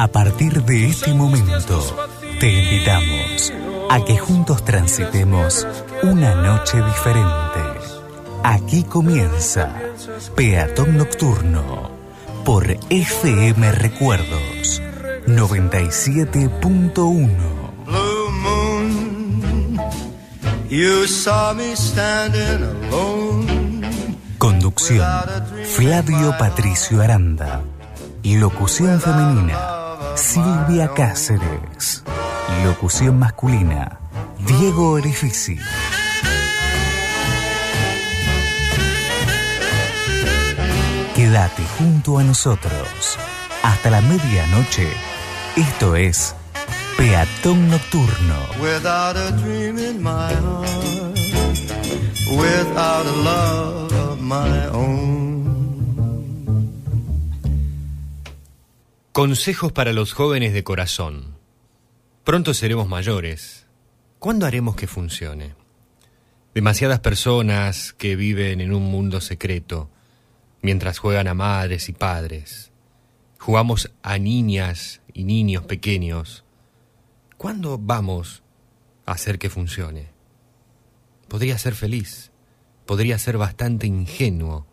A partir de este momento, te invitamos a que juntos transitemos una noche diferente. Aquí comienza Peatón Nocturno por FM Recuerdos 97.1. Blue moon, you saw me standing alone. Conducción Flavio Patricio Aranda. Locución femenina Silvia Cáceres. Locución masculina Diego Orifici. Quédate junto a nosotros. Hasta la medianoche. Esto es Peatón Nocturno. Without a dream in my heart, without a love of my own. Consejos para los jóvenes de corazón. Pronto seremos mayores. ¿Cuándo haremos que funcione? Demasiadas personas que viven en un mundo secreto, mientras juegan a madres y padres. Jugamos a niñas y niños pequeños. ¿Cuándo vamos a hacer que funcione? Podría ser feliz, podría ser bastante ingenuo.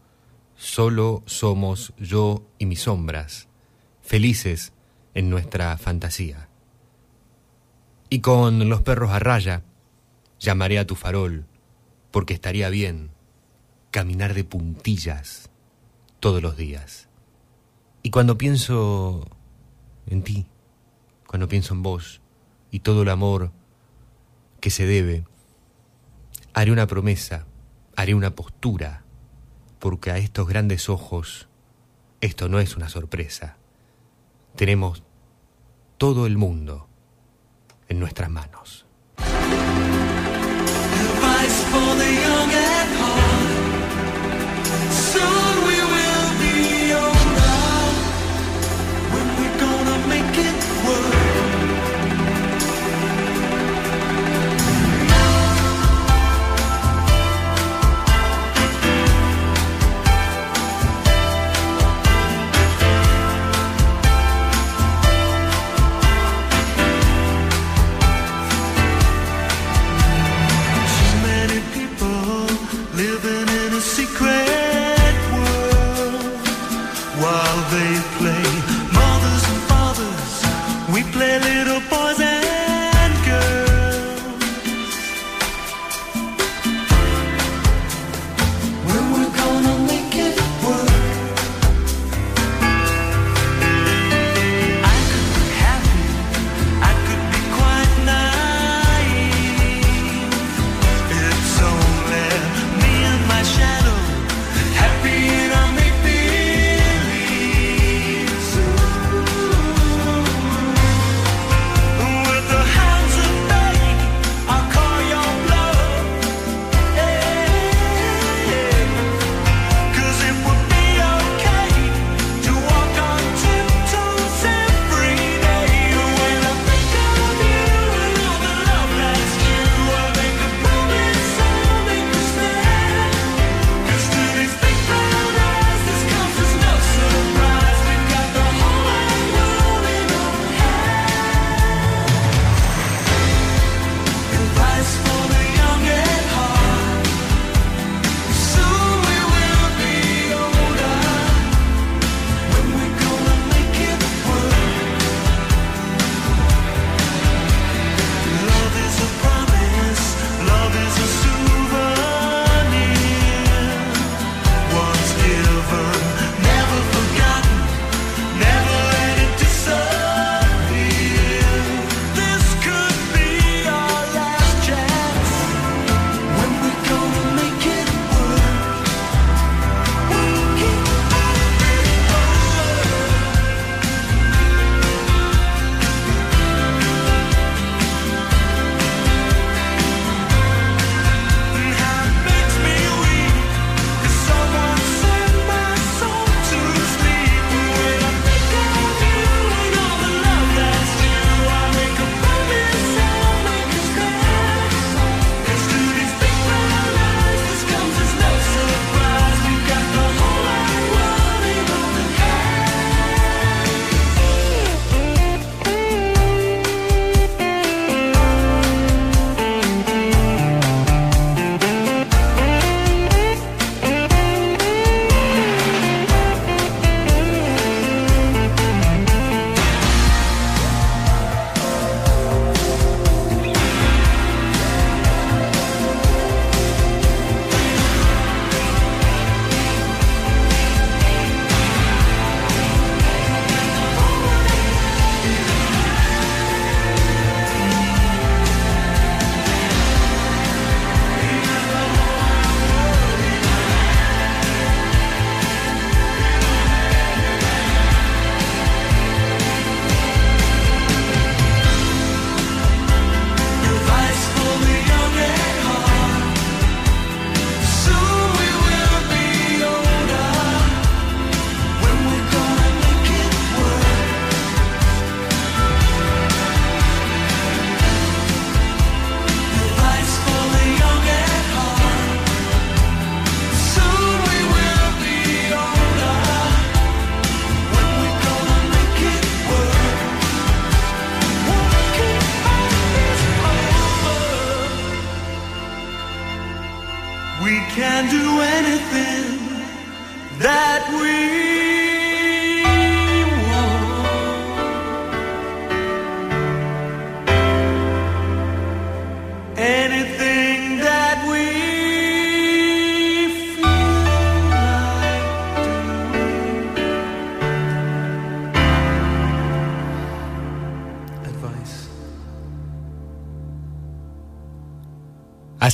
Solo somos yo y mis sombras, felices en nuestra fantasía. Y con los perros a raya, llamaré a tu farol, porque estaría bien caminar de puntillas todos los días. Y cuando pienso en ti, cuando pienso en vos y todo el amor que se debe, haré una promesa, haré una postura, porque a estos grandes ojos esto no es una sorpresa. Tenemos todo el mundo en nuestras manos.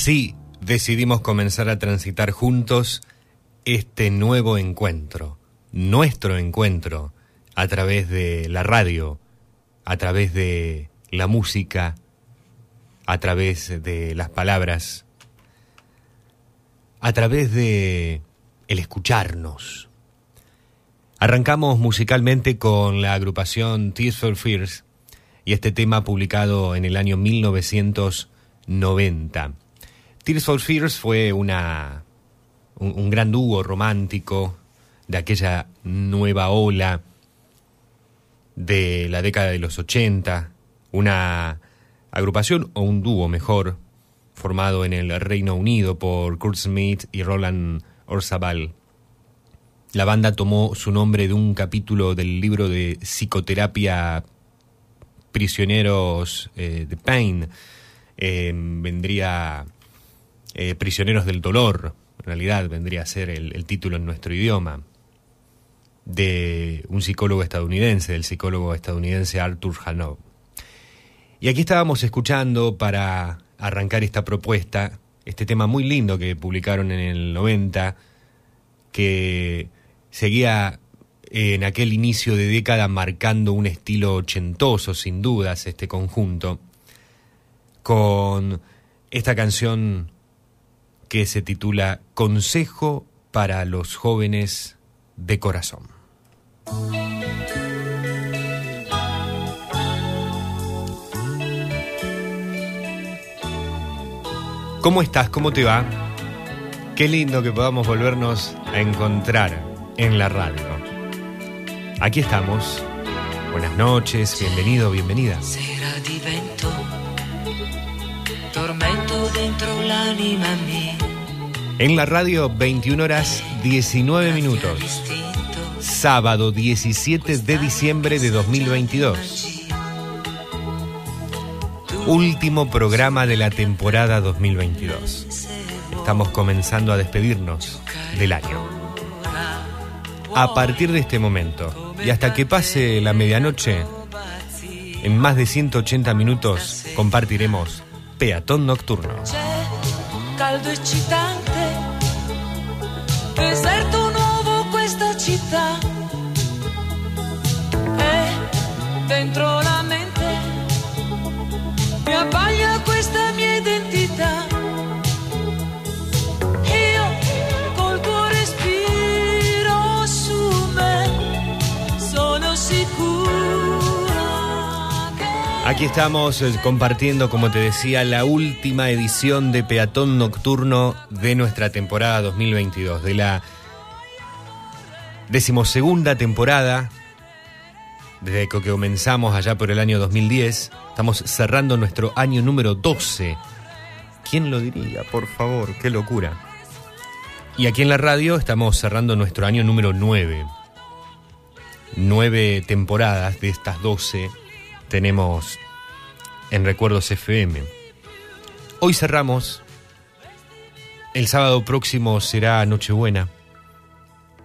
Así decidimos comenzar a transitar juntos este nuevo encuentro, nuestro encuentro, a través de la radio, a través de la música, a través de las palabras, a través de el escucharnos. Arrancamos musicalmente con la agrupación Tears for Fears y este tema publicado en el año 1990. Tears for Fears fue una, un, gran dúo romántico de aquella nueva ola de la década de los 80, una agrupación o un dúo mejor, formado en el Reino Unido por Kurt Smith y Roland Orzabal. La banda tomó su nombre de un capítulo del libro de psicoterapia Prisioneros eh, de Pain. Eh, vendría eh, Prisioneros del Dolor, en realidad vendría a ser el, título en nuestro idioma, de un psicólogo estadounidense, del psicólogo estadounidense Arthur Hanow. Y aquí estábamos escuchando para arrancar esta propuesta, este tema muy lindo que publicaron en el 90, que seguía en aquel inicio de década marcando un estilo ochentoso, sin dudas, este conjunto, con esta canción que se titula Consejo para los jóvenes de corazón. ¿Cómo estás? ¿Cómo te va? Qué lindo que podamos volvernos a encontrar en la radio. Aquí estamos. Buenas noches, bienvenido, bienvenida. Sera divento tormento dentro l'anima mia. En la radio, 21 horas 19 minutos. Sábado 17 de diciembre de 2022. Último programa de la temporada 2022. Estamos comenzando a despedirnos del año. A partir de este momento y hasta que pase la medianoche, en más de 180 minutos compartiremos Peatón Nocturno. c'è caldo eccitante. Deserto nuovo questa città. E dentro la mente mi abbaglia questa mia identità Aquí estamos eh, compartiendo, como te decía, la última edición de Peatón Nocturno de nuestra temporada 2022, de la decimosegunda temporada, desde que comenzamos allá por el año 2010. Estamos cerrando nuestro año número 12. ¿Quién lo diría? Por favor, qué locura. Y aquí en la radio estamos cerrando nuestro año número 9. Nueve temporadas de estas 12 tenemos en Recuerdos FM. Hoy cerramos. El sábado próximo será Nochebuena.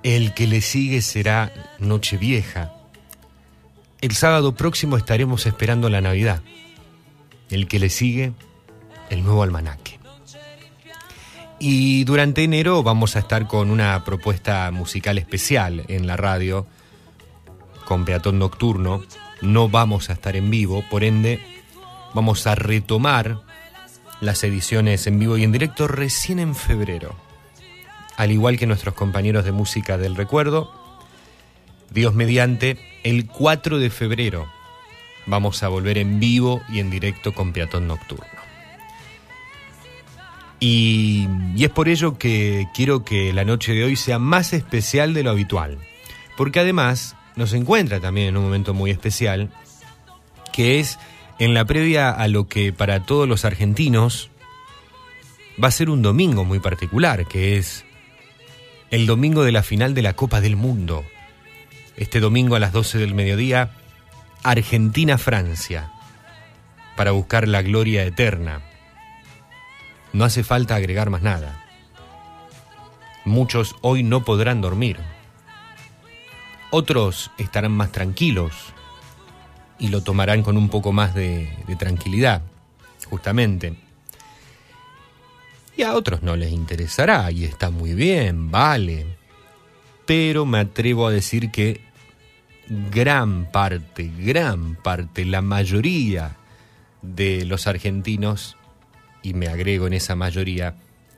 El que le sigue será Nochevieja. El sábado próximo estaremos esperando la Navidad. El que le sigue, el nuevo almanaque. Y durante enero vamos a estar con una propuesta musical especial en la radio, con Peatón Nocturno. No vamos a estar en vivo, por ende, vamos a retomar las ediciones en vivo y en directo recién en febrero. Al igual que nuestros compañeros de música del recuerdo, Dios mediante, el 4 de febrero vamos a volver en vivo y en directo con Peatón Nocturno. Y, y es por ello que quiero que la noche de hoy sea más especial de lo habitual. Porque además nos encuentra también en un momento muy especial, que es en la previa a lo que para todos los argentinos va a ser un domingo muy particular, que es el domingo de la final de la Copa del Mundo. Este domingo a las 12 del mediodía, Argentina-Francia, para buscar la gloria eterna. No hace falta agregar más nada. Muchos hoy no podrán dormir. Otros estarán más tranquilos y lo tomarán con un poco más de, tranquilidad, justamente. Y a otros no les interesará y está muy bien, vale. Pero me atrevo a decir que gran parte, gran parte, la mayoría de los argentinos, y me agrego en esa mayoría,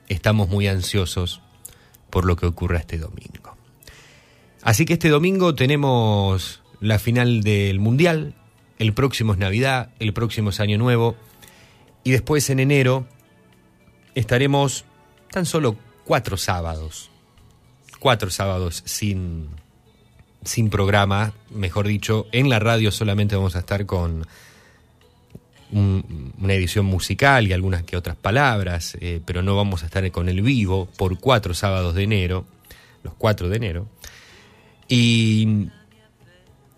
estamos muy ansiosos por lo que ocurra este domingo. Así que este domingo tenemos la final del Mundial, el próximo es Navidad, el próximo es Año Nuevo, y después en enero estaremos tan solo cuatro sábados, cuatro sábados sin, sin programa, mejor dicho, en la radio solamente vamos a estar con un- una edición musical y algunas que otras palabras, eh, pero no vamos a estar con el vivo por cuatro sábados de enero, los cuatro de enero. Y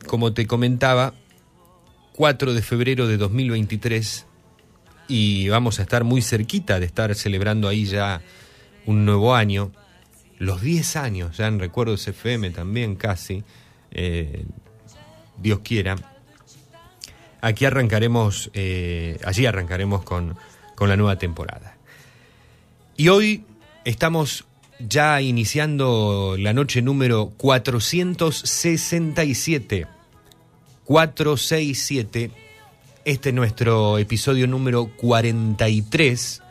como te comentaba, 4 de febrero de 2023 y vamos a estar muy cerquita de estar celebrando ahí ya un nuevo año, los 10 años ya en Recuerdos FM también casi, eh, Dios quiera. Aquí arrancaremos, eh, allí arrancaremos con, con la nueva temporada. Y hoy estamos ya iniciando la noche número 467. 467. Este es nuestro episodio número 43.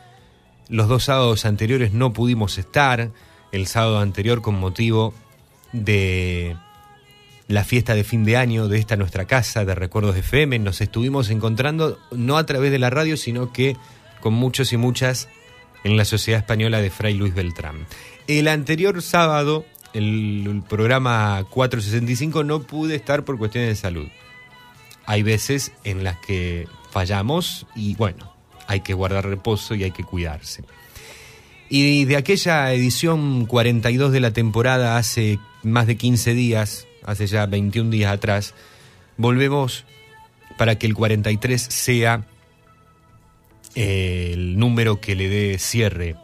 Los dos sábados anteriores no pudimos estar. El sábado anterior con motivo de la fiesta de fin de año de esta nuestra casa de Recuerdos FM. Nos estuvimos encontrando no a través de la radio, sino que con muchos y muchas en la Sociedad Española de Fray Luis Beltrán. El anterior sábado, el, programa 465, no pude estar por cuestiones de salud. Hay veces en las que fallamos y bueno, hay que guardar reposo y hay que cuidarse. Y de aquella edición 42 de la temporada hace más de 15 días, hace ya 21 días atrás, volvemos para que el 43 sea eh, el número que le dé cierre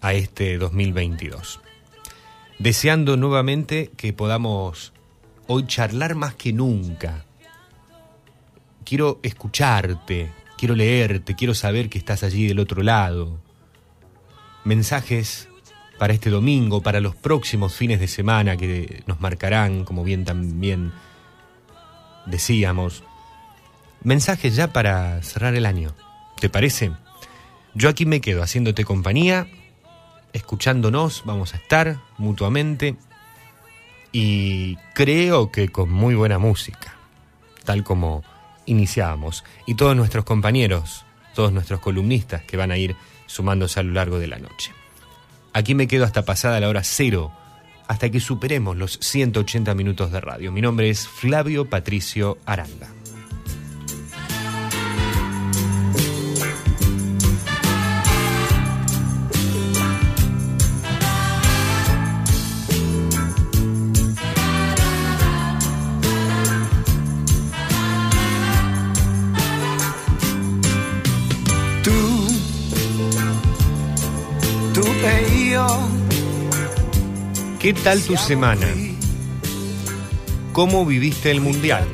a este 2022. Deseando nuevamente que podamos hoy charlar más que nunca. Quiero escucharte, quiero leerte, quiero saber que estás allí del otro lado. Mensajes para este domingo, para los próximos fines de semana que nos marcarán, como bien también decíamos. Mensajes ya para cerrar el año. ¿Te parece? Yo aquí me quedo haciéndote compañía, escuchándonos, vamos a estar mutuamente y creo que con muy buena música, tal como iniciábamos. Y todos nuestros compañeros, todos nuestros columnistas que van a ir sumándose a lo largo de la noche. Aquí me quedo hasta pasada la hora cero, hasta que superemos los 180 minutos de radio. Mi nombre es Flavio Patricio Aranda. ¿Qué tal tu semana? ¿Cómo viviste el Mundial?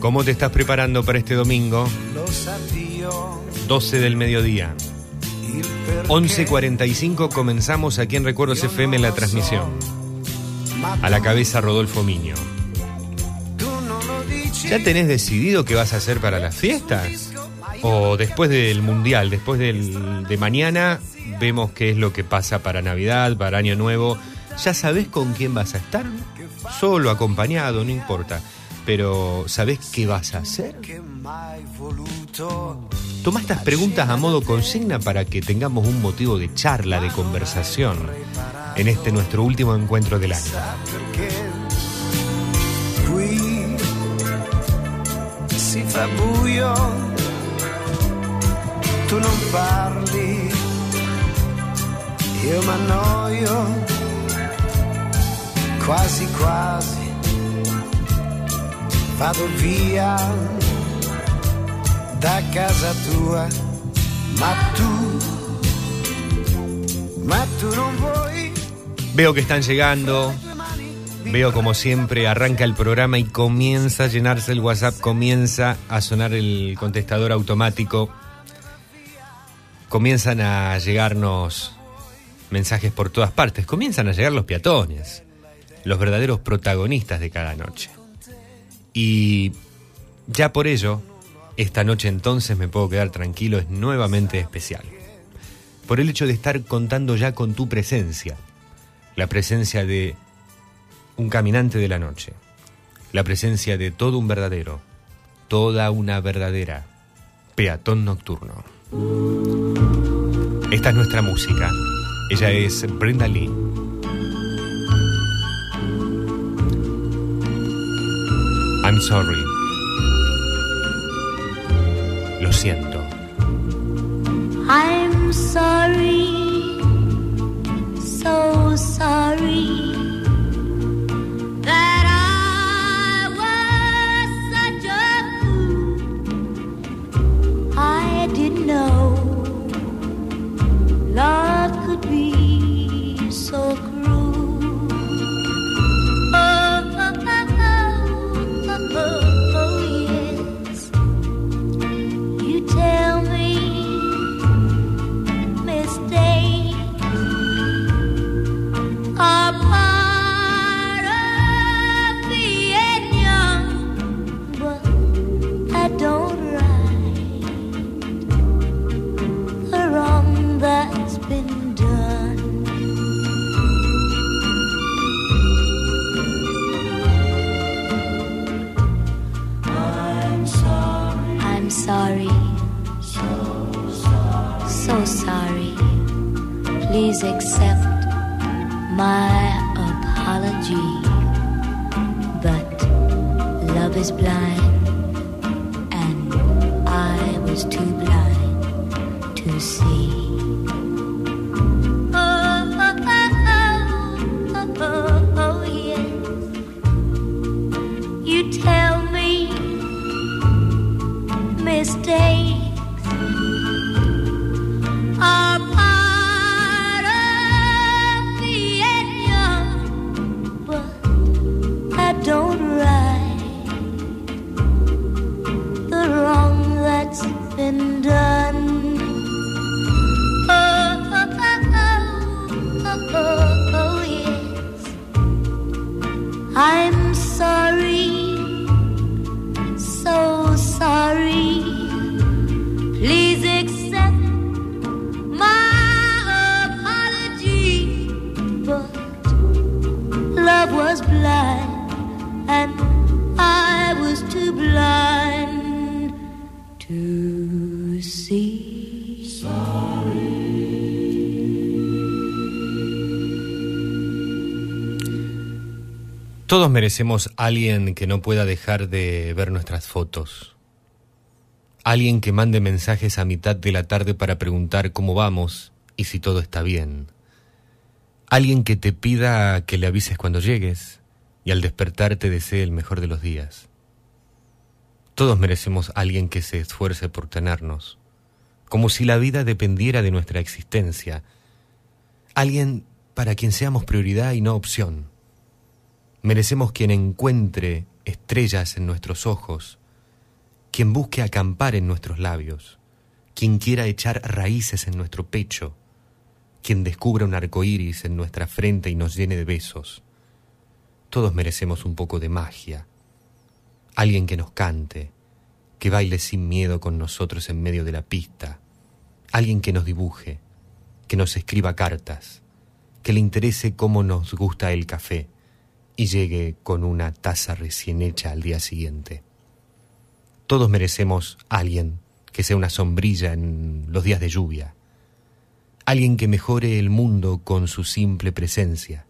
¿Cómo te estás preparando para este domingo? Lo sapevo, 12 del mediodía. il perché 11.45 comenzamos aquí en Recuerdos FM la transmisión. A la cabeza Rodolfo Miño. ¿Ya tenés decidido qué vas a hacer para las fiestas? O después del Mundial, después de mañana, vemos qué es lo que pasa para Navidad, para Año Nuevo. ¿Ya sabés con quién vas a estar? Solo, acompañado, no importa. Pero ¿sabés qué vas a hacer? Toma estas preguntas a modo consigna para que tengamos un motivo de charla, de conversación en este nuestro último encuentro del año. Si fa buio, tu non parli, io quasi quasi vado via da casa tua ma tu ma tu non vuoi Veo que están llegando. Veo como siempre arranca el programa y comienza a llenarse el WhatsApp, comienza a sonar el contestador automático. Comienzan a llegarnos mensajes por todas partes, comienzan a llegar los peatones, los verdaderos protagonistas de cada noche. Y ya por ello, esta noche entonces me puedo quedar tranquilo, es nuevamente especial. Por el hecho de estar contando ya con tu presencia, la presencia de un caminante de la noche, la presencia de todo un verdadero, toda una verdadera peatón nocturno. Esta es nuestra música. Ella es Brenda Lee. I'm sorry. Lo siento. I'm sorry, so sorry that I was such a fool. I didn't know love could be so Please accept my apology. But love is blind, and I was too blind to see. Todos merecemos alguien que no pueda dejar de ver nuestras fotos. Alguien que mande mensajes a mitad de la tarde para preguntar cómo vamos y si todo está bien. Alguien que te pida que le avises cuando llegues y al despertar te desee el mejor de los días. Todos merecemos alguien que se esfuerce por tenernos, como si la vida dependiera de nuestra existencia. Alguien para quien seamos prioridad y no opción. Merecemos quien encuentre estrellas en nuestros ojos, quien busque acampar en nuestros labios, quien quiera echar raíces en nuestro pecho, quien descubra un arco iris en nuestra frente y nos llene de besos. Todos merecemos un poco de magia, alguien que nos cante, que baile sin miedo con nosotros en medio de la pista, alguien que nos dibuje, que nos escriba cartas, que le interese cómo nos gusta el café y llegue con una taza recién hecha al día siguiente. Todos merecemos alguien que sea una sombrilla en los días de lluvia, alguien que mejore el mundo con su simple presencia,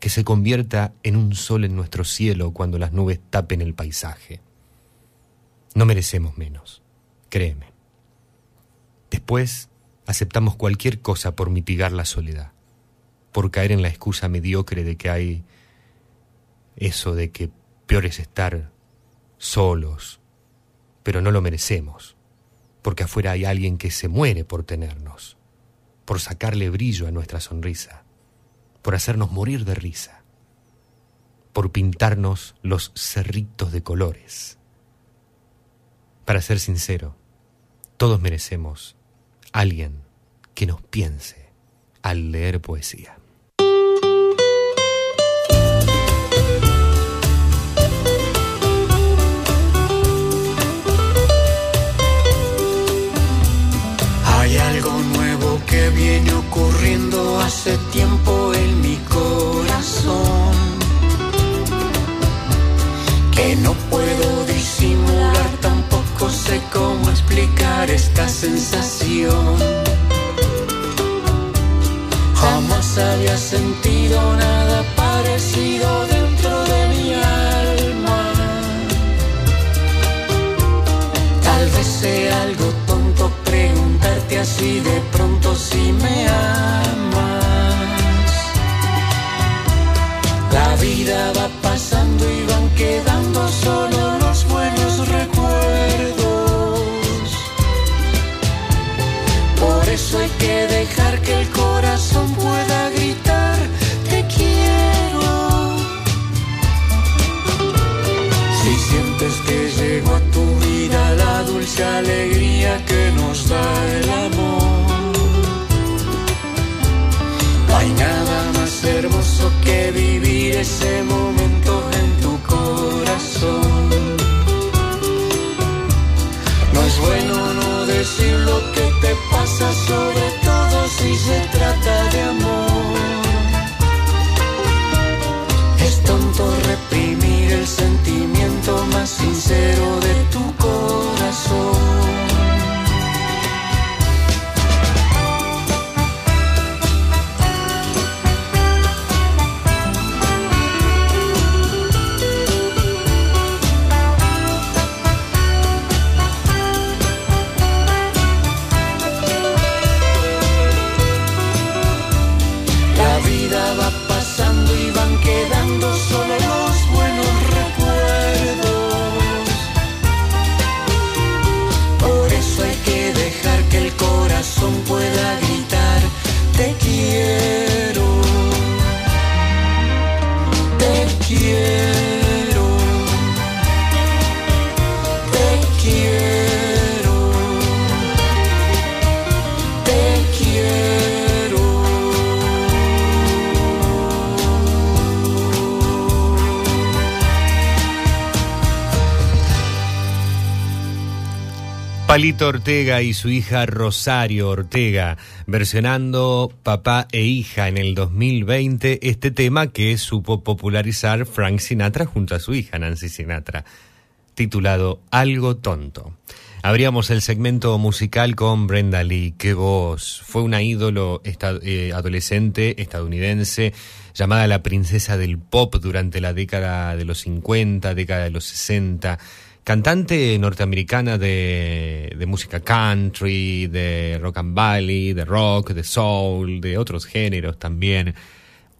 que se convierta en un sol en nuestro cielo cuando las nubes tapen el paisaje. No merecemos menos, créeme. Después aceptamos cualquier cosa por mitigar la soledad, por caer en la excusa mediocre de que hay eso de que peor es estar solos, pero no lo merecemos, porque afuera hay alguien que se muere por tenernos, por sacarle brillo a nuestra sonrisa, por hacernos morir de risa, por pintarnos los cerritos de colores. Para ser sincero, todos merecemos alguien que nos piense al leer poesía. Viene ocurriendo hace tiempo en mi corazón. Que no puedo disimular, tampoco sé cómo explicar esta sensación. Jamás había sentido nada parecido dentro de mi alma. Tal vez sea algo así de pronto si me amas. La vida va pasando y van quedando solo los buenos recuerdos. Por eso hay que dejar que el corazón pueda gritar, te quiero. Si sientes que llegó a tu vida la dulce alegría que nos da el amor. Ese momento en tu corazón. No es bueno no decir lo que te pasa, sobre todo si se trata de amor. Es tonto reprimir el sentimiento más sincero de tu corazón. Te quiero, Palito Ortega y su hija Rosario Ortega, versionando Papá e hija en el 2020 este tema que supo popularizar Frank Sinatra junto a su hija Nancy Sinatra, titulado Algo Tonto. Abríamos el segmento musical con Brenda Lee, qué voz. Fue una ídolo eh, adolescente estadounidense llamada la princesa del pop durante la década de los 50, década de los 60. Cantante norteamericana de, de música country, de rock and valley, de rock, de soul, de otros géneros también.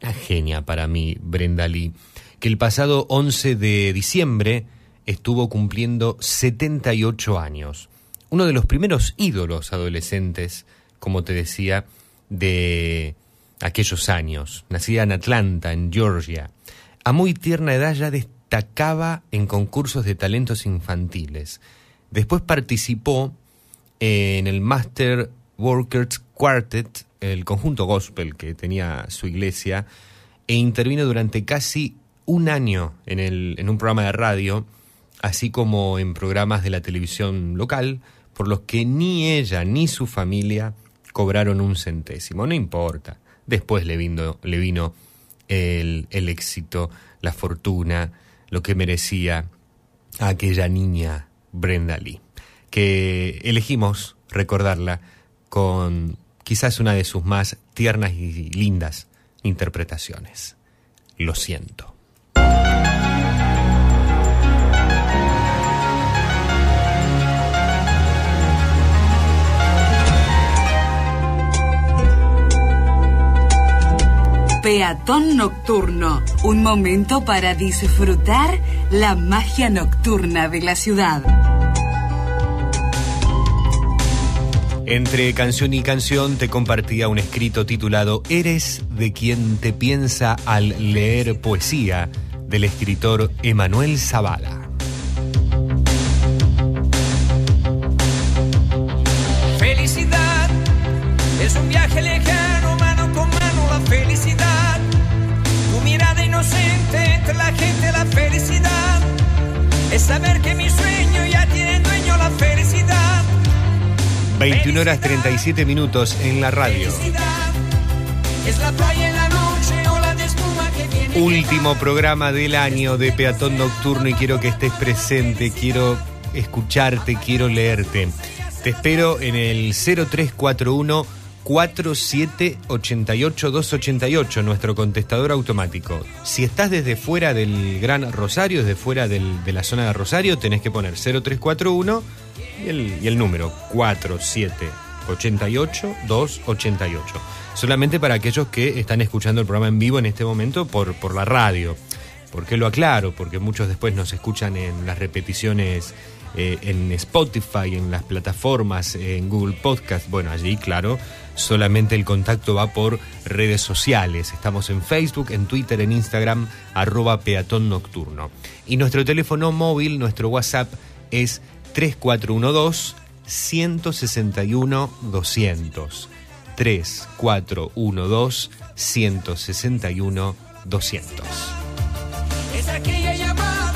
Una genia para mí, Brenda Lee, que el pasado 11 de diciembre estuvo cumpliendo 78 años. Uno de los primeros ídolos adolescentes, como te decía, de aquellos años. Nacida en Atlanta, en Georgia. A muy tierna edad ya destacaba en concursos de talentos infantiles. Después participó en el Master Workers Quartet, el conjunto gospel que tenía su iglesia, e intervino durante casi un año en, el, en un programa de radio, así como en programas de la televisión local, por los que ni ella ni su familia cobraron un centésimo. No importa. Después le vino, le vino el, el éxito, la fortuna, lo que merecía a aquella niña Brenda Lee, que elegimos recordarla con quizás una de sus más tiernas y lindas interpretaciones. Lo siento. Peatón Nocturno, un momento para disfrutar la magia nocturna de la ciudad. Entre canción y canción te compartía un escrito titulado Eres de quien te piensa al leer poesía del escritor Emanuel Zavala. Es saber que mi sueño ya tiene dueño la felicidad. 21 horas 37 minutos en la radio. Es la playa en la noche, ola de espuma que viene. Último programa del año de Peatón Nocturno y quiero que estés presente, quiero escucharte, quiero leerte. Te espero en el 0341 4788 288, nuestro contestador automático. Si estás desde fuera del Gran Rosario, desde fuera de la zona de Rosario, tenés que poner 0341 y el, y el número 4788 288. Solamente para aquellos que están escuchando el programa en vivo en este momento por, por la radio. ¿Por qué lo aclaro? Porque muchos después nos escuchan en las repeticiones eh, en Spotify, en las plataformas, en Google Podcast. Bueno, allí, claro, solamente el contacto va por redes sociales. Estamos en Facebook, en Twitter, en Instagram, arroba peatón nocturno. Y nuestro teléfono móvil, nuestro WhatsApp es 3412 161 200. 3412 161 200. Es aquella llamada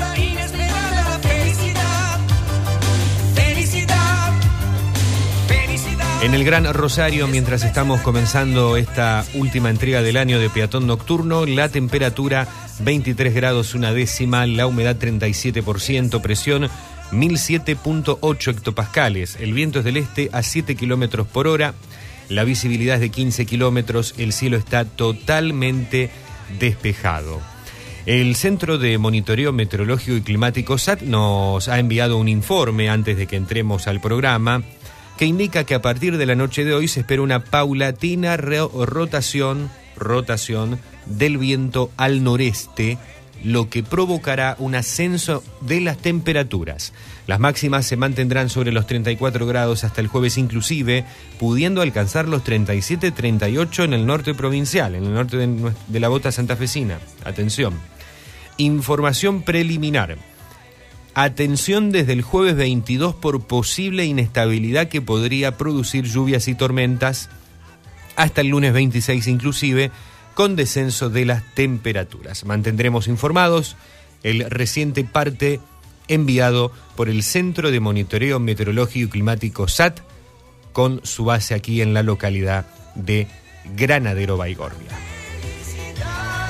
En el Gran Rosario, mientras estamos comenzando esta última entrega del año de peatón nocturno, la temperatura 23 grados una décima, la humedad 37%, presión 1007.8 hectopascales, el viento es del este a 7 kilómetros por hora, la visibilidad es de 15 kilómetros, el cielo está totalmente despejado. El Centro de Monitoreo Meteorológico y Climático SAT nos ha enviado un informe antes de que entremos al programa que indica que a partir de la noche de hoy se espera una paulatina rotación, rotación del viento al noreste, lo que provocará un ascenso de las temperaturas. Las máximas se mantendrán sobre los 34 grados hasta el jueves inclusive, pudiendo alcanzar los 37-38 en el norte provincial, en el norte de la bota santafesina. Atención. Información preliminar. Atención desde el jueves 22 por posible inestabilidad que podría producir lluvias y tormentas hasta el lunes 26 inclusive, con descenso de las temperaturas. Mantendremos informados el reciente parte enviado por el Centro de Monitoreo Meteorológico y Climático SAT con su base aquí en la localidad de Granadero Baigorria.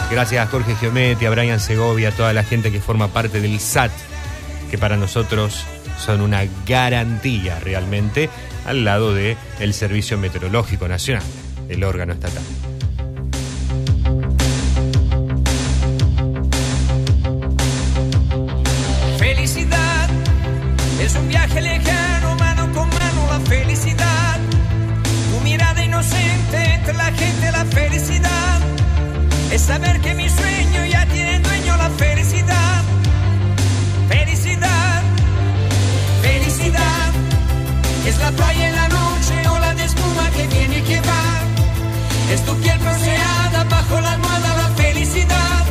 Gracias a Jorge Geometti, a Brian Segovia, a toda la gente que forma parte del SAT, que para nosotros son una garantía realmente al lado de el Servicio Meteorológico Nacional, el órgano estatal. Felicidad es un viaje lejano, mano con mano la felicidad. Tu mirada inocente entre la gente, la felicidad. Es saber que mi sueño Es tu piel bronceada bajo la almohada, la felicidad.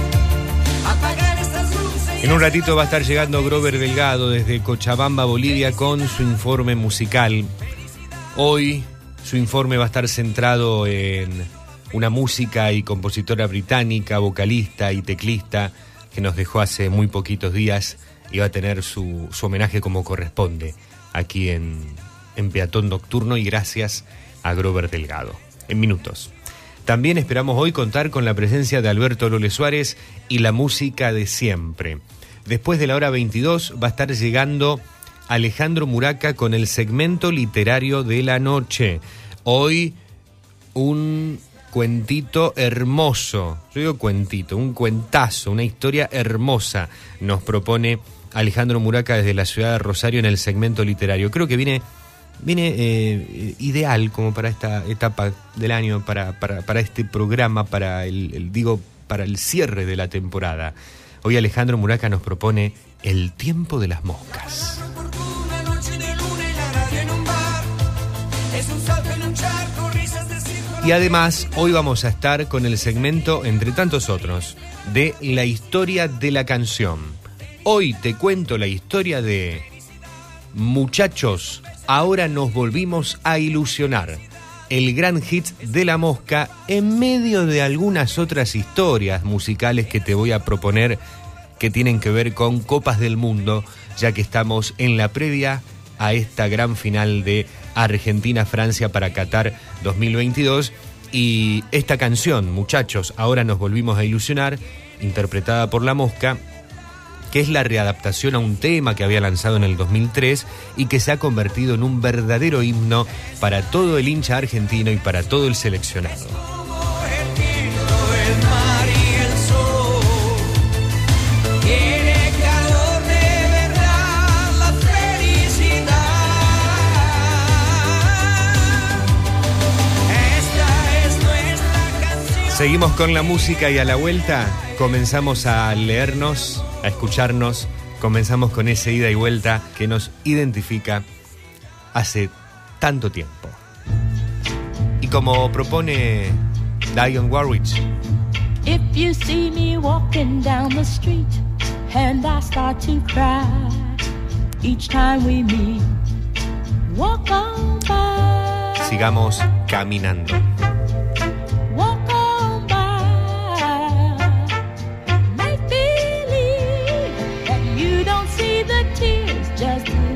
Apagar estas luces. y En un ratito va a estar llegando Grover Delgado desde Cochabamba, Bolivia, con su informe musical. Hoy su informe va a estar centrado en una música y compositora británica, vocalista y teclista que nos dejó hace muy poquitos días y va a tener su, su homenaje como corresponde aquí en, en Peatón Nocturno y gracias a Grover Delgado. En minutos. También esperamos hoy contar con la presencia de Alberto Lole Suárez y la música de siempre. Después de la hora 22 va a estar llegando Alejandro Muraca con el segmento literario de la noche. Hoy un cuentito hermoso, yo digo cuentito, un cuentazo, una historia hermosa nos propone Alejandro Muraca desde la ciudad de Rosario en el segmento literario. Creo que viene viene eh, ideal como para esta etapa del año, para, para, este programa, para el, el- digo, para el cierre de la temporada. Hoy Alejandro Muraca nos propone El tiempo de las moscas. Y además, hoy vamos a estar con el segmento, entre tantos otros, de la historia de la canción. Hoy te cuento la historia de Muchachos, ahora nos volvimos a ilusionar. El gran hit de la mosca en medio de algunas otras historias musicales que te voy a proponer que tienen que ver con Copas del Mundo, ya que estamos en la previa a esta gran final de Argentina-Francia para Qatar 2022. Y esta canción, muchachos, ahora nos volvimos a ilusionar, interpretada por La Mosca, que es la readaptación a un tema que había lanzado en el 2003 y que se ha convertido en un verdadero himno para todo el hincha argentino y para todo el seleccionado. Seguimos con la música y a la vuelta comenzamos a leernos, a escucharnos, comenzamos con ese ida y vuelta que nos identifica hace tanto tiempo. Y como propone Diane Warwick, If you see me walking down the street and I start to cry each time we meet, walk on by, sigamos caminando. Don't see the tears, just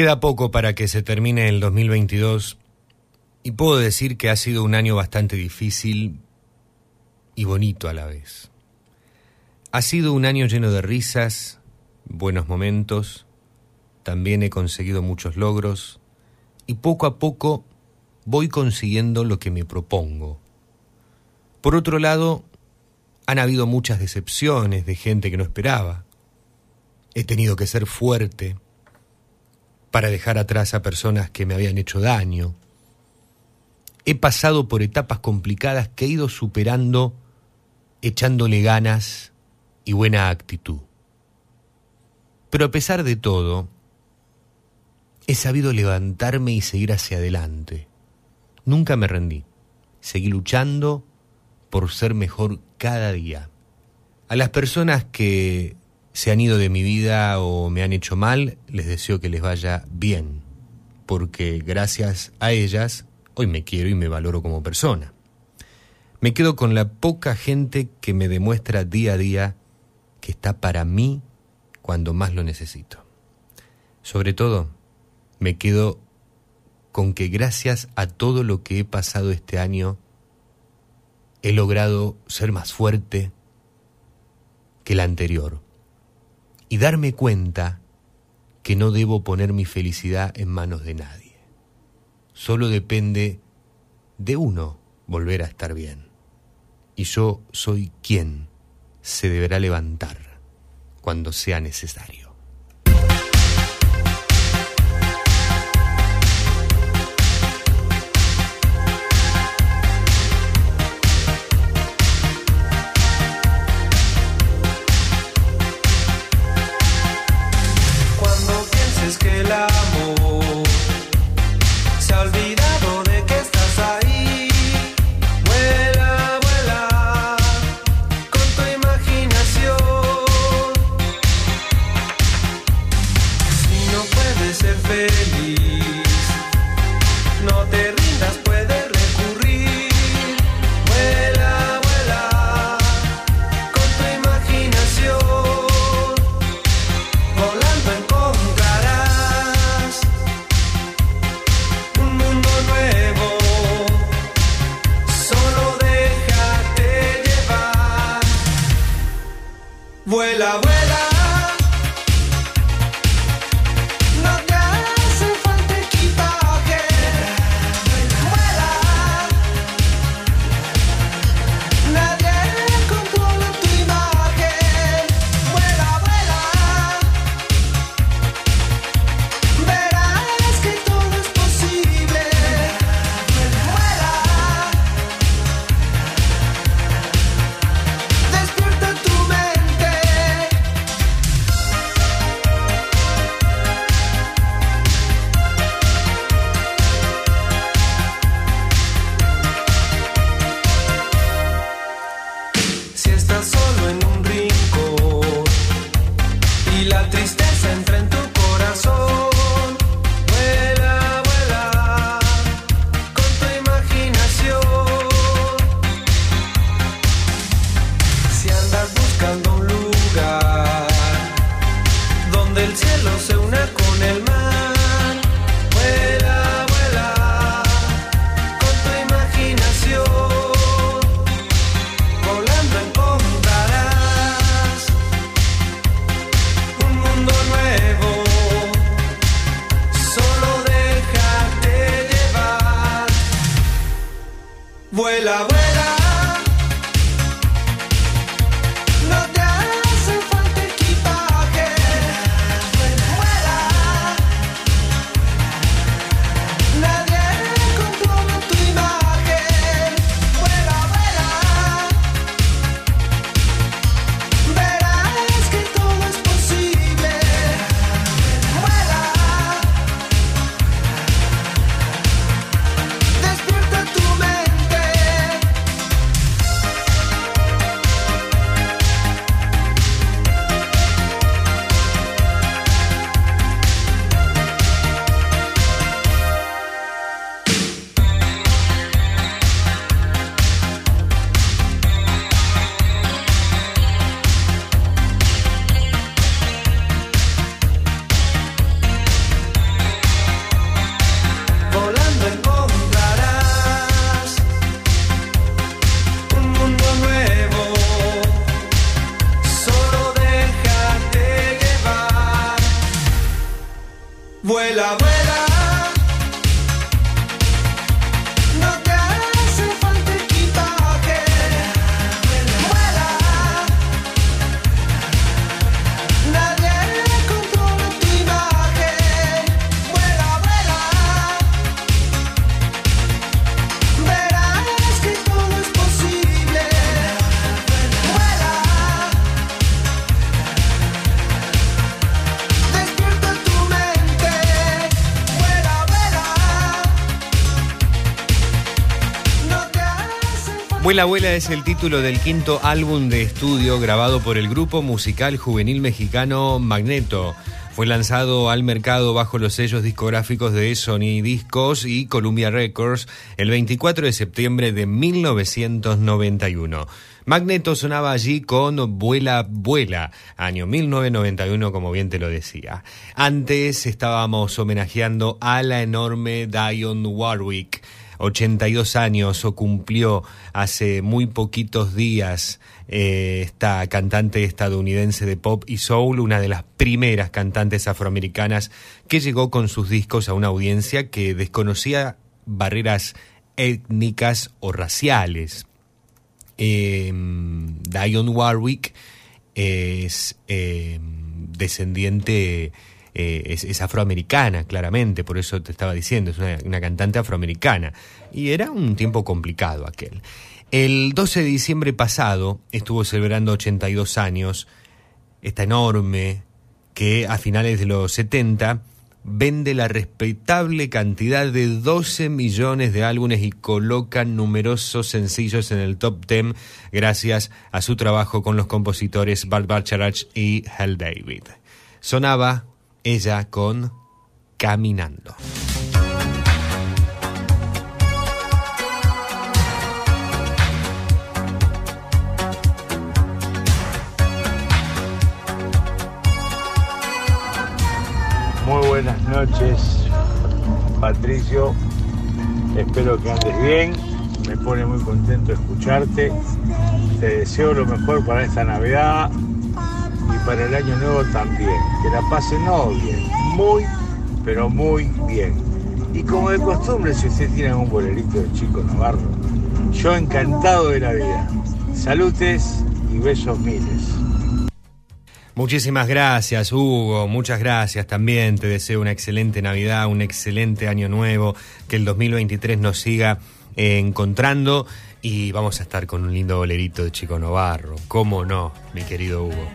Queda poco para que se termine el 2022 y puedo decir que ha sido un año bastante difícil y bonito a la vez. Ha sido un año lleno de risas, buenos momentos, también he conseguido muchos logros y poco a poco voy consiguiendo lo que me propongo. Por otro lado, han habido muchas decepciones de gente que no esperaba. He tenido que ser fuerte para dejar atrás a personas que me habían hecho daño. He pasado por etapas complicadas que he ido superando echándole ganas y buena actitud. Pero a pesar de todo, he sabido levantarme y seguir hacia adelante. Nunca me rendí. Seguí luchando por ser mejor cada día. A las personas que se han ido de mi vida o me han hecho mal, les deseo que les vaya bien, porque gracias a ellas hoy me quiero y me valoro como persona. Me quedo con la poca gente que me demuestra día a día que está para mí cuando más lo necesito. Sobre todo, me quedo con que gracias a todo lo que he pasado este año, he logrado ser más fuerte que el anterior y darme cuenta que no debo poner mi felicidad en manos de nadie. Solo depende de uno volver a estar bien. Y yo soy quien se deberá levantar cuando sea necesario. donde el cielo se una con el mar. Vuela Vuela es el título del quinto álbum de estudio grabado por el grupo musical juvenil mexicano Magneto. Fue lanzado al mercado bajo los sellos discográficos de Sony Discos y Columbia Records el 24 de septiembre de 1991. Magneto sonaba allí con Vuela Vuela, año 1991, como bien te lo decía. Antes estábamos homenajeando a la enorme Dionne Warwick. 82 años o cumplió hace muy poquitos días eh, esta cantante estadounidense de pop y soul, una de las primeras cantantes afroamericanas que llegó con sus discos a una audiencia que desconocía barreras étnicas o raciales. Eh, Dionne Warwick es eh, descendiente eh, es, afroamericana, claramente, por eso te estaba diciendo, es una, una cantante afroamericana. Y era un tiempo complicado aquel. El 12 de diciembre pasado estuvo celebrando 82 años, esta enorme, que a finales de los 70 vende la respetable cantidad de 12 millones de álbumes y coloca numerosos sencillos en el top 10 gracias a su trabajo con los compositores Bart Bacharach y Hal David. Sonaba ella con Caminando. Muy buenas noches, Patricio. Espero que andes bien. Me pone muy contento escucharte. Te deseo lo mejor para esta Navidad y para el año nuevo también. Que la pasen no bien, muy, pero muy bien. Y como de costumbre, si usted tiene un bolerito de Chico Navarro, yo encantado de la vida. Salutes y besos miles. Muchísimas gracias, Hugo. Muchas gracias también. Te deseo una excelente Navidad, un excelente año nuevo. Que el 2023 nos siga encontrando. Y vamos a estar con un lindo bolerito de Chico Novarro. ¿Cómo no, mi querido Hugo?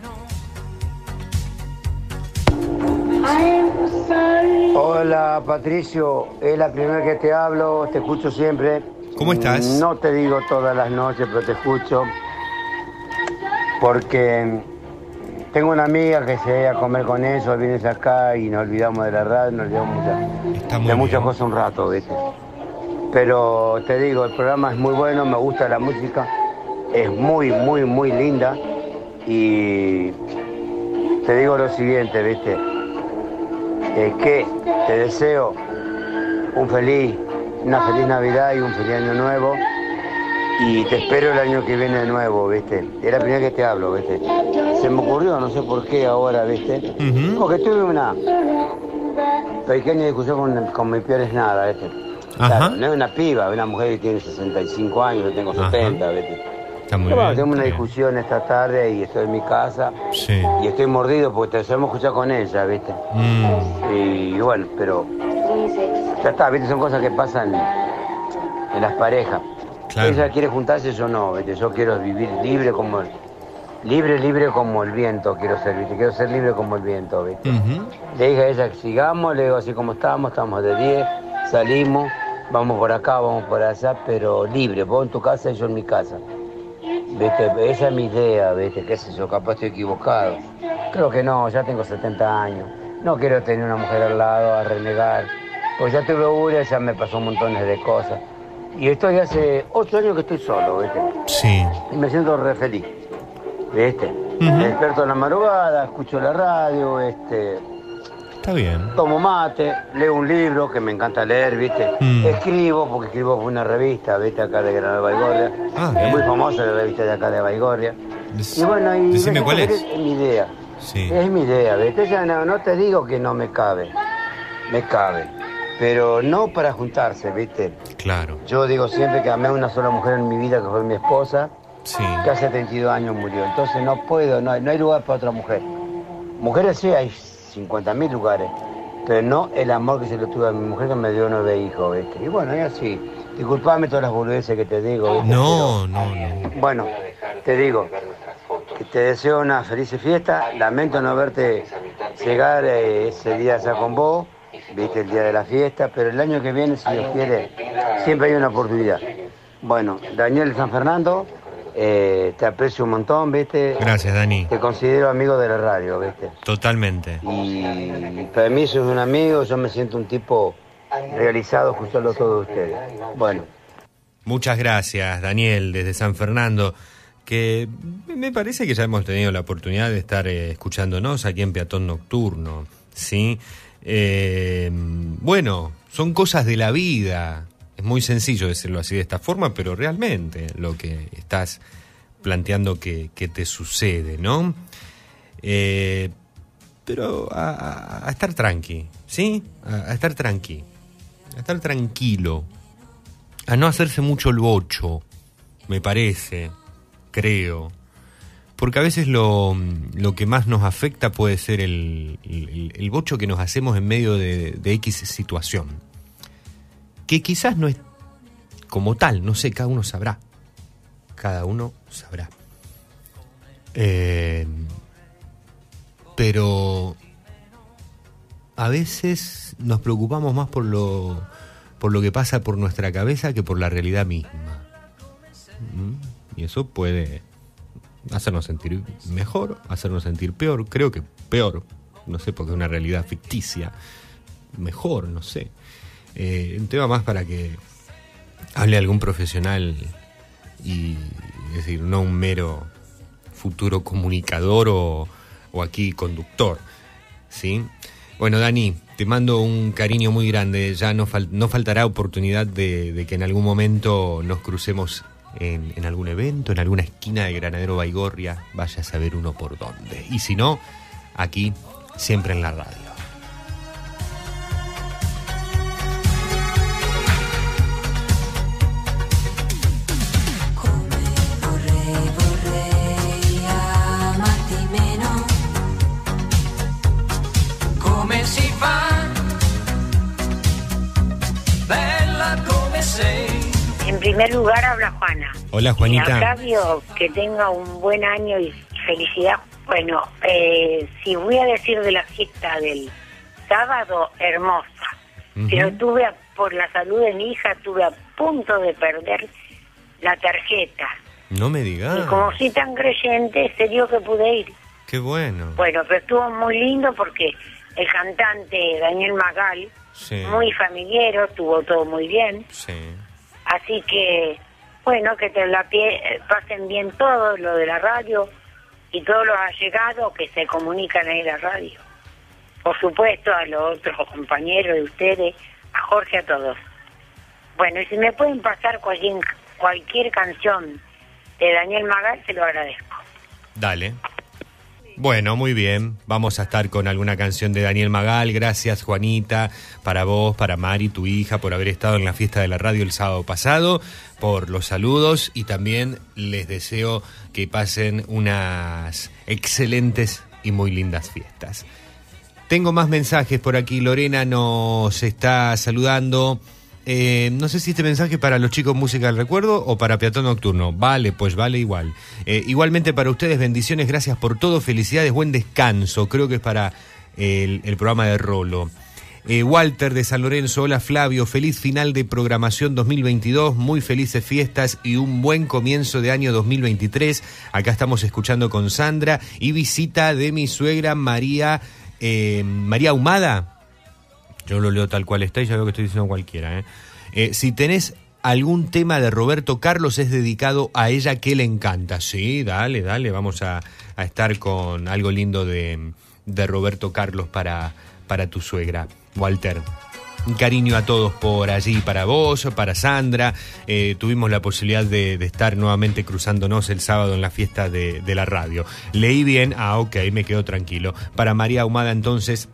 Hola Patricio, es la primera que te hablo, te escucho siempre. ¿Cómo estás? No te digo todas las noches, pero te escucho. Porque tengo una amiga que se va a comer con eso, vienes acá y nos olvidamos de la radio, nos olvidamos muy de muchas cosas un rato, ¿viste? Pero te digo, el programa es muy bueno, me gusta la música, es muy, muy, muy linda. Y te digo lo siguiente, ¿viste? Es que te deseo un feliz, una feliz Navidad y un feliz año nuevo. Y te espero el año que viene de nuevo, ¿viste? Es la primera que te hablo, ¿viste? Se me ocurrió, no sé por qué ahora, ¿viste? Porque tuve una pequeña discusión con, con mi peor es nada, ¿viste? Claro, no es una piba, es una mujer que tiene 65 años, yo tengo Ajá. 70, ¿viste? Está muy Pero bueno, bien. tenemos una bien. discusión esta tarde y estoy en mi casa Sí. y estoy mordido porque te sabemos escuchar con ella, ¿viste? Mm, Y bueno, pero ya está, ¿viste? Son cosas que pasan en las parejas. Claro. Ella quiere juntarse, yo no, ¿viste? Yo quiero vivir libre como libre, libre como el viento quiero ser, ¿viste? Quiero ser libre como el viento, ¿viste? Le dije a ella que sigamos, le digo así como estamos, estamos de 10, salimos, vamos por acá, vamos por allá, pero libre, vos en tu casa y yo en mi casa. ¿Viste? Esa es mi idea, ¿viste? ¿Qué sé yo? Capaz estoy equivocado. Creo que no, ya tengo 70 años. No quiero tener una mujer al lado a renegar. Pues ya tuve una, ya me pasó montones de cosas. Y estoy hace 8 años que estoy solo, ¿viste? Sí. Y me siento re feliz. ¿Viste? Me despierto en la madrugada, escucho la radio, este, Está bien. tomo mate, leo un libro que me encanta leer, ¿viste? Mm. Escribo, porque escribo una revista, ¿viste? Acá de Granada Baigorria. Ah, es bien. muy famosa la revista de acá de Baigorria. Des- Y bueno, y Decime me cuál es. feliz, mi idea. Sí. Es mi idea, ¿viste? Ya no, no te digo que no me cabe, me cabe. Pero no para juntarse, ¿viste? Claro. Yo digo siempre que amé a una sola mujer en mi vida, que fue mi esposa, Sí. que hace 32 años murió. Entonces no puedo, no hay, no hay lugar para otra mujer. Mujeres sí, hay 50.000 lugares, pero no el amor que se lo tuve a mi mujer que me dio nueve hijos, ¿viste? Y bueno, es así. Disculpame todas las boludeces que te digo, ¿viste? No, no, no. Bueno, te digo, que te deseo una feliz fiesta. Lamento no verte llegar eh, ese día allá con vos, viste el día de la fiesta, pero el año que viene, si Dios quiere, siempre hay una oportunidad. Bueno, Daniel San Fernando, eh, te aprecio un montón, ¿viste? Gracias, Dani. Te considero amigo de la radio, ¿viste? Totalmente. Y para mí sos un amigo, yo me siento un tipo realizado escuchando a todos ustedes. Bueno, Muchas gracias, Daniel, desde San Fernando, que me parece que ya hemos tenido la oportunidad de estar eh, escuchándonos aquí en Peatón Nocturno, ¿sí? Eh, bueno, son cosas de la vida. Es muy sencillo decirlo así de esta forma, pero realmente lo que estás planteando que, te sucede, ¿no? Eh, pero a, a- estar tranqui, ¿sí? A, estar tranqui, a estar tranquilo, a no hacerse mucho el bocho, me parece, creo. Porque a veces lo, que más nos afecta puede ser el bocho que nos hacemos en medio de, de X situación. Que quizás no es como tal, no sé, cada uno sabrá. Cada uno sabrá. Eh, pero a veces nos preocupamos más por lo, por lo que pasa por nuestra cabeza que por la realidad misma. ¿Mm? Y eso puede hacernos sentir mejor, hacernos sentir peor, creo que peor, no sé, porque es una realidad ficticia, mejor, no sé. Eh, un tema más para que hable algún profesional y es decir, no un mero futuro comunicador o, o aquí conductor. ¿Sí? Bueno, Dani, te mando un cariño muy grande. Ya no, no faltará oportunidad de, de que en algún momento nos crucemos en, en algún evento, en alguna esquina de Granadero Baigorria. Vaya a saber uno por dónde. Y si no, aquí, siempre en la radio. Primer lugar habla Juana. Hola, Y Juanita. Octavio, que tenga un buen año y felicidad. Bueno, eh, si voy a decir de la fiesta del sábado, hermosa. Pero tuve, a- por la salud de mi hija, tuve a punto de perder la tarjeta. No me Y digas. como soy tan creyente, se dio que pude ir. Qué bueno. Bueno, pero estuvo muy lindo porque el cantante Daniel Magal, Sí. muy familiero, estuvo todo muy bien. Sí. Así que, bueno, que te la pasen bien todo lo de la radio y todos los allegados que se comunican ahí en la radio. Por supuesto, a los otros compañeros de ustedes, a Jorge, a todos. Bueno, y si me pueden pasar cualquier, cualquier canción de Daniel Magal, se lo agradezco. Dale. Bueno, muy bien. Vamos a estar con alguna canción de Daniel Magal. Gracias, Juanita, para vos, para Mari, tu hija, por haber estado en la fiesta de la radio el sábado pasado, por los saludos y también les deseo que pasen unas excelentes y muy lindas fiestas. Tengo más mensajes por aquí. Lorena nos está saludando. Eh, no sé si este mensaje para los chicos Música del Recuerdo o para Peatón Nocturno. Vale, pues vale igual. Eh, igualmente para ustedes, bendiciones, gracias por todo, felicidades, buen descanso. Creo que es para el, programa de Rolo. Eh, Walter de San Lorenzo, hola Flavio, feliz final de programación 2022, muy felices fiestas y un buen comienzo de año 2023. Acá estamos escuchando con Sandra y visita de mi suegra María, María Humada. Yo lo leo tal cual está y ya veo que estoy diciendo cualquiera. ¿eh? Eh, si tenés algún tema de Roberto Carlos es dedicado a ella que le encanta. Sí, dale, dale, vamos a, a estar con algo lindo de, de Roberto Carlos para, para tu suegra, Walter. Un cariño a todos por allí, para vos, para Sandra. Eh, tuvimos la posibilidad de, de estar nuevamente cruzándonos el sábado en la fiesta de, la radio. Leí bien, ah, ok, me quedo tranquilo. Para María Ahumada, entonces,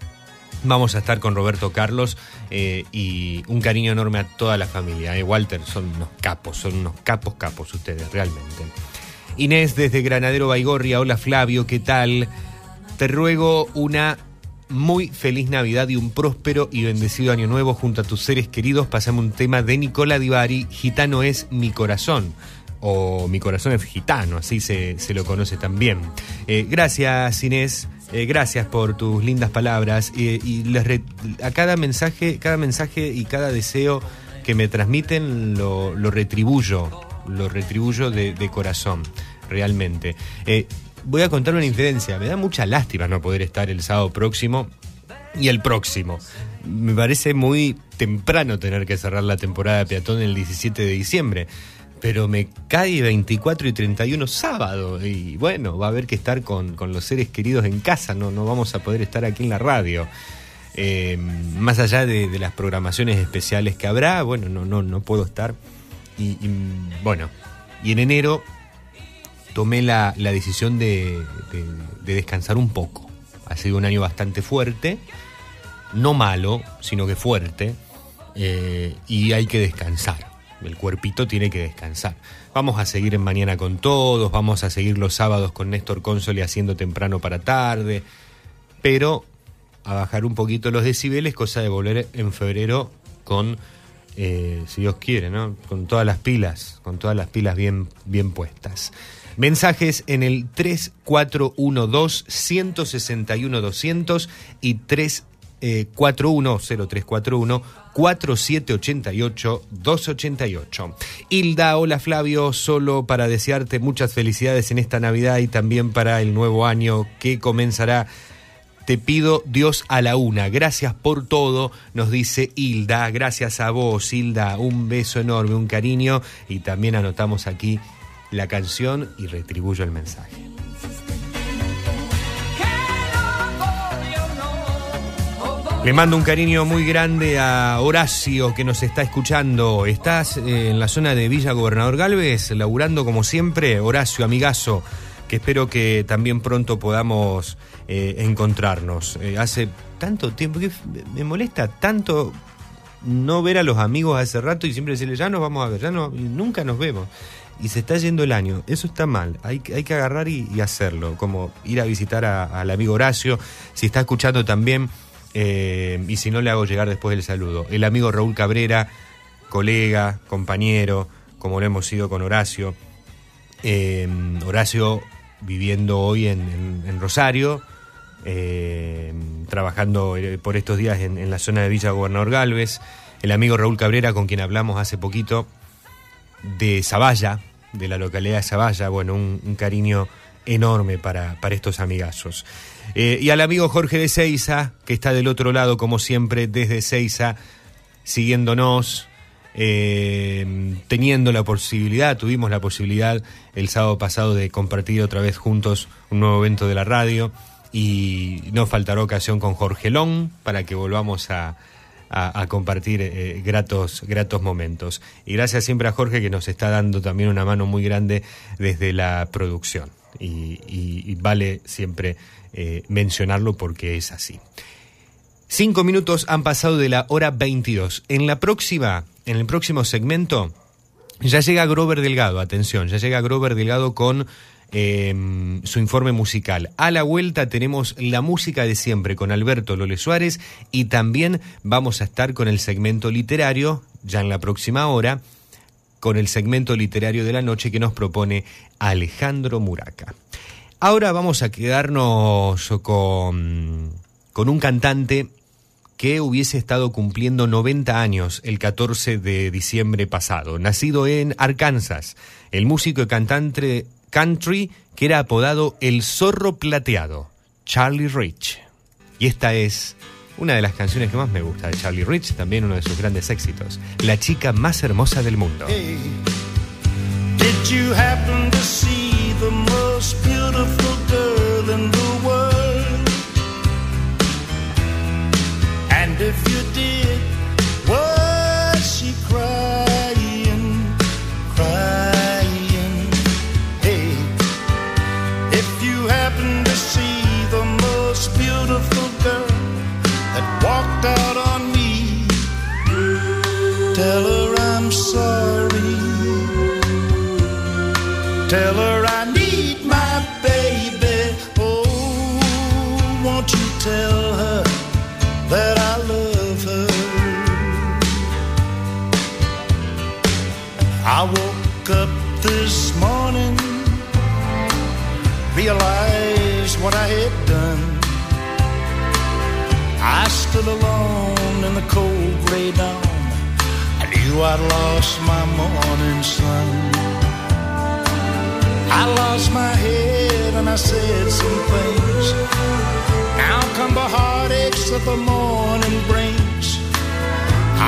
Vamos a estar con Roberto Carlos eh, y un cariño enorme a toda la familia. eh. Walter, son unos capos, son unos capos capos ustedes, realmente. Inés desde Granadero Baigorria, hola Flavio, ¿qué tal? Te ruego una muy feliz Navidad y un próspero y bendecido año nuevo junto a tus seres queridos. Pasame un tema de Nicola Divari, Gitano es mi corazón. O mi corazón es gitano, así se, se lo conoce también. Eh, gracias Inés, eh, gracias por tus lindas palabras. y les re- a cada mensaje, cada mensaje y cada deseo que me transmiten lo, retribuyo, lo retribuyo de, de corazón, realmente. Eh, voy a contar una infidencia, me da mucha lástima no poder estar el sábado próximo y el próximo. Me parece muy temprano tener que cerrar la temporada de peatón el 17 de diciembre. Pero me cae 24 y 31 sábado. Y bueno, va a haber que estar con, con los seres queridos en casa. No, no vamos a poder estar aquí en la radio. Eh, más allá de, de las programaciones especiales que habrá, bueno, no, no, no puedo estar. Y, bueno, y en enero tomé la, la decisión de, de- de descansar un poco. Ha sido un año bastante fuerte, no malo, sino que fuerte, eh, y hay que descansar. El cuerpito tiene que descansar. Vamos a seguir en mañana con todos, vamos a seguir los sábados con Néstor Consoli haciendo temprano para tarde, pero a bajar un poquito los decibeles, cosa de volver en febrero con, eh, si Dios quiere, ¿no? Con todas las pilas, con todas las pilas bien, bien puestas. Mensajes en el 3412-161-200 y 341-0341 4788-288. Hilda, hola Flavio, solo para desearte muchas felicidades en esta Navidad y también para el nuevo año que comenzará te pido Dios a la una. Gracias por todo, nos dice Hilda. Gracias a vos, Hilda. Un beso enorme, un cariño. Y también anotamos aquí la canción y retribuyo el mensaje. Le mando un cariño muy grande a Horacio que nos está escuchando. Estás eh, en la zona de Villa Gobernador Galvez, laburando como siempre. Horacio, amigazo, que espero que también pronto podamos eh, encontrarnos. Eh, hace tanto tiempo que me molesta tanto no ver a los amigos hace rato y siempre decirle, ya nos vamos a ver, ya no, nunca nos vemos. Y se está yendo el año, eso está mal, hay, que- hay que agarrar y, hacerlo, como ir a visitar al amigo Horacio, si está escuchando también, eh, y si no le hago llegar después el saludo, el amigo Raúl Cabrera, colega, compañero, como lo hemos sido con Horacio, eh, Horacio viviendo hoy en, Rosario, eh, trabajando por estos días en, en la zona de Villa Gobernador Galvez, el amigo Raúl Cabrera con quien hablamos hace poquito de Zavalla, de la localidad de Zavalla, bueno, un, un cariño enorme para, para estos amigazos. Eh, y al amigo Jorge de Seiza, que está del otro lado, como siempre, desde Seiza, siguiéndonos, eh, teniendo la posibilidad, tuvimos la posibilidad el sábado pasado de compartir otra vez juntos un nuevo evento de la radio y no faltará ocasión con Jorge Long para que volvamos a, compartir eh, gratos, gratos momentos. Y gracias siempre a Jorge que nos está dando también una mano muy grande desde la producción. Y, vale siempre eh, mencionarlo porque es así. Cinco minutos han pasado de la hora 22. En la próxima, en el próximo segmento, ya llega Grover Delgado, atención, ya llega Grover Delgado con eh, su informe musical. A la vuelta tenemos la música de siempre con Alberto Lole Suárez y también vamos a estar con el segmento literario, ya en la próxima hora, con el segmento literario de la noche que nos propone Alejandro Muraca. Ahora vamos a quedarnos con, con un cantante que hubiese estado cumpliendo 90 años el 14 de diciembre pasado. Nacido en Arkansas, el músico y cantante country que era apodado El Zorro Plateado, Charlie Rich. Y esta es una de las canciones que más me gusta de Charlie Rich, también uno de sus grandes éxitos, La chica más hermosa del mundo. Tell her I'm sorry. Tell her I need my baby. Oh, won't you tell her that I love her? I woke up this morning, realized what I had done. I stood alone in the cold gray dawn. Knew I'd lost my morning sun. I lost my head and I said some things. Now come the heartaches that the morning brings.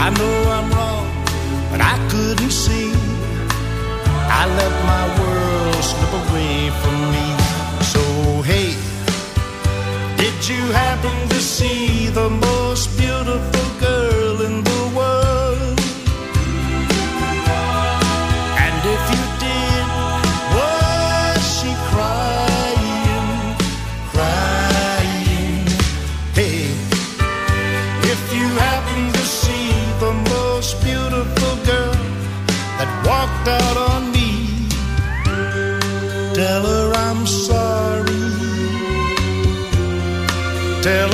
I know I'm wrong, but I couldn't see. I let my world slip away from me. So hey, did you happen to see the most beautiful girl Tell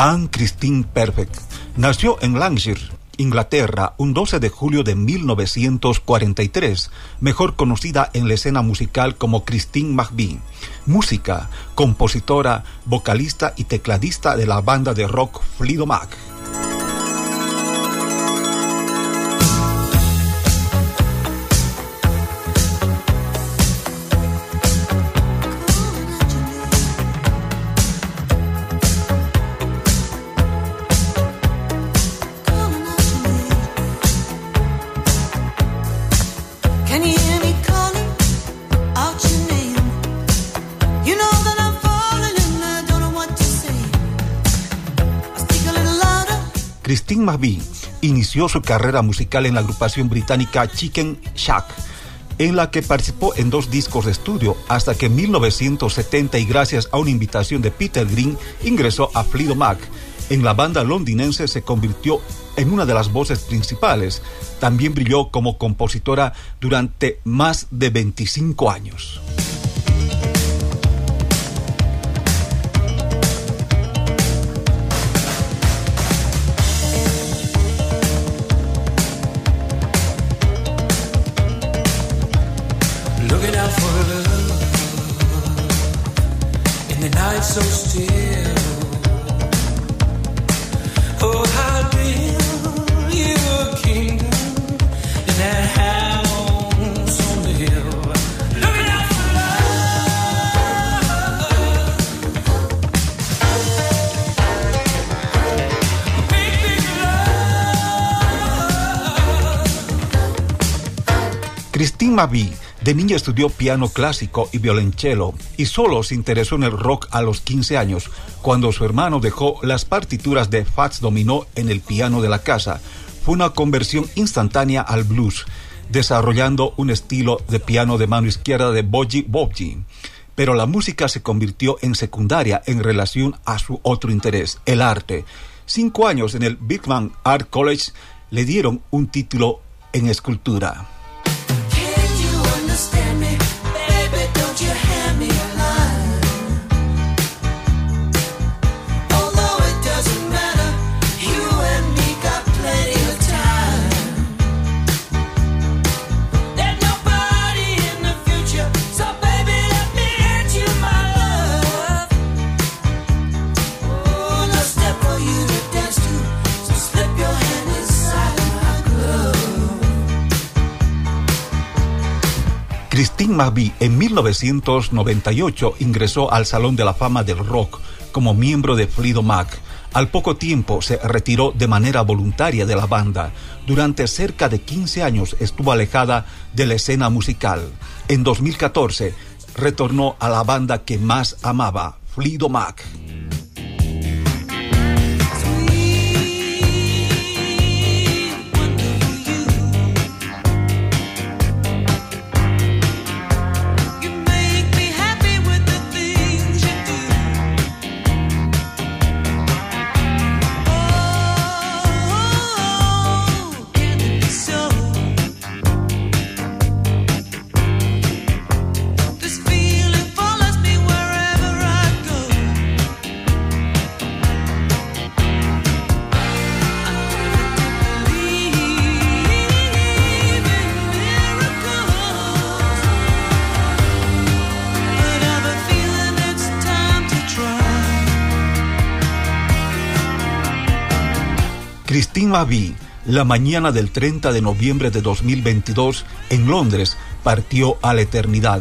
Anne Christine Perfect nació en Lancashire, Inglaterra, un 12 de julio de 1943, mejor conocida en la escena musical como Christine McVie, música, compositora, vocalista y tecladista de la banda de rock Fleetwood Mac. Christine McVie inició su carrera musical en la agrupación británica Chicken Shack, en la que participó en dos discos de estudio, hasta que en 1970 y gracias a una invitación de Peter Green ingresó a Fleetwood Mac. En la banda londinense se convirtió en una de las voces principales. También brilló como compositora durante más de 25 años. McVie de niña estudió piano clásico y violonchelo y solo se interesó en el rock a los 15 años, cuando su hermano dejó las partituras de Fats Dominó en el piano de la casa. Fue una conversión instantánea al blues, desarrollando un estilo de piano de mano izquierda de Boji Bobji. Pero la música se convirtió en secundaria en relación a su otro interés, el arte. Cinco años en el Bigman Art College le dieron un título en escultura. Christine McVie en 1998 ingresó al Salón de la Fama del Rock como miembro de Fleetwood Mac. Al poco tiempo se retiró de manera voluntaria de la banda. Durante cerca de 15 años estuvo alejada de la escena musical. En 2014 retornó a la banda que más amaba, Fleetwood Mac. Christine McVie, la mañana del 30 de noviembre de 2022 en Londres, partió a la eternidad.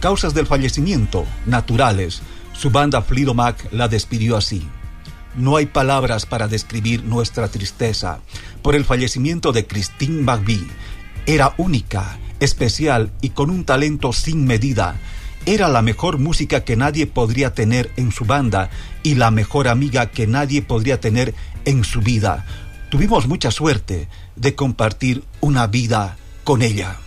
Causas del fallecimiento, naturales. Su banda Fleetwood Mac la despidió así. No hay palabras para describir nuestra tristeza por el fallecimiento de Christine McVie. Era única, especial y con un talento sin medida. Era la mejor música que nadie podría tener en su banda y la mejor amiga que nadie podría tener en su vida. Tuvimos mucha suerte de compartir una vida con ella.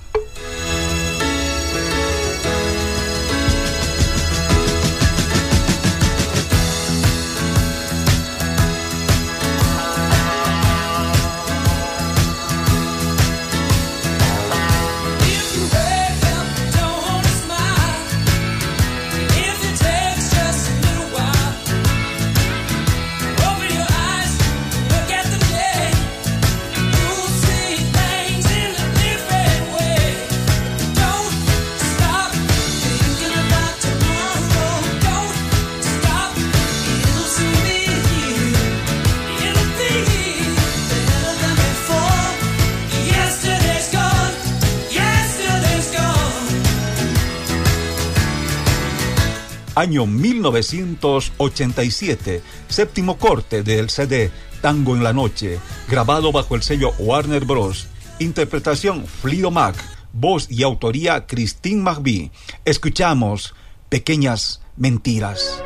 Año 1987, séptimo corte del CD Tango en la Noche, grabado bajo el sello Warner Bros. Interpretación Fleetwood Mac, voz y autoría Christine McVie. Escuchamos Pequeñas Mentiras.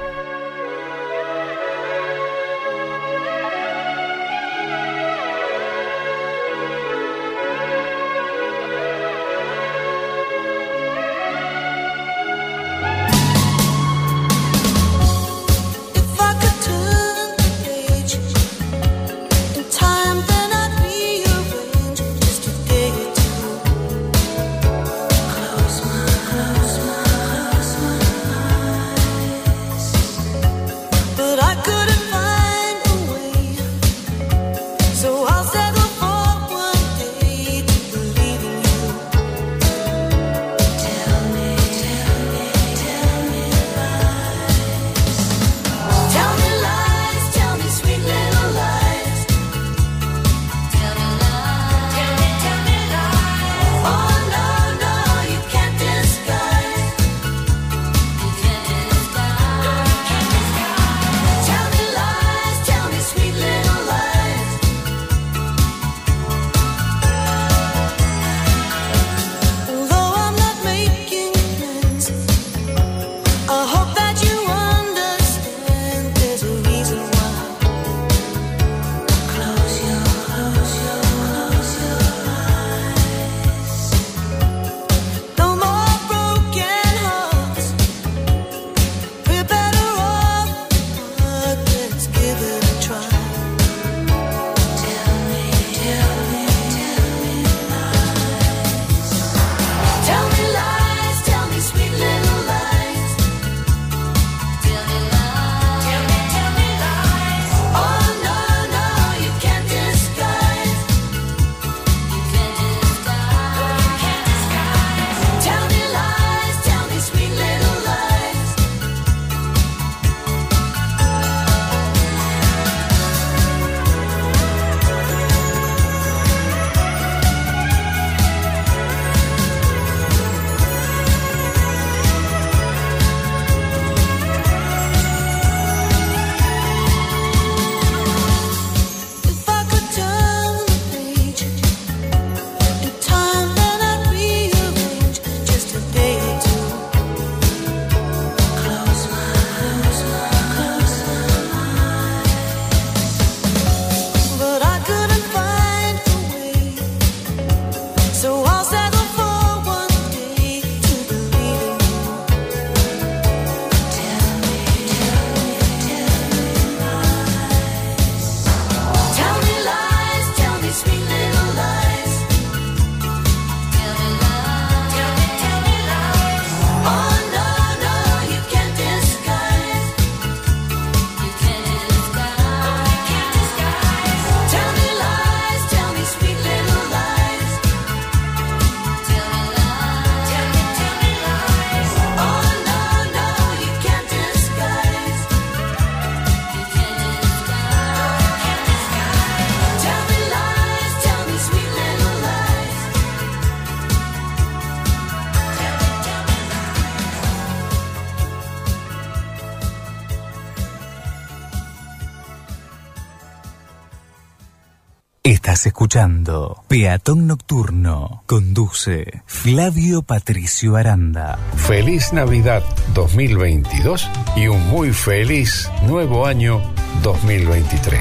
Escuchando Peatón Nocturno. Conduce Flavio Patricio Aranda. Feliz Navidad 2022 y un muy feliz nuevo año 2023.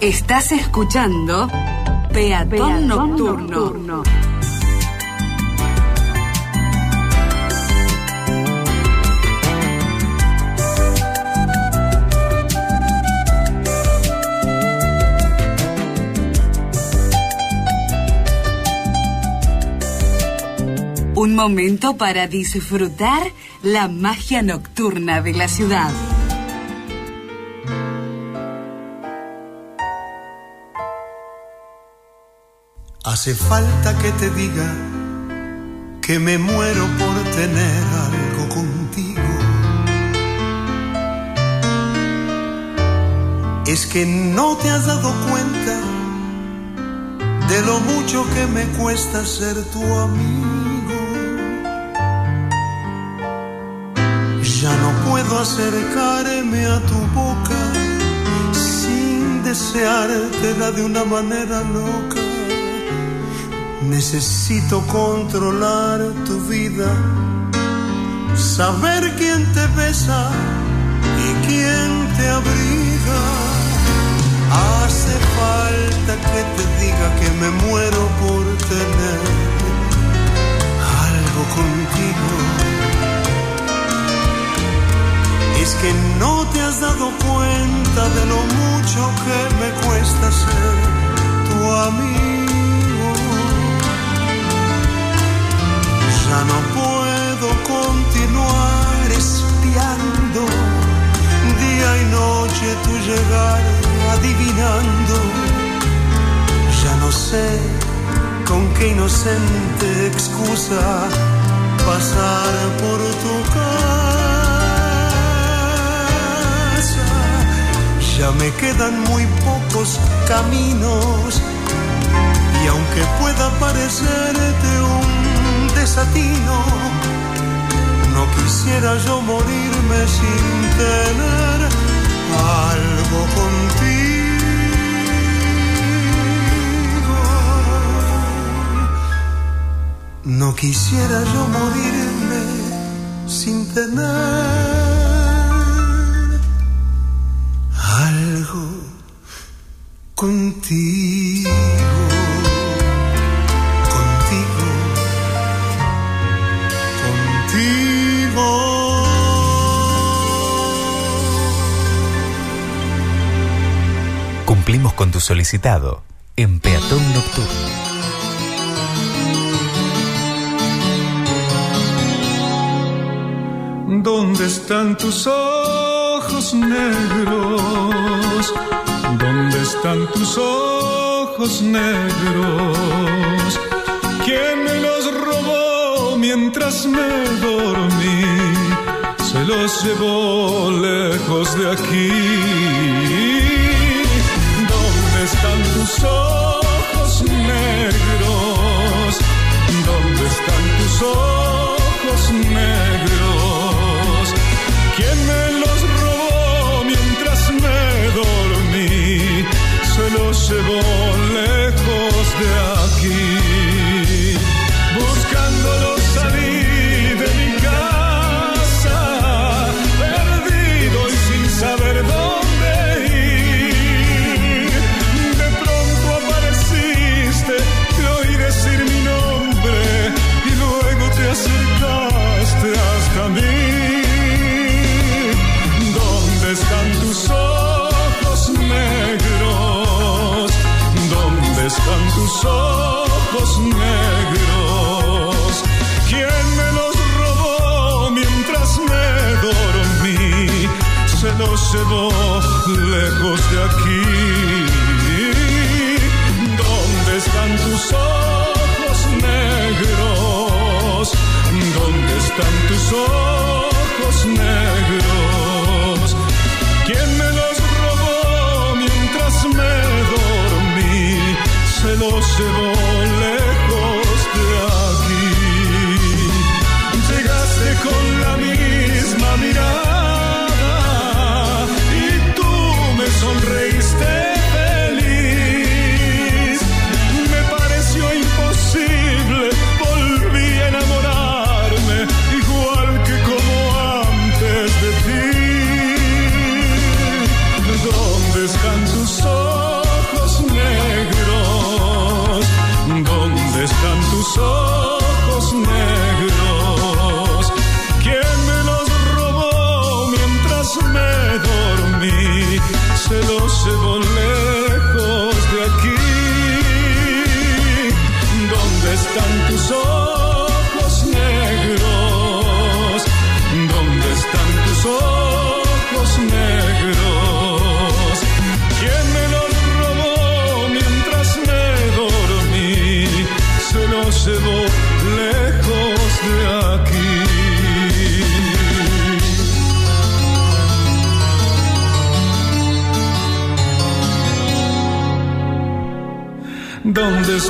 Estás escuchando Peatón, Nocturno. Momento para disfrutar la magia nocturna de la ciudad. Hace falta que te diga que me muero por tener algo contigo. Es que no te has dado cuenta de lo mucho que me cuesta ser tu amigo. Acercarme a tu boca sin deseártela de una manera loca. Necesito controlar tu vida, saber quién te besa y quién te abriga. Hace falta que te diga que me muero por tener algo contigo. Es que no te has dado cuenta de lo mucho que me cuesta ser tu amigo. Ya no puedo continuar espiando día y noche tu llegar adivinando. Ya no sé con qué inocente excusa pasar por tu casa. Ya me quedan muy pocos caminos y aunque pueda parecerte un desatino, no quisiera yo morirme sin tener algo contigo. No quisiera yo morirme sin tener contigo. Contigo. Cumplimos con tu solicitado en Peatón Nocturno. ¿Dónde están tus ojos negros? ¿Dónde están tus ojos negros? ¿Quién me los robó mientras me dormí? Se los llevó lejos de aquí. ¿Dónde están tus ojos negros? ¿Dónde están tus ojos negros? Los llevó lejos de aquí. Ojos negros? ¿Quién me los robó mientras me dormí? Se los llevó lejos de aquí. Se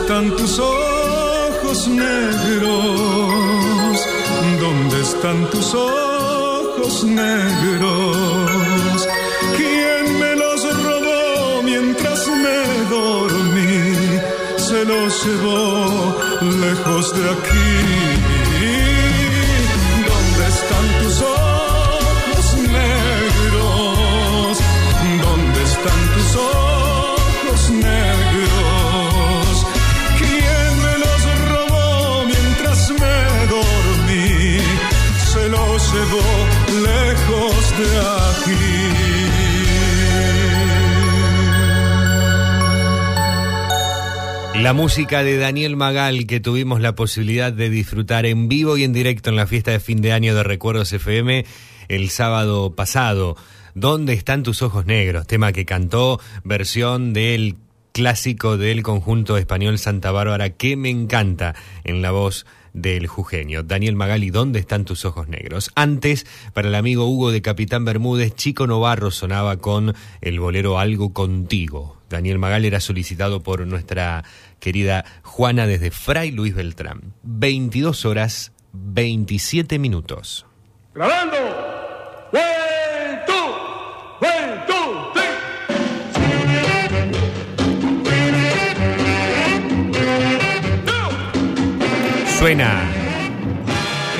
están tus ojos negros? ¿Dónde están tus ojos negros? ¿Quién me los robó mientras me dormí? Se los llevó lejos de aquí. Lejos de aquí. La música de Daniel Magal que tuvimos la posibilidad de disfrutar en vivo y en directo en la fiesta de fin de año de Recuerdos FM el sábado pasado. ¿Dónde están tus ojos negros? Tema que cantó, versión del clásico del conjunto español Santa Bárbara que me encanta en la voz del jujeño. Daniel Magali, ¿dónde están tus ojos negros? Antes, para el amigo Hugo de Capitán Bermúdez, Chico Novarro sonaba con el bolero Algo Contigo. Daniel Magal era solicitado por nuestra querida Juana desde Fray Luis Beltrán. 22 horas 27 minutos. Grabando.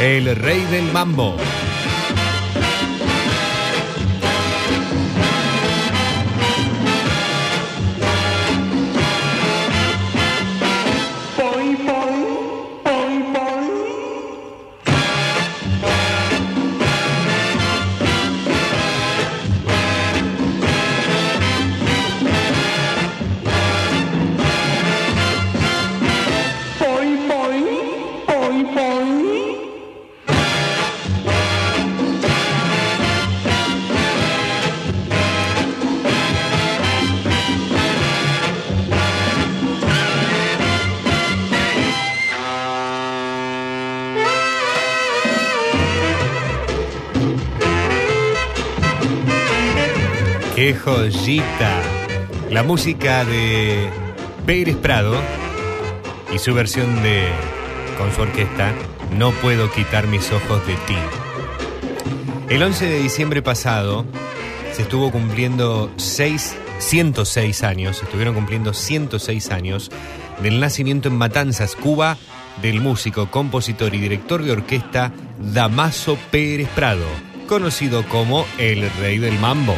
El rey del mambo. ¡Qué joyita! La música de Pérez Prado y su versión de, con su orquesta, No puedo quitar mis ojos de ti. El 11 de diciembre pasado se estuvo cumpliendo seis, 106 años, estuvieron cumpliendo 106 años del nacimiento en Matanzas, Cuba, del músico, compositor y director de orquesta Damaso Pérez Prado, conocido como el Rey del Mambo.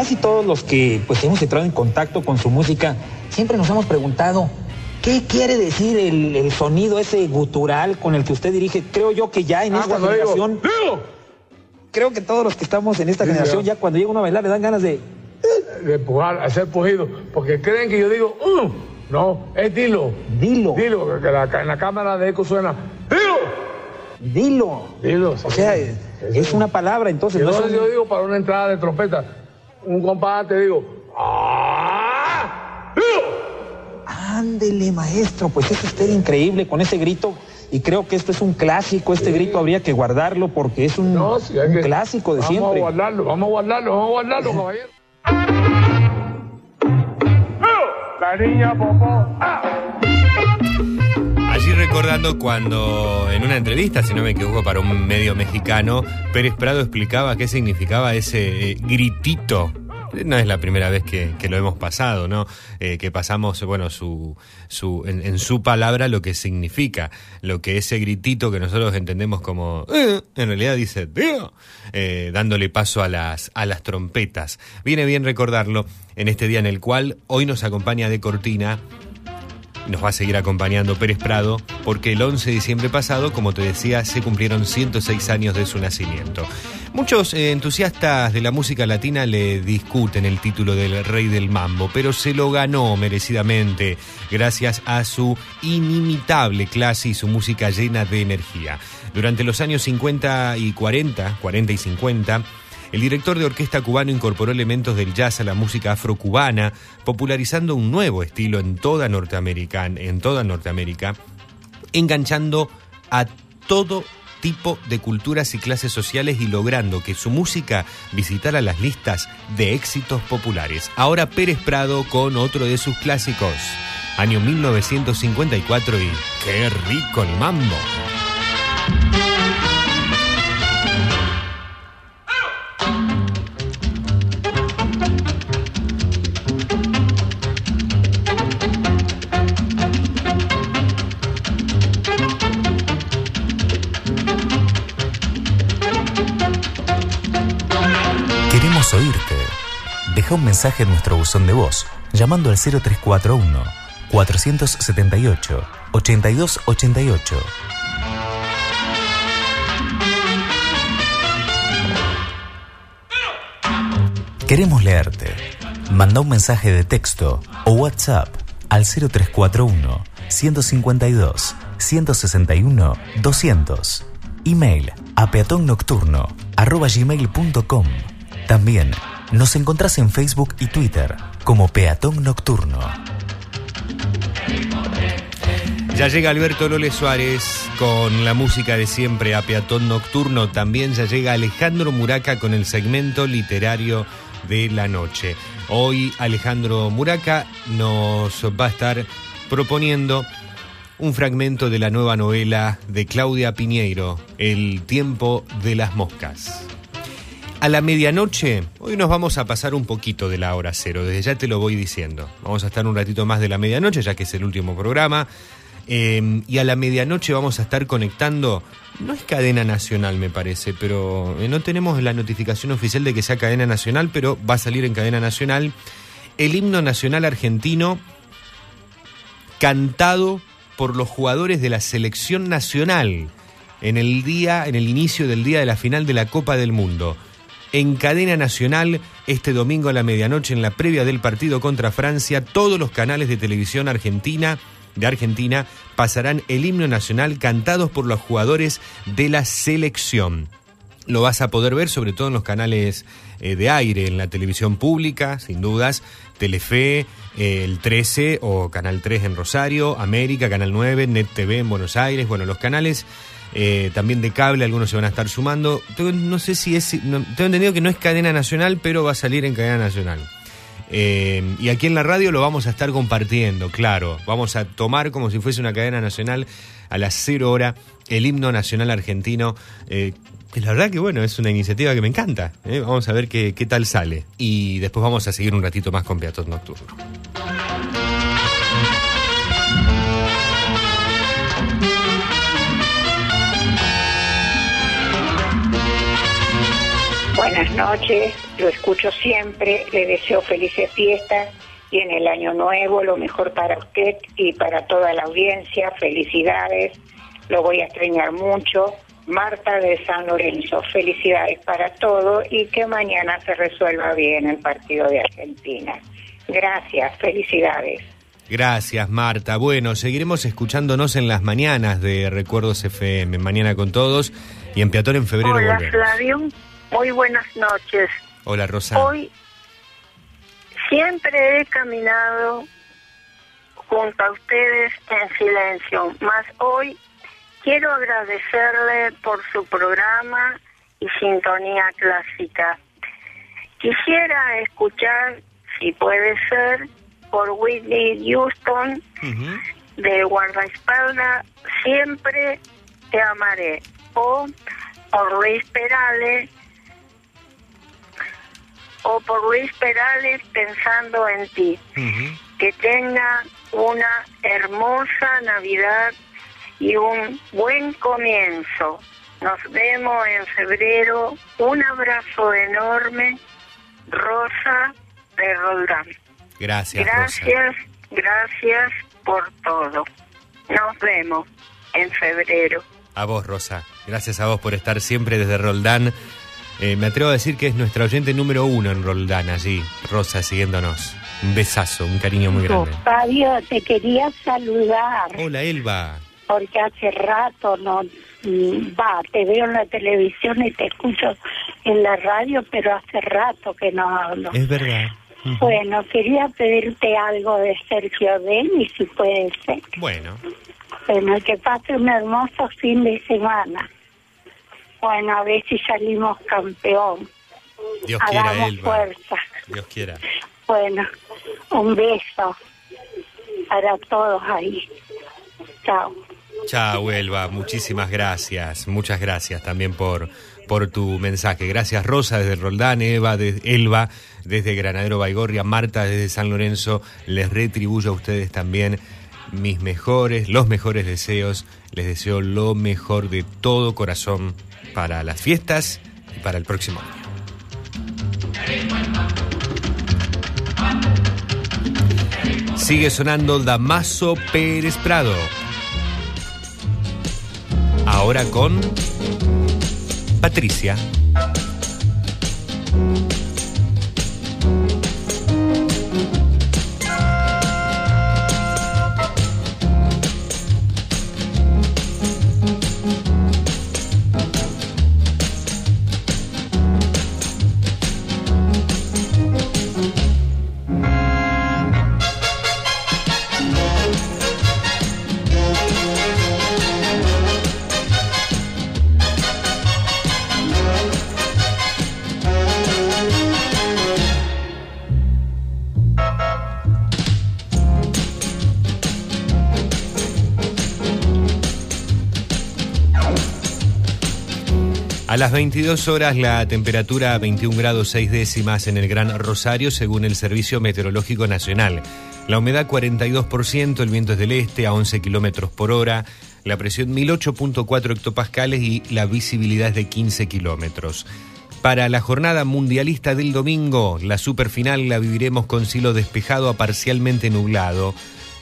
Casi todos los que pues hemos entrado en contacto con su música, siempre nos hemos preguntado, ¿qué quiere decir el, el sonido ese gutural con el que usted dirige? Creo yo que ya en Ah, esta cuando digo, generación, creo que todos los que estamos en esta Sí, generación, ya. cuando llega uno a bailar le dan ganas de... de empujar, hacer pujido, porque creen que yo digo, "Uh". no, es dilo. Dilo. Dilo, que la, en la cámara de eco suena, dilo. Dilo. Dilo. O sea, es, es una palabra, entonces. Y no son- yo digo para una entrada de trompeta, un compás te digo, ¡ah! Ándele, maestro, pues es usted increíble con ese grito. Y creo que esto es un clásico, este grito habría que guardarlo porque es un, Sí, hay un que- clásico de vamos siempre. a guardarlo, vamos a guardarlo, vamos a guardarlo, caballero. La niña popó. ¡Ah! Recordando cuando en una entrevista, si no me equivoco, para un medio mexicano, Pérez Prado explicaba qué significaba ese eh, gritito No es la primera vez que, lo hemos pasado, ¿no? Eh, que pasamos, bueno, su, su, en, su palabra lo que significa, lo que ese gritito que nosotros entendemos como, "Eh", en realidad dice, dándole paso a las, a las trompetas. Viene bien recordarlo en este día en el cual hoy nos acompaña de cortina nos va a seguir acompañando Pérez Prado porque el 11 de diciembre pasado, como te decía, se cumplieron 106 años de su nacimiento. Muchos eh, entusiastas de la música latina le discuten el título del Rey del Mambo, pero se lo ganó merecidamente gracias a su inimitable clase y su música llena de energía. Durante los años 50 y 40, 40 y 50, el director de orquesta cubano incorporó elementos del jazz a la música afrocubana, popularizando un nuevo estilo en toda Norteamérica, en toda Norteamérica, enganchando a todo tipo de culturas y clases sociales y logrando que su música visitara las listas de éxitos populares. Ahora Pérez Prado con otro de sus clásicos, año 1954 y qué rico el mambo. Un mensaje en nuestro buzón de voz llamando al 0341 478 8288. Queremos leerte. Manda un mensaje de texto o WhatsApp al 0341 152 161 200. Email a peatonnocturno arroba gmail.com. También nos encontrás en Facebook y Twitter como Peatón Nocturno. Ya llega Alberto Lole Suárez con la música de siempre a Peatón Nocturno. También ya llega Alejandro Muraca con el segmento literario de la noche. Hoy Alejandro Muraca nos va a estar proponiendo un fragmento de la nueva novela de Claudia Piñeiro, El tiempo de las moscas. A la medianoche, hoy nos vamos a pasar un poquito de la hora cero, desde ya te lo voy diciendo. Vamos a estar un ratito más de la medianoche, ya que es el último programa. Eh, y a la medianoche vamos a estar conectando, no es cadena nacional me parece, pero eh, no tenemos la notificación oficial de que sea cadena nacional, pero va a salir en cadena nacional el himno nacional argentino cantado por los jugadores de la selección nacional en el día, en el inicio del día de la final de la Copa del Mundo. En cadena nacional, este domingo a la medianoche, en la previa del partido contra Francia, todos los canales de televisión argentina de Argentina pasarán el himno nacional cantados por los jugadores de la selección. Lo vas a poder ver sobre todo en los canales eh, de aire, en la televisión pública, sin dudas, Telefe, eh, el 13 o Canal 3 en Rosario, América, Canal 9, Net TV en Buenos Aires, bueno, los canales eh, también de cable, algunos se van a estar sumando. Tengo- no sé si es, tengo entendido que no es cadena nacional, pero va a salir en cadena nacional. Eh, y aquí en la radio lo vamos a estar compartiendo, claro. Vamos a tomar como si fuese una cadena nacional a las cero hora el himno nacional argentino. eh, la verdad que bueno, es una iniciativa que me encanta. eh. Vamos a ver qué, qué tal sale. Y después vamos a seguir un ratito más con Peatón Nocturno. Buenas noches, lo escucho siempre, le deseo felices fiestas y en el año nuevo lo mejor para usted y para toda la audiencia, felicidades, lo voy a extrañar mucho. Marta de San Lorenzo, felicidades para todo y que mañana se resuelva bien el partido de Argentina. Gracias, felicidades. Gracias, Marta. Bueno, seguiremos escuchándonos en las mañanas de Recuerdos FM. Mañana con todos y en Peatón en febrero Hola volvemos. Flavio, muy buenas noches. Hola, Rosa. Hoy siempre he caminado junto a ustedes en silencio, más hoy quiero agradecerle por su programa y sintonía clásica. Quisiera escuchar, si puede ser, por Whitney Houston de guardaespaldas, siempre te amaré, o por Luis Perales, o por Luis Perales pensando en ti. Que tenga una hermosa Navidad y un buen comienzo. Nos vemos en febrero. Un abrazo enorme. Rosa de Roldán. Gracias, Rosa. Gracias, gracias por todo. Nos vemos en febrero. A vos, Rosa. Gracias a vos por estar siempre desde Roldán. Eh, me atrevo a decir que es nuestra oyente número uno en Roldán, allí. Rosa, siguiéndonos. Un besazo, un cariño muy grande. Fabio, te quería saludar Hola, Elba. porque hace rato no mm, va, te veo en la televisión y te escucho en la radio, pero hace rato que no hablo. Es verdad. Bueno, quería pedirte algo de Sergio Denis, si puede ser. Bueno, Bueno, que pase un hermoso fin de semana. Bueno, a ver si salimos campeón. Dios quiera, Hagamos Elba. fuerza. Dios quiera. Bueno, un beso para todos ahí. Chao. Chao, Elba. Muchísimas gracias. Muchas gracias también por, por tu mensaje. Gracias, Rosa, desde Roldán, Eva, de, Elba, desde Granadero Baigorria, Marta, desde San Lorenzo. Les retribuyo a ustedes también mis mejores, los mejores deseos. Les deseo lo mejor de todo corazón para las fiestas y para el próximo año. Sigue sonando Damaso Pérez Prado. Ahora con Patricia. Las 22 horas la temperatura 21 grados 6 décimas en el Gran Rosario según el Servicio Meteorológico Nacional. La humedad 42%, el viento es del este a 11 kilómetros por hora, la presión 1008.4 hectopascales y la visibilidad es de 15 kilómetros. Para la jornada mundialista del domingo, la superfinal la viviremos con cielo despejado a parcialmente nublado.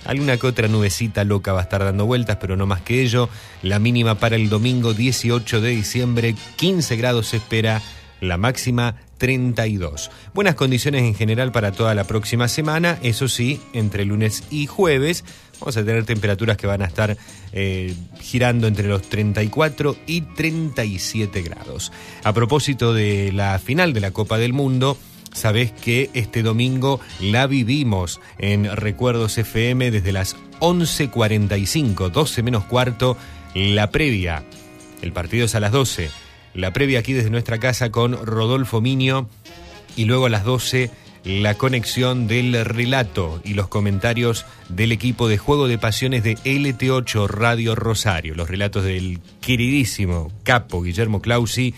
Alguna que otra nubecita loca va a estar dando vueltas, pero no más que ello. La mínima para el domingo 18 de diciembre, 15 grados se espera, la máxima 32. Buenas condiciones en general para toda la próxima semana, eso sí, entre lunes y jueves vamos a tener temperaturas que van a estar eh, girando entre los 34 y 37 grados. A propósito de la final de la Copa del Mundo, Sabés que este domingo la vivimos en Recuerdos FM desde las 11.45, 12 menos cuarto, la previa. El partido es a las 12. La previa aquí desde nuestra casa con Rodolfo Miño y luego a las 12 la conexión del relato y los comentarios del equipo de Juego de Pasiones de LT8 Radio Rosario, los relatos del queridísimo capo Guillermo Clausi,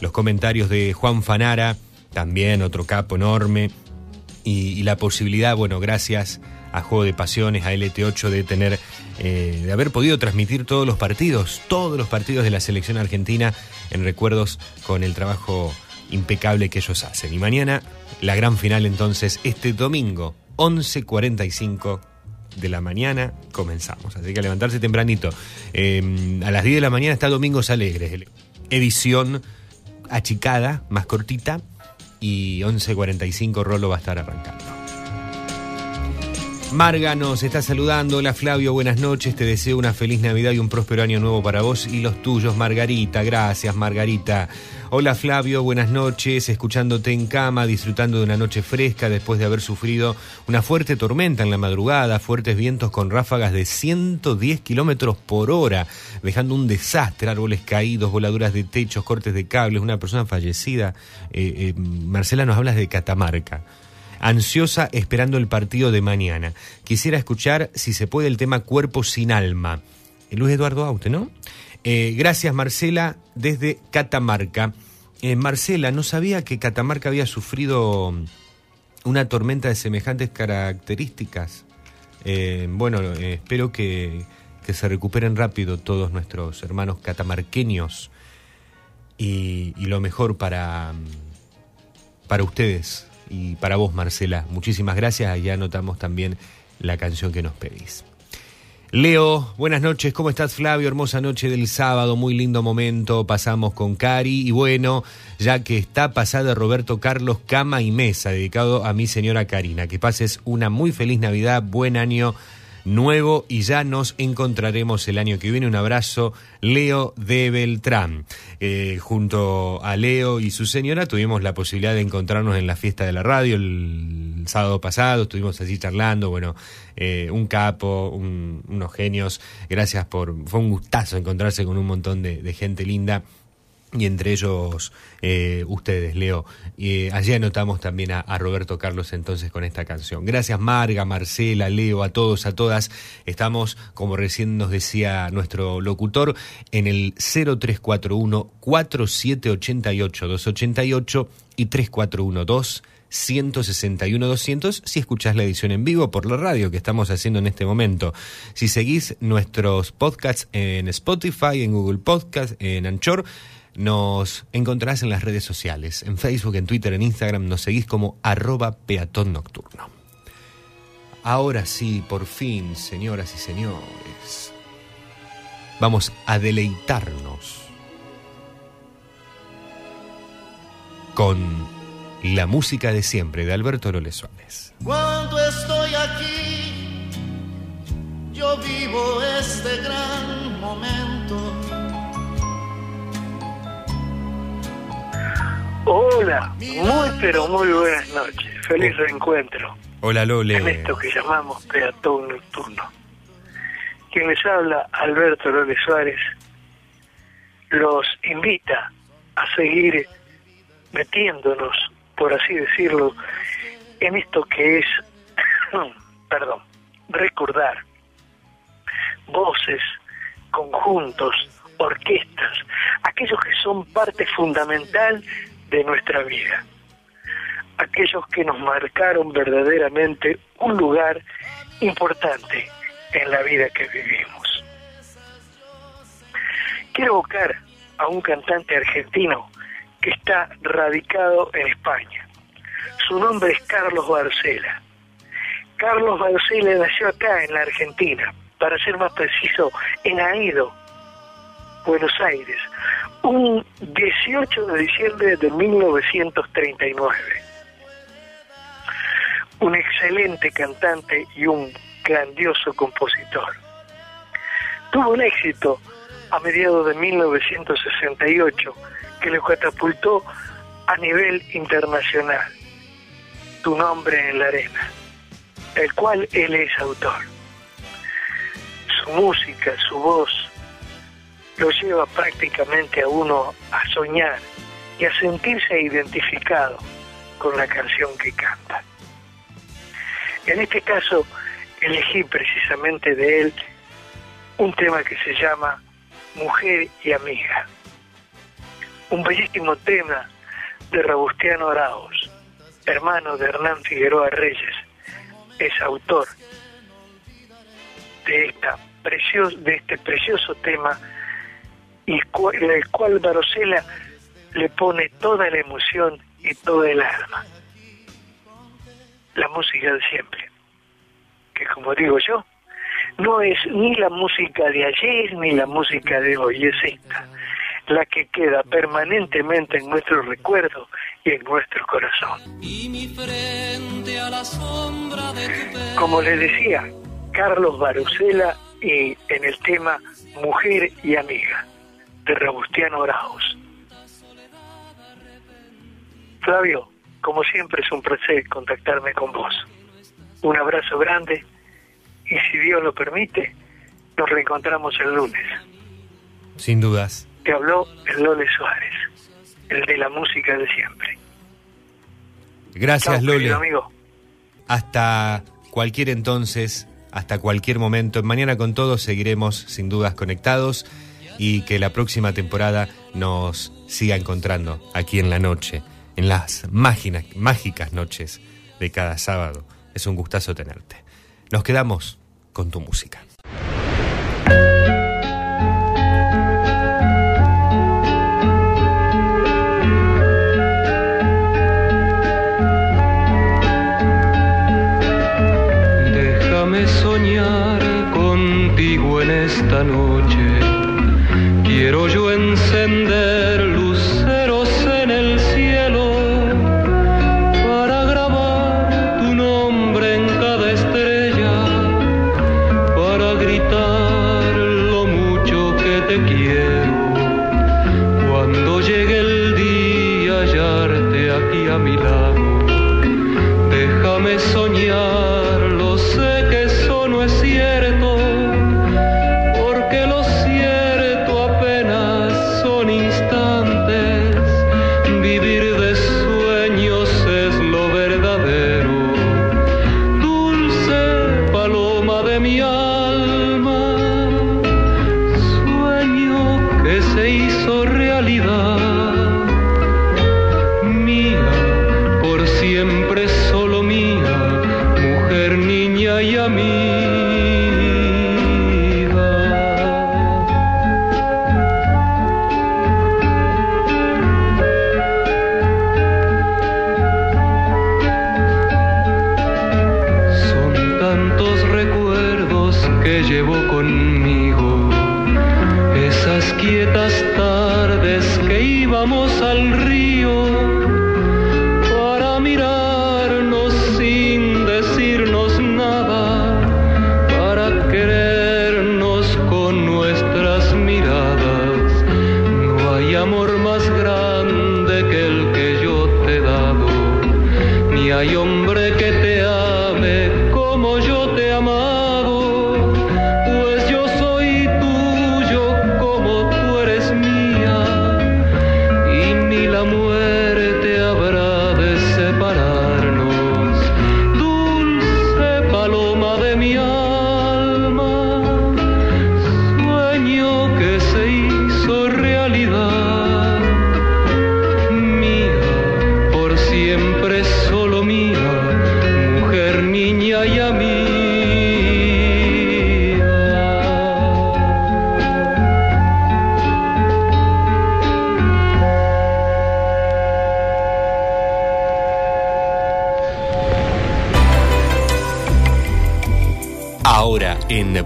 los comentarios de Juan Fanara, también otro capo enorme, y, la posibilidad, bueno, gracias a Juego de Pasiones, a LT8, de tener, eh, de haber podido transmitir todos los partidos, todos los partidos de la selección argentina en recuerdos con el trabajo impecable que ellos hacen. Y mañana, la gran final entonces, este domingo, 11.45 de la mañana, comenzamos. Así que a levantarse tempranito. Eh, a las 10 de la mañana está Domingos Alegres, edición achicada, más cortita, y 11.45 Rolo va a estar arrancando. Marga nos está saludando. Hola Flavio, buenas noches. Te deseo una feliz Navidad y un próspero año nuevo para vos y los tuyos, Margarita. Gracias, Margarita. Hola Flavio, buenas noches. Escuchándote en cama, disfrutando de una noche fresca después de haber sufrido una fuerte tormenta en la madrugada, fuertes vientos con ráfagas de 110 kilómetros por hora, dejando un desastre, árboles caídos, voladuras de techos, cortes de cables, una persona fallecida. Eh, eh, Marcela, nos hablas de Catamarca ansiosa esperando el partido de mañana. Quisiera escuchar, si se puede, el tema Cuerpo sin alma. Eh, Luis Eduardo Aute, ¿no? Eh, gracias, Marcela, desde Catamarca. Eh, Marcela, no sabía que Catamarca había sufrido una tormenta de semejantes características. Eh, bueno, espero que, que se recuperen rápido todos nuestros hermanos catamarqueños y, lo mejor para, para ustedes y para vos, Marcela. Muchísimas gracias. Allá anotamos también la canción que nos pedís. Leo, buenas noches, ¿cómo estás Flavio? Hermosa noche del sábado, muy lindo momento, pasamos con Cari. Y bueno, ya que está pasada Roberto Carlos Cama y Mesa, dedicado a mi señora Karina, que pases una muy feliz Navidad, buen año nuevo y ya nos encontraremos el año que viene. Un abrazo, Leo de Beltrán. Eh, junto a Leo y su señora tuvimos la posibilidad de encontrarnos en la fiesta de la radio el sábado pasado, estuvimos allí charlando, bueno, eh, un capo, un- unos genios, gracias por, fue un gustazo encontrarse con un montón de gente linda. Y entre ellos eh, ustedes, Leo. Y, eh, allí anotamos también a, Roberto Carlos entonces con esta canción. Gracias Marga, Marcela, Leo, a todos, a todas. Estamos, como recién nos decía nuestro locutor, en el 0341 4788 288 y 3412 161 200 si escuchás la edición en vivo por la radio que estamos haciendo en este momento. Si seguís nuestros podcasts en Spotify, en Google Podcast, en Anchor, nos encontrarás en las redes sociales, en Facebook, en Twitter, en Instagram, nos seguís como arroba peatón nocturno. Ahora sí, por fin, señoras y señores, vamos a deleitarnos con la música de siempre de Alberto Lole Suárez. Cuando estoy aquí, yo vivo este gran momento. Hola, muy pero muy buenas noches. Feliz reencuentro Hola Lole. en esto que llamamos peatón nocturno. Quien les habla, Alberto López Suárez, los invita a seguir metiéndonos, por así decirlo, en esto que es, perdón, recordar voces, conjuntos, orquestas, aquellos que son parte fundamental de nuestra vida, aquellos que nos marcaron verdaderamente un lugar importante en la vida que vivimos. Quiero evocar a un cantante argentino que está radicado en España. Su nombre es Carlos Barcela. Carlos Barcela nació acá en la Argentina, para ser más preciso, en Aedo, Buenos Aires, un 18 de diciembre de 1939. Un excelente cantante y un grandioso compositor. Tuvo un éxito a mediados de 1968 que lo catapultó a nivel internacional. Tu nombre en la arena, del cual él es autor. Su música, su voz, lo lleva prácticamente a uno a soñar y a sentirse identificado con la canción que canta. En este caso, elegí precisamente de él un tema que se llama Mujer y Amiga. Un bellísimo tema de Robustiano Arauz, hermano de Hernán Figueroa Reyes, es autor de, esta precios- de este precioso tema y el cual Barosela le pone toda la emoción y toda el alma. La música de siempre, que como digo yo, no es ni la música de ayer ni la música de hoy, es esta, la que queda permanentemente en nuestro recuerdo y en nuestro corazón. Como les decía, Carlos Barusela y en el tema Mujer y Amiga, de Robustiano Arauz. Flavio, como siempre es un placer contactarme con vos. Un abrazo grande y si Dios lo permite, nos reencontramos el lunes. Sin dudas. Te habló el Lole Suárez, el de la música de siempre. Gracias Chao, Lole. amigo. Hasta cualquier entonces, hasta cualquier momento. En Mañana con todos seguiremos sin dudas conectados y que la próxima temporada nos siga encontrando aquí en la noche, en las mágina- mágicas noches de cada sábado. Es un gustazo tenerte. Nos quedamos con tu música.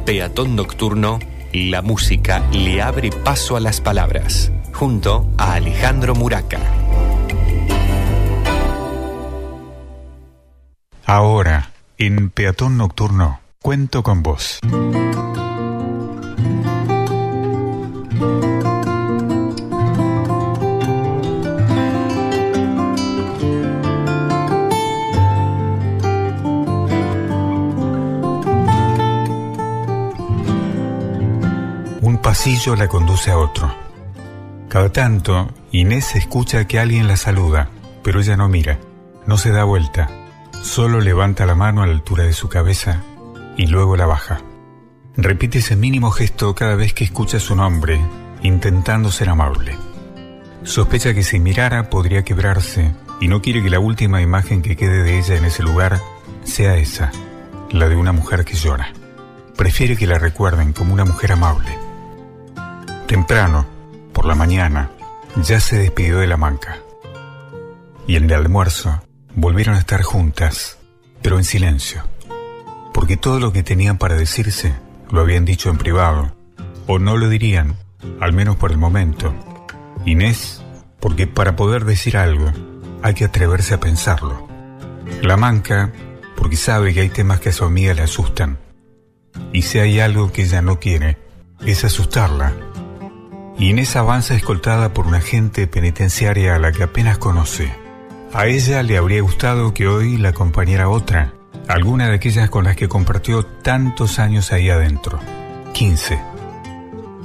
Peatón Nocturno, la música le abre paso a las palabras, junto a Alejandro Muraca. Ahora, en Peatón Nocturno, cuento con vos. La conduce a otro. Cada tanto, Inés escucha que alguien la saluda, pero ella no mira, no se da vuelta, solo levanta la mano a la altura de su cabeza y luego la baja. Repite ese mínimo gesto cada vez que escucha su nombre, intentando ser amable. Sospecha que si mirara podría quebrarse y no quiere que la última imagen que quede de ella en ese lugar sea esa, la de una mujer que llora. Prefiere que la recuerden como una mujer amable. Temprano, por la mañana, ya se despidió de la manca. Y en el almuerzo volvieron a estar juntas, pero en silencio. Porque todo lo que tenían para decirse lo habían dicho en privado, o no lo dirían, al menos por el momento. Inés, porque para poder decir algo hay que atreverse a pensarlo. La manca, porque sabe que hay temas que a su amiga le asustan. Y si hay algo que ella no quiere, es asustarla. Y Inés avanza escoltada por una agente penitenciaria a la que apenas conoce. A ella le habría gustado que hoy la acompañara otra, alguna de aquellas con las que compartió tantos años ahí adentro. 15.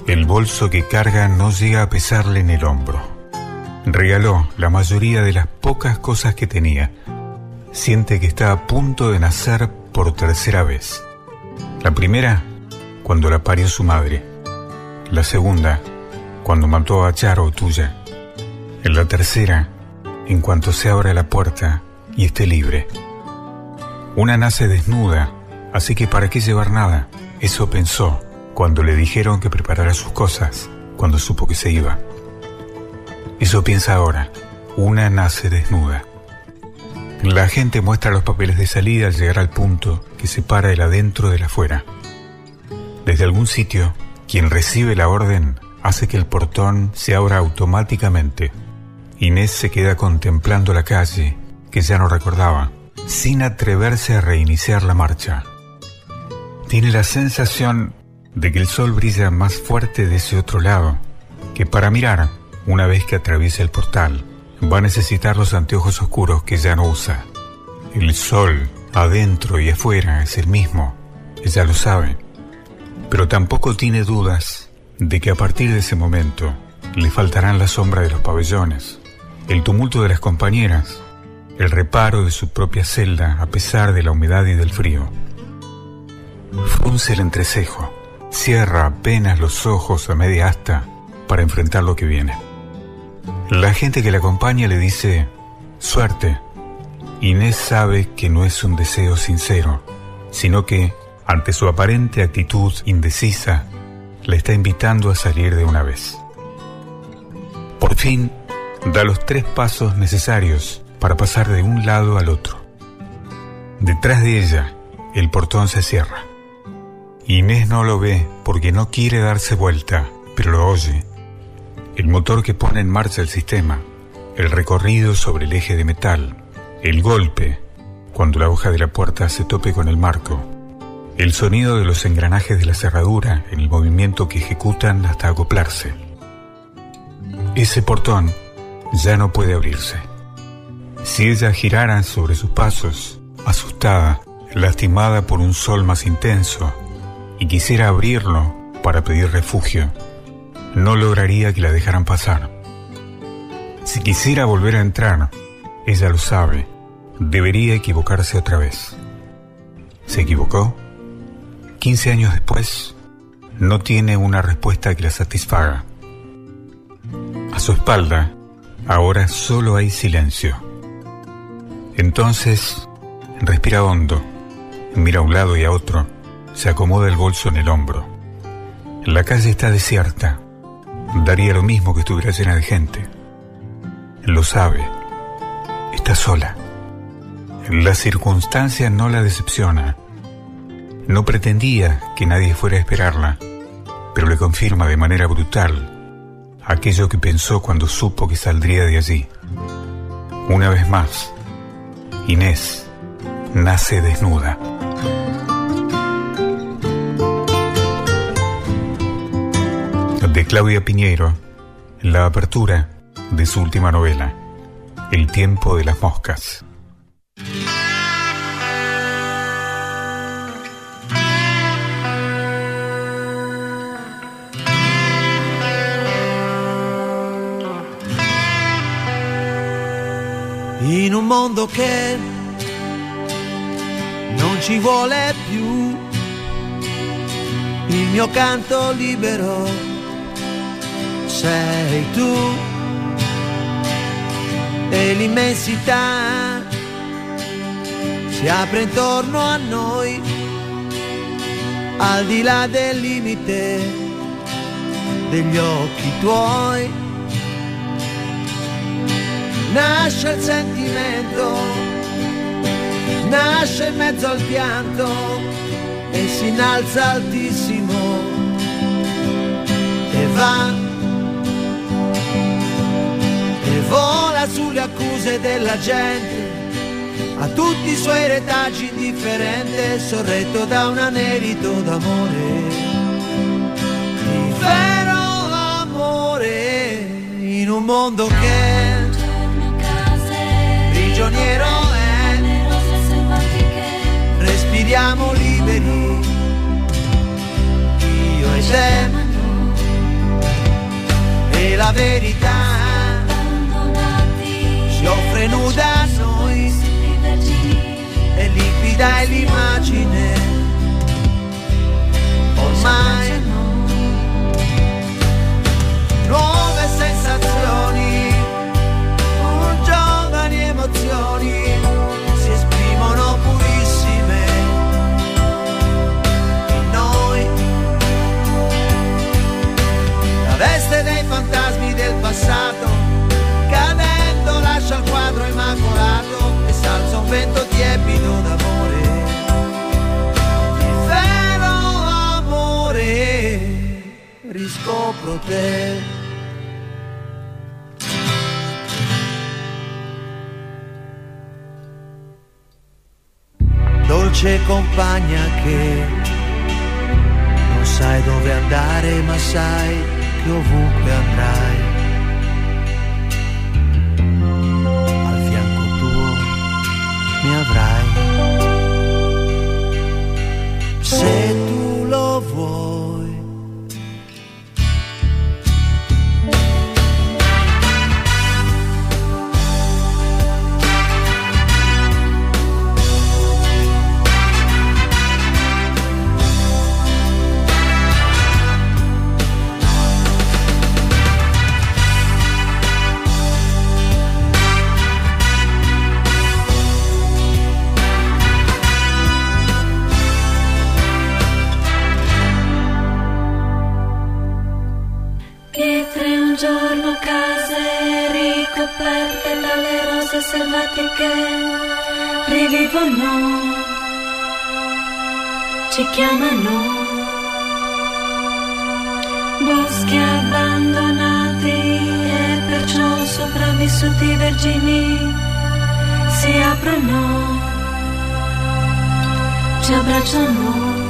El bolso que carga no llega a pesarle en el hombro. Regaló la mayoría de las pocas cosas que tenía. Siente que está a punto de nacer por tercera vez. La primera, cuando la parió su madre. La segunda, cuando mató a Charo tuya. En la tercera, en cuanto se abra la puerta y esté libre. Una nace desnuda, así que ¿para qué llevar nada? Eso pensó cuando le dijeron que preparara sus cosas, cuando supo que se iba. Eso piensa ahora. Una nace desnuda. La gente muestra los papeles de salida al llegar al punto que separa el adentro del afuera. Desde algún sitio, quien recibe la orden hace que el portón se abra automáticamente. Inés se queda contemplando la calle, que ya no recordaba, sin atreverse a reiniciar la marcha. Tiene la sensación de que el sol brilla más fuerte de ese otro lado, que para mirar, una vez que atraviesa el portal, va a necesitar los anteojos oscuros que ya no usa. El sol, adentro y afuera, es el mismo, ella lo sabe, pero tampoco tiene dudas de que a partir de ese momento le faltarán la sombra de los pabellones, el tumulto de las compañeras, el reparo de su propia celda a pesar de la humedad y del frío. Frunce el entrecejo, cierra apenas los ojos a media asta para enfrentar lo que viene. La gente que la acompaña le dice, suerte. Inés sabe que no es un deseo sincero, sino que, ante su aparente actitud indecisa, le está invitando a salir de una vez. Por fin, da los tres pasos necesarios para pasar de un lado al otro. Detrás de ella, el portón se cierra. Inés no lo ve porque no quiere darse vuelta, pero lo oye. El motor que pone en marcha el sistema, el recorrido sobre el eje de metal, el golpe cuando la hoja de la puerta se tope con el marco, el sonido de los engranajes de la cerradura en el movimiento que ejecutan hasta acoplarse. Ese portón ya no puede abrirse. Si ella girara sobre sus pasos, asustada, lastimada por un sol más intenso, y quisiera abrirlo para pedir refugio, no lograría que la dejaran pasar. Si quisiera volver a entrar, ella lo sabe, debería equivocarse otra vez. ¿Se equivocó? 15 años después, no tiene una respuesta que la satisfaga. A su espalda, ahora solo hay silencio. Entonces, respira hondo, mira a un lado y a otro, se acomoda el bolso en el hombro. La calle está desierta. Daría lo mismo que estuviera llena de gente. Lo sabe. Está sola. La circunstancia no la decepciona. No pretendía que nadie fuera a esperarla, pero le confirma de manera brutal aquello que pensó cuando supo que saldría de allí. Una vez más, Inés nace desnuda. De Claudia Piñero, la apertura de su última novela, El tiempo de las moscas. In un mondo che non ci vuole più il mio canto libero sei tu. E l'immensità si apre intorno a noi al di là del limite degli occhi tuoi nasce il sentimento, nasce in mezzo al pianto e si innalza altissimo. E va e vola sulle accuse della gente a tutti i suoi retaggi indifferente sorretto da un anelito d'amore. Di vero amore in un mondo che prigioniero è. Respiriamo liberi. Io e te. E la verità si offre nuda a noi. E limpida è l'immagine. Ormai fantasmi del passato. Cadendo lascia il quadro immacolato e salza un vento tiepido d'amore. Di vero amore riscopro te. dolce compagna che non sai dove andare ma sai che ovunque andrai. Al rose selvatiche rivivono, ci chiamano. Boschi abbandonati e perciò sopravvissuti vergini si aprono, ci abbracciano.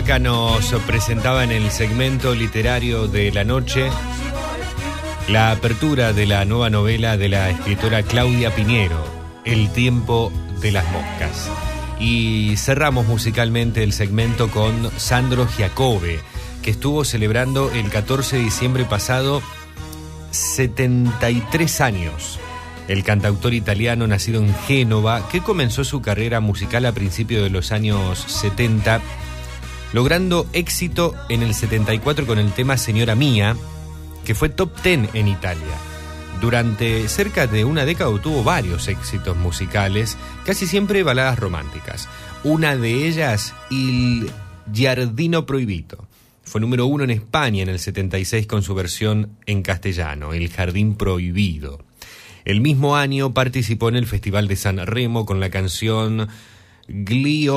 Muraca nos presentaba en el segmento literario de la noche la apertura de la nueva novela de la escritora Claudia Piñero, El tiempo de las moscas. Y cerramos musicalmente el segmento con Sandro Giacobbe, que estuvo celebrando el 14 de diciembre pasado 73 años. El cantautor italiano nacido en Génova, que comenzó su carrera musical a principios de los años 70, logrando éxito en el 74 con el tema Señora Mía, que fue top 10 en Italia. Durante cerca de una década tuvo varios éxitos musicales, casi siempre baladas románticas. Una de ellas, Il Giardino Proibito. Fue número uno en España en el 76 con su versión en castellano, El Jardín Prohibido. El mismo año participó en el Festival de San Remo con la canción Gli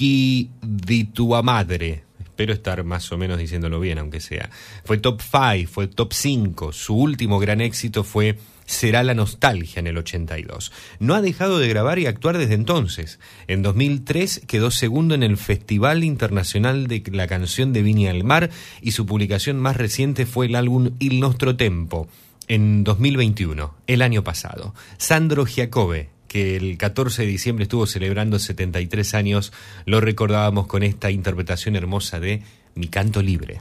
occhi di tua madre. Espero estar más o menos diciéndolo bien, aunque sea. Fue top 5, fue top 5. Su último gran éxito fue Será la nostalgia en el 82. No ha dejado de grabar y actuar desde entonces. En 2003 quedó segundo en el Festival Internacional de la Canción de Viña del Mar y su publicación más reciente fue el álbum Il Nostro Tempo en 2021, el año pasado. Sandro Giacobbe, que el 14 de diciembre estuvo celebrando 73 años, lo recordábamos con esta interpretación hermosa de Mi canto libre.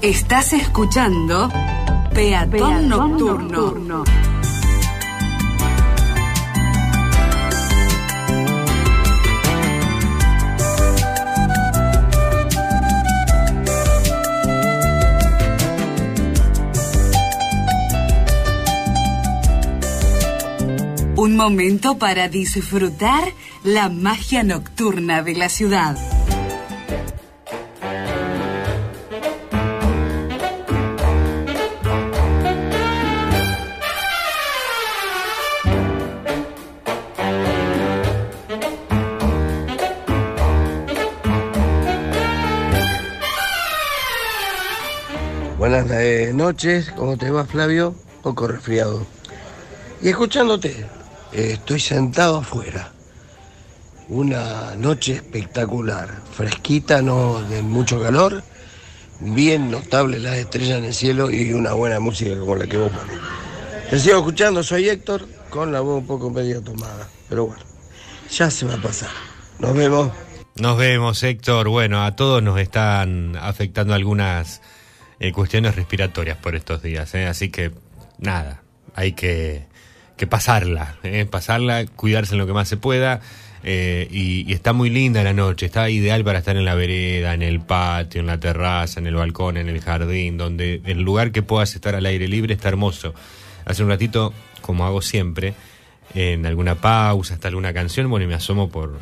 Estás escuchando Peatón, Nocturno. Momento para disfrutar la magia nocturna de la ciudad. Buenas eh, noches, ¿cómo te va Flavio? Poco resfriado. Y escuchándote, estoy sentado afuera. Una noche espectacular, fresquita, no de mucho calor, bien notable las estrellas en el cielo y una buena música como la que vos pones. Te sigo escuchando, soy Héctor, con la voz un poco medio tomada, pero bueno, ya se va a pasar. Nos vemos. Nos vemos, Héctor. Bueno, a todos nos están afectando algunas eh, cuestiones respiratorias por estos días, ¿eh? así que nada, hay que, que pasarla, ¿eh? pasarla, cuidarse en lo que más se pueda. eh, y, está muy linda la noche, está ideal para estar en la vereda, en el patio, en la terraza, en el balcón, en el jardín, donde el lugar que puedas estar al aire libre está hermoso. Hace un ratito, como hago siempre, en alguna pausa, hasta alguna canción, bueno, y me asomo por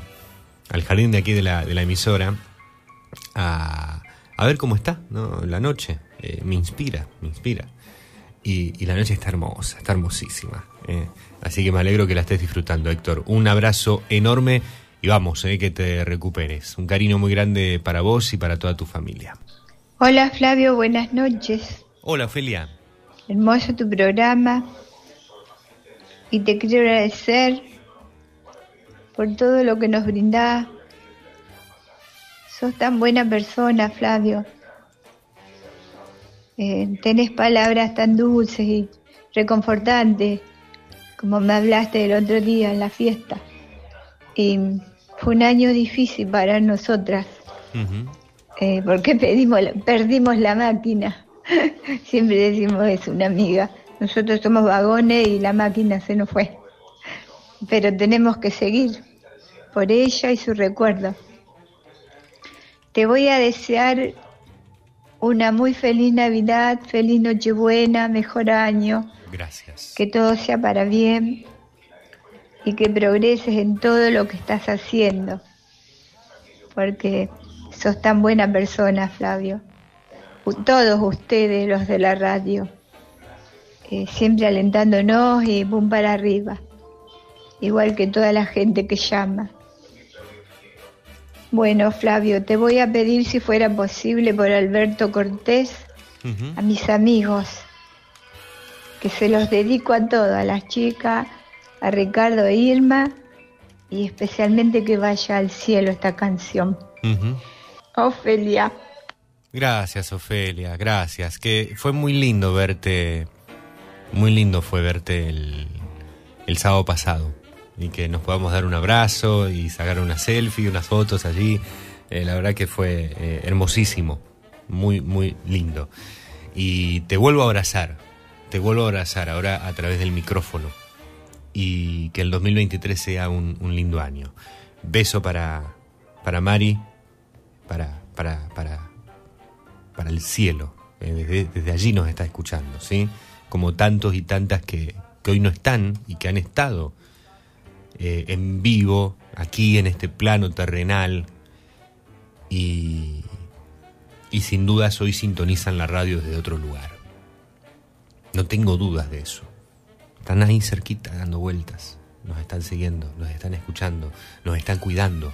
al jardín de aquí de la, emisora a, a ver cómo está la noche. Eh, me inspira, me inspira. Y, y la noche está hermosa, está hermosísima. Eh. Así que me alegro que la estés disfrutando, Héctor. Un abrazo enorme y vamos, eh, que te recuperes. Un cariño muy grande para vos y para toda tu familia. Hola Flavio, buenas noches. Hola, Ofelia. Hermoso tu programa. Y te quiero agradecer por todo lo que nos brindás. Sos tan buena persona, Flavio. Eh, tenés palabras tan dulces y reconfortantes, como me hablaste el otro día en la fiesta. Y fue un año difícil para nosotras, eh, porque pedimos, perdimos la máquina. Siempre decimos eso, una amiga. Nosotros somos vagones y la máquina se nos fue. Pero tenemos que seguir por ella y su recuerdo. Te voy a desear una muy feliz Navidad, feliz Nochebuena, mejor año, Gracias. que todo sea para bien y que progreses en todo lo que estás haciendo. Porque sos tan buena persona, Flavio. Todos ustedes, los de la radio, eh, siempre alentándonos y boom para arriba. Igual que toda la gente que llama. Bueno, Flavio, te voy a pedir si fuera posible por Alberto Cortés a mis amigos, que se los dedico a todos, a las chicas, a Ricardo e Irma, y especialmente que vaya al cielo esta canción. Ofelia. Gracias, Ofelia, gracias. Que fue muy lindo verte, muy lindo fue verte el, el sábado pasado y que nos podamos dar un abrazo y sacar una selfie, unas fotos allí. Eh, la verdad que fue eh, hermosísimo, muy, muy lindo. Y te vuelvo a abrazar, te vuelvo a abrazar ahora a través del micrófono y que el 2023 sea un, lindo año. Beso para, para Mari, para, para, para, para el cielo. Eh, desde, desde allí nos está escuchando, ¿sí? Como tantos y tantas que, que hoy no están y que han estado eh, en vivo, aquí en este plano terrenal, y, y sin dudas hoy sintonizan la radio desde otro lugar. No tengo dudas de eso. Están ahí cerquita dando vueltas, nos están siguiendo, nos están escuchando, nos están cuidando,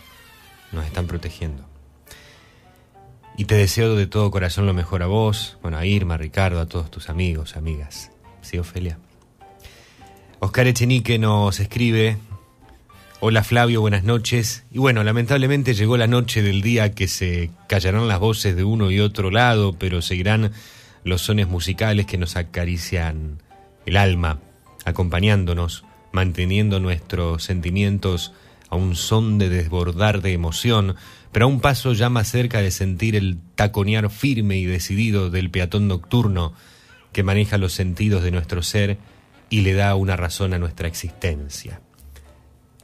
nos están protegiendo. Y te deseo de todo corazón lo mejor a vos, bueno, a Irma, a Ricardo, a todos tus amigos, amigas. ¿Sí, Ofelia? Oscar Echenique nos escribe, hola Flavio, buenas noches. Y bueno, lamentablemente llegó la noche del día que se callarán las voces de uno y otro lado, pero seguirán los sones musicales que nos acarician el alma, acompañándonos, manteniendo nuestros sentimientos a un son de desbordar de emoción, pero a un paso ya más cerca de sentir el taconear firme y decidido del peatón nocturno que maneja los sentidos de nuestro ser y le da una razón a nuestra existencia.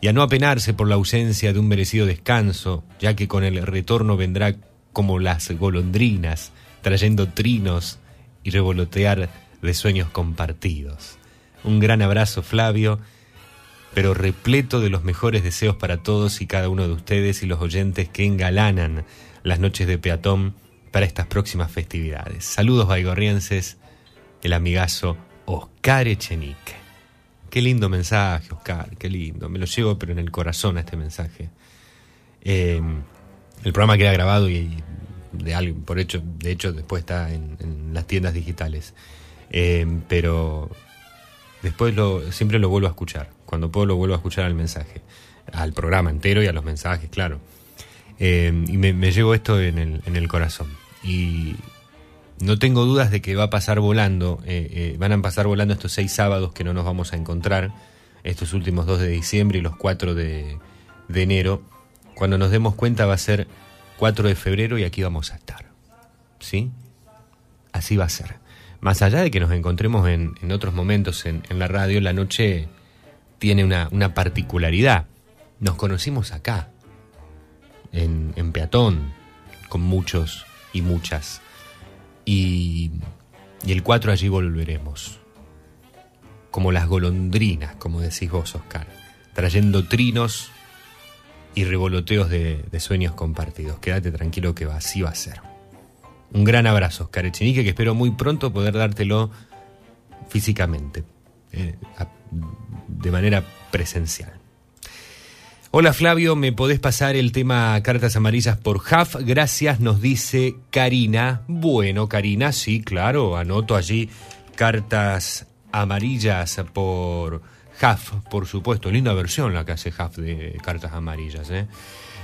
Y a no apenarse por la ausencia de un merecido descanso, ya que con el retorno vendrá como las golondrinas, trayendo trinos y revolotear de sueños compartidos. Un gran abrazo, Flavio, pero repleto de los mejores deseos para todos y cada uno de ustedes y los oyentes que engalanan las noches de peatón para estas próximas festividades. Saludos baigorrienses, el amigazo Oscar Echenique. Qué lindo mensaje, Oscar, qué lindo. Me lo llevo, pero en el corazón este mensaje. Eh, el programa queda grabado y de algo, por hecho, de hecho después está en, las tiendas digitales. Eh, pero después lo, siempre lo vuelvo a escuchar. Cuando puedo lo vuelvo a escuchar al mensaje. Al programa entero y a los mensajes, claro. Eh, y me, llevo esto en el, en el corazón. Y no tengo dudas de que va a pasar volando, eh, van a pasar volando estos seis sábados que no nos vamos a encontrar, estos últimos dos de diciembre y los cuatro de, de enero. Cuando nos demos cuenta va a ser 4 de febrero y aquí vamos a estar. ¿Sí? Así va a ser. Más allá de que nos encontremos en, otros momentos en, la radio, la noche tiene una, particularidad. Nos conocimos acá, en, en peatón, con muchos y muchas. Y, y el 4 allí volveremos. Como las golondrinas, como decís vos, Oscar. Trayendo trinos y revoloteos de, sueños compartidos. Quédate tranquilo que va, así va a ser. Un gran abrazo, Oscar que espero muy pronto poder dártelo físicamente, eh, de manera presencial. Hola Flavio, ¿me podés pasar el tema cartas amarillas por HAF? Gracias, nos dice Karina. Bueno, Karina, sí, claro, anoto allí cartas amarillas por HAF, por supuesto. Linda versión la que hace HAF de cartas amarillas, ¿eh?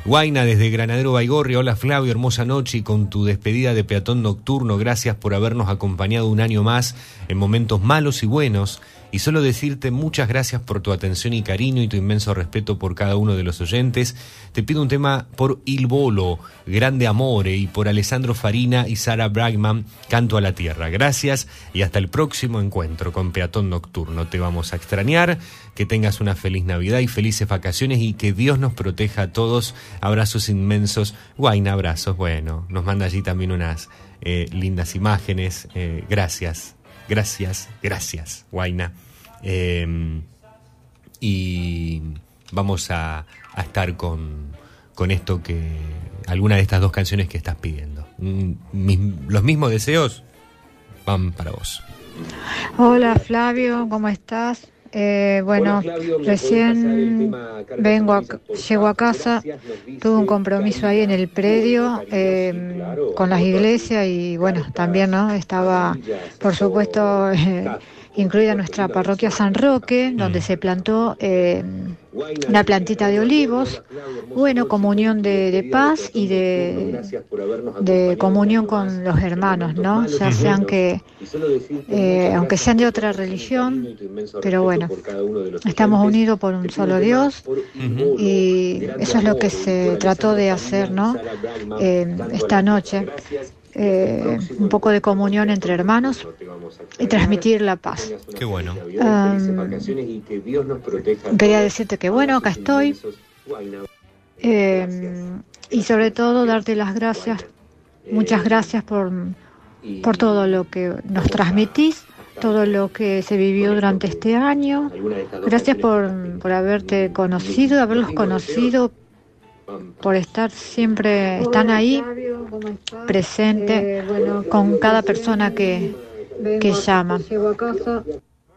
Guaina desde Granadero Baigorria, hola Flavio, hermosa noche y con tu despedida de peatón nocturno, gracias por habernos acompañado un año más en momentos malos y buenos y solo decirte muchas gracias por tu atención y cariño y tu inmenso respeto por cada uno de los oyentes. Te pido un tema por Il Bolo, Grande Amore y por Alessandro Farina y Sara Bragman, Canto a la Tierra. Gracias y hasta el próximo encuentro con Peatón Nocturno. Te vamos a extrañar, que tengas una feliz Navidad y felices vacaciones y que Dios nos proteja a todos. Abrazos inmensos. Guaina, abrazos. Bueno, nos manda allí también unas eh, lindas imágenes. Eh, gracias, gracias, gracias, Guaina. Eh, y vamos a, estar con, con esto que. alguna de estas dos canciones que estás pidiendo. Mm, los mismos deseos van para vos. Hola Flavio, ¿cómo estás? Eh, bueno, recién vengo, a, llego a casa, tuve un compromiso ahí en el predio eh, con las iglesias y bueno, también no estaba, por supuesto, eh, incluida nuestra parroquia San Roque, donde se plantó eh, una plantita de olivos, bueno, comunión de, de paz y de, de comunión con los hermanos, ¿no? Ya sean que, eh, aunque sean de otra religión, pero bueno, estamos unidos por un solo Dios y eso es lo que se trató de hacer, ¿no? Eh, esta noche. Eh, un poco de comunión entre hermanos y transmitir la paz. Qué bueno. Quería decirte que bueno, acá estoy. Eh, y sobre todo darte las gracias, muchas gracias por, por todo lo que nos transmitís, todo lo que se vivió durante este año. Gracias por, por haberte conocido, haberlos conocido, por estar siempre, están ahí presente con cada persona que, que llama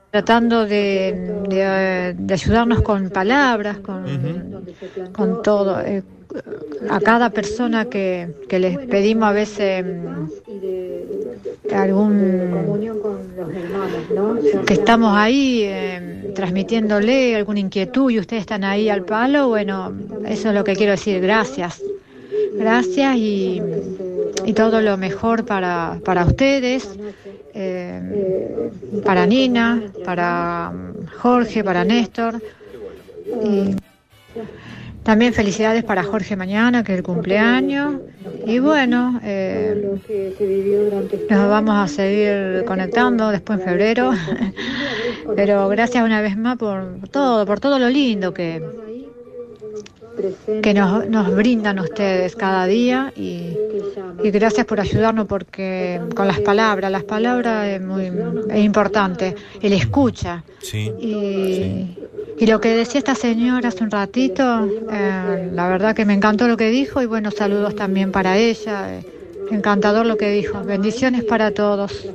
tratando de, de, de ayudarnos con palabras, con, con todo. eh, a cada persona que, que les pedimos a veces mm, algún que estamos ahí eh, transmitiéndole alguna inquietud y ustedes están ahí al palo, bueno, eso es lo que quiero decir, gracias. Gracias y, y todo lo mejor para, para ustedes, eh, para Nina, para mm, Jorge, para Néstor. Y también felicidades para Jorge mañana, que es el cumpleaños. Y bueno, eh, nos vamos a seguir conectando después en febrero. Pero gracias una vez más por todo, por todo lo lindo que, que nos, nos brindan ustedes cada día y, y gracias por ayudarnos porque con las palabras, las palabras es muy es importante, el escucha Sí. y, Y lo que decía esta señora hace un ratito, eh, la verdad que me encantó lo que dijo y bueno, saludos también para ella. eh, encantador lo que dijo. Bendiciones para todos.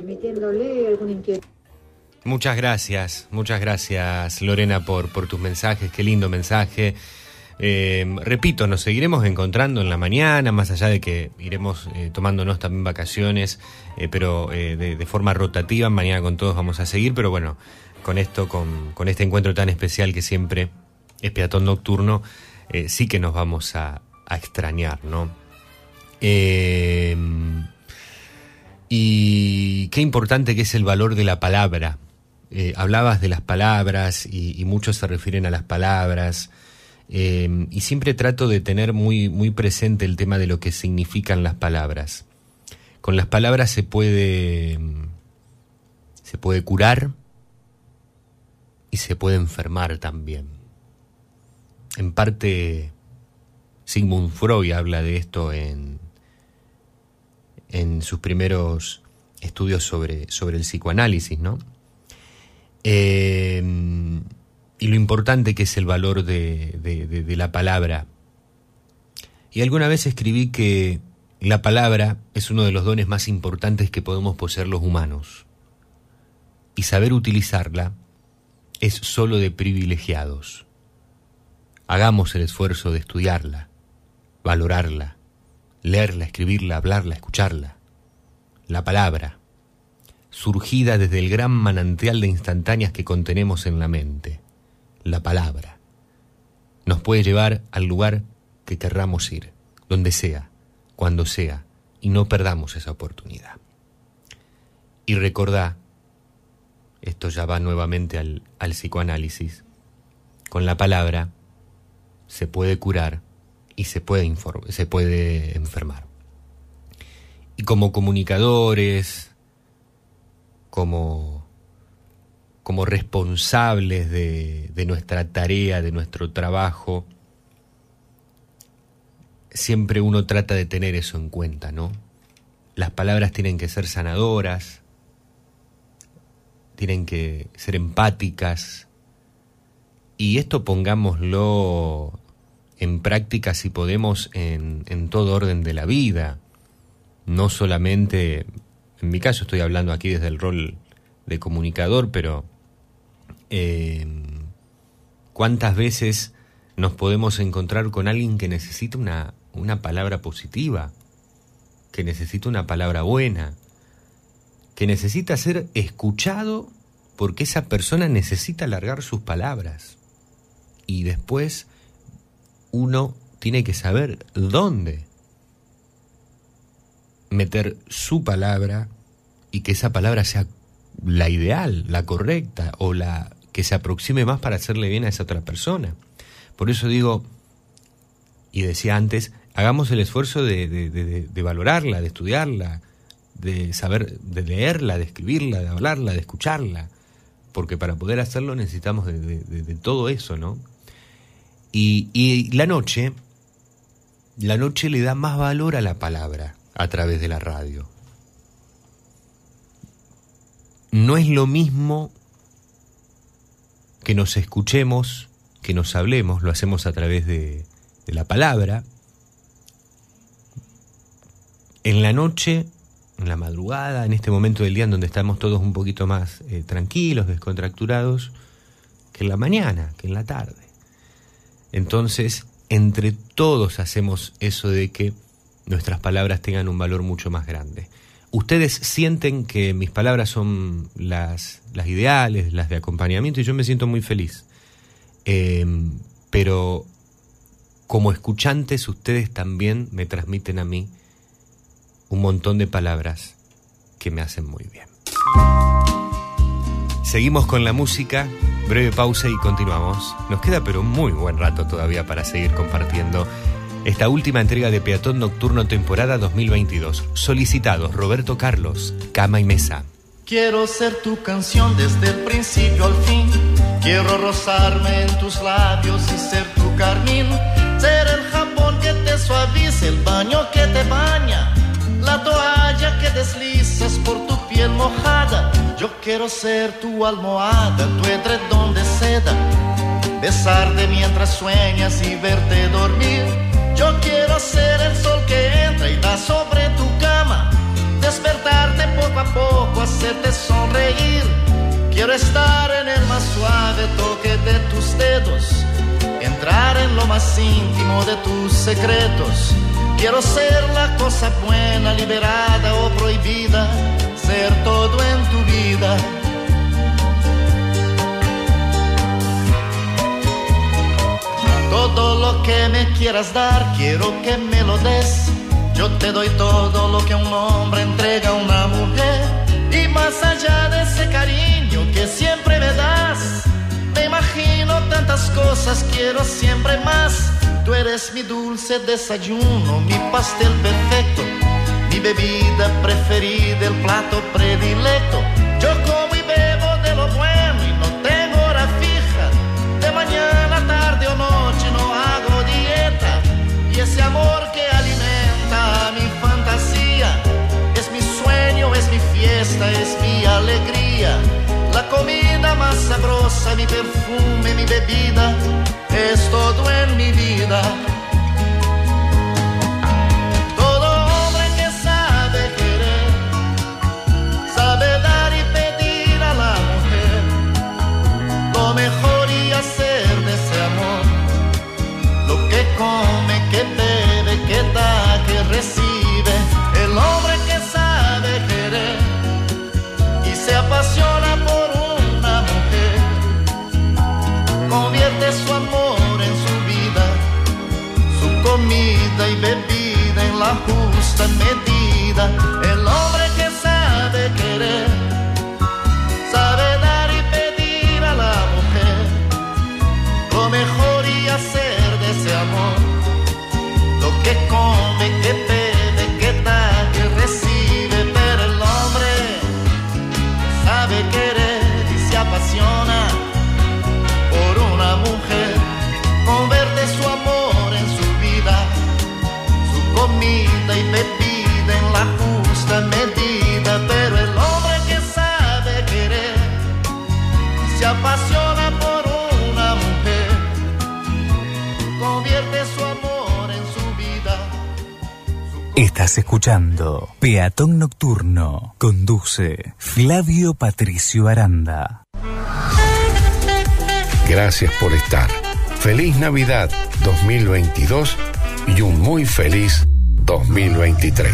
Muchas gracias, muchas gracias Lorena por, por tus mensajes, qué lindo mensaje. Eh, repito, nos seguiremos encontrando en la mañana, más allá de que iremos eh, tomándonos también vacaciones, eh, pero eh, de, de forma rotativa, mañana con todos vamos a seguir, pero bueno, con esto, con, con este encuentro tan especial que siempre es peatón nocturno, eh, sí que nos vamos a, a extrañar, ¿no? Eh, y qué importante que es el valor de la palabra. Eh, hablabas de las palabras y, muchos se refieren a las palabras. y siempre trato de tener muy, muy presente el tema de lo que significan las palabras. Con las palabras se puede, se puede curar y se puede enfermar también. En parte, Sigmund Freud habla de esto en, en sus primeros estudios sobre, sobre el psicoanálisis, ¿no? Eh, y lo importante que es el valor de- de la palabra. Y alguna vez escribí que la palabra es uno de los dones más importantes que podemos poseer los humanos. Y saber utilizarla es solo de privilegiados. Hagamos el esfuerzo de estudiarla, valorarla, leerla, escribirla, hablarla, escucharla. La palabra, surgida desde el gran manantial de instantáneas que contenemos en la mente, la palabra, nos puede llevar al lugar que querramos ir, donde sea, cuando sea, y no perdamos esa oportunidad. Y recordá, esto ya va nuevamente al, al psicoanálisis, con la palabra se puede curar y se puede, se puede enfermar. Y como comunicadores, como, como responsables de, de nuestra tarea, de nuestro trabajo, siempre uno trata de tener eso en cuenta, ¿no? Las palabras tienen que ser sanadoras, tienen que ser empáticas, y esto pongámoslo en práctica si podemos en, en todo orden de la vida, no solamente, en mi caso estoy hablando aquí desde el rol de comunicador, pero eh, ¿cuántas veces nos podemos encontrar con alguien que necesita una, una palabra positiva, que necesita una palabra buena, que necesita ser escuchado porque esa persona necesita alargar sus palabras? Y después uno tiene que saber dónde meter su palabra y que esa palabra sea la ideal, la correcta o la que se aproxime más para hacerle bien a esa otra persona. Por eso digo, y decía antes, hagamos el esfuerzo de, de- valorarla, de estudiarla, de saber, de leerla, de escribirla, de hablarla, de escucharla, porque para poder hacerlo necesitamos de, todo eso, ¿no? Y, y la noche, la noche le da más valor a la palabra a través de la radio. No es lo mismo que nos escuchemos, que nos hablemos, lo hacemos a través de la palabra. En la noche, en la madrugada, en este momento del día en donde estamos todos un poquito más eh, tranquilos, descontracturados, que en la mañana, que en la tarde. Entonces, entre todos hacemos eso de que nuestras palabras tengan un valor mucho más grande. Ustedes sienten que mis palabras son las, las ideales, las de acompañamiento, y yo me siento muy feliz. Eh, pero como escuchantes, ustedes también me transmiten a mí un montón de palabras que me hacen muy bien. Seguimos con la música, breve pausa y continuamos. Nos queda pero un muy buen rato todavía para seguir compartiendo esta última entrega de Peatón Nocturno temporada 2022. Solicitados Roberto Carlos, Cama y Mesa. Quiero ser tu canción desde el principio al fin. Quiero rozarme en tus labios y ser tu carmín. Ser el jabón que te suavice, el baño que te baña. La toalla que deslizas por tu piel mojada. Yo quiero ser tu almohada, tu edredón de seda. besarte mientras sueñas y verte dormir. Yo quiero ser el sol que entra y da sobre tu cama, despertarte poco a poco, hacerte sonreír. Quiero estar en el más suave toque de tus dedos, entrar en lo más íntimo de tus secretos. Quiero ser la cosa buena, liberada o prohibida, ser todo en tu vida. Todo lo que me quieras dar, quiero que me lo des. Yo te doy todo lo que un hombre entrega a una mujer. Y más allá de ese cariño que siempre me das, tantas cosas, quiero siempre más. Tú eres mi dulce desayuno, mi pastel perfecto, mi bebida preferida, el plato predilecto. Yo como y bebo de lo bueno y no tengo hora fija. De mañana, tarde o noche no hago dieta. Y ese amor que alimenta mi fantasía es mi sueño, es mi fiesta, es mi alegría. Comida más sabrosa, mi perfume, mi bebida, es todo en mi vida. Escuchando Peatón Nocturno. Conduce Flavio Patricio Aranda. Gracias por estar. Feliz Navidad 2022 y un muy feliz 2023.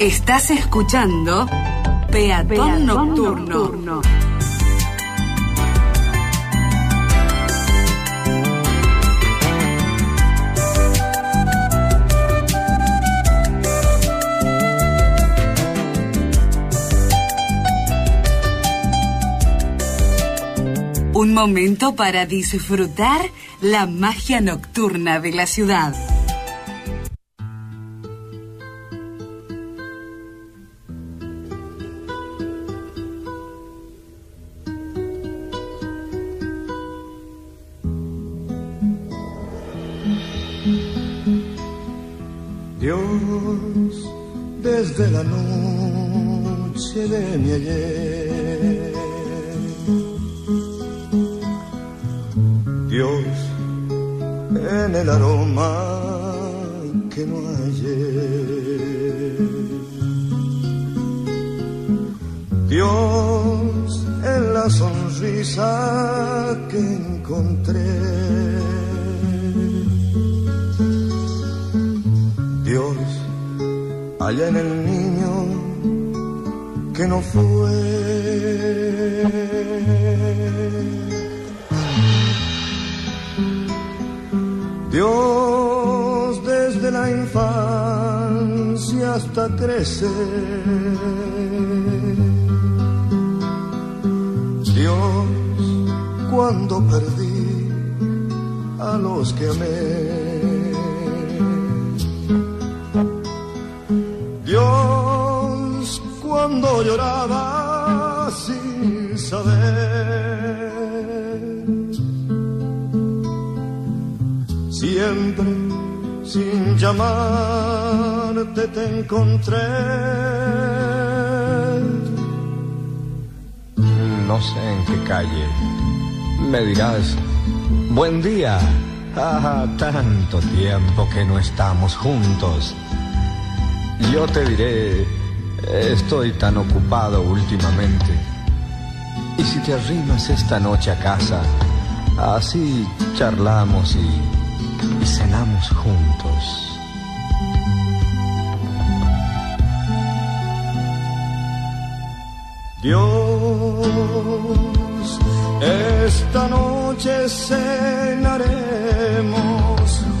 Estás escuchando Peatón, Nocturno. Un momento para disfrutar la magia nocturna de la ciudad. Dirás, buen día. Ah, tanto tiempo que no estamos juntos. Yo te diré, estoy tan ocupado últimamente. Y si te arrimas esta noche a casa, así charlamos y, y cenamos juntos. Dios, esta noche cenaremos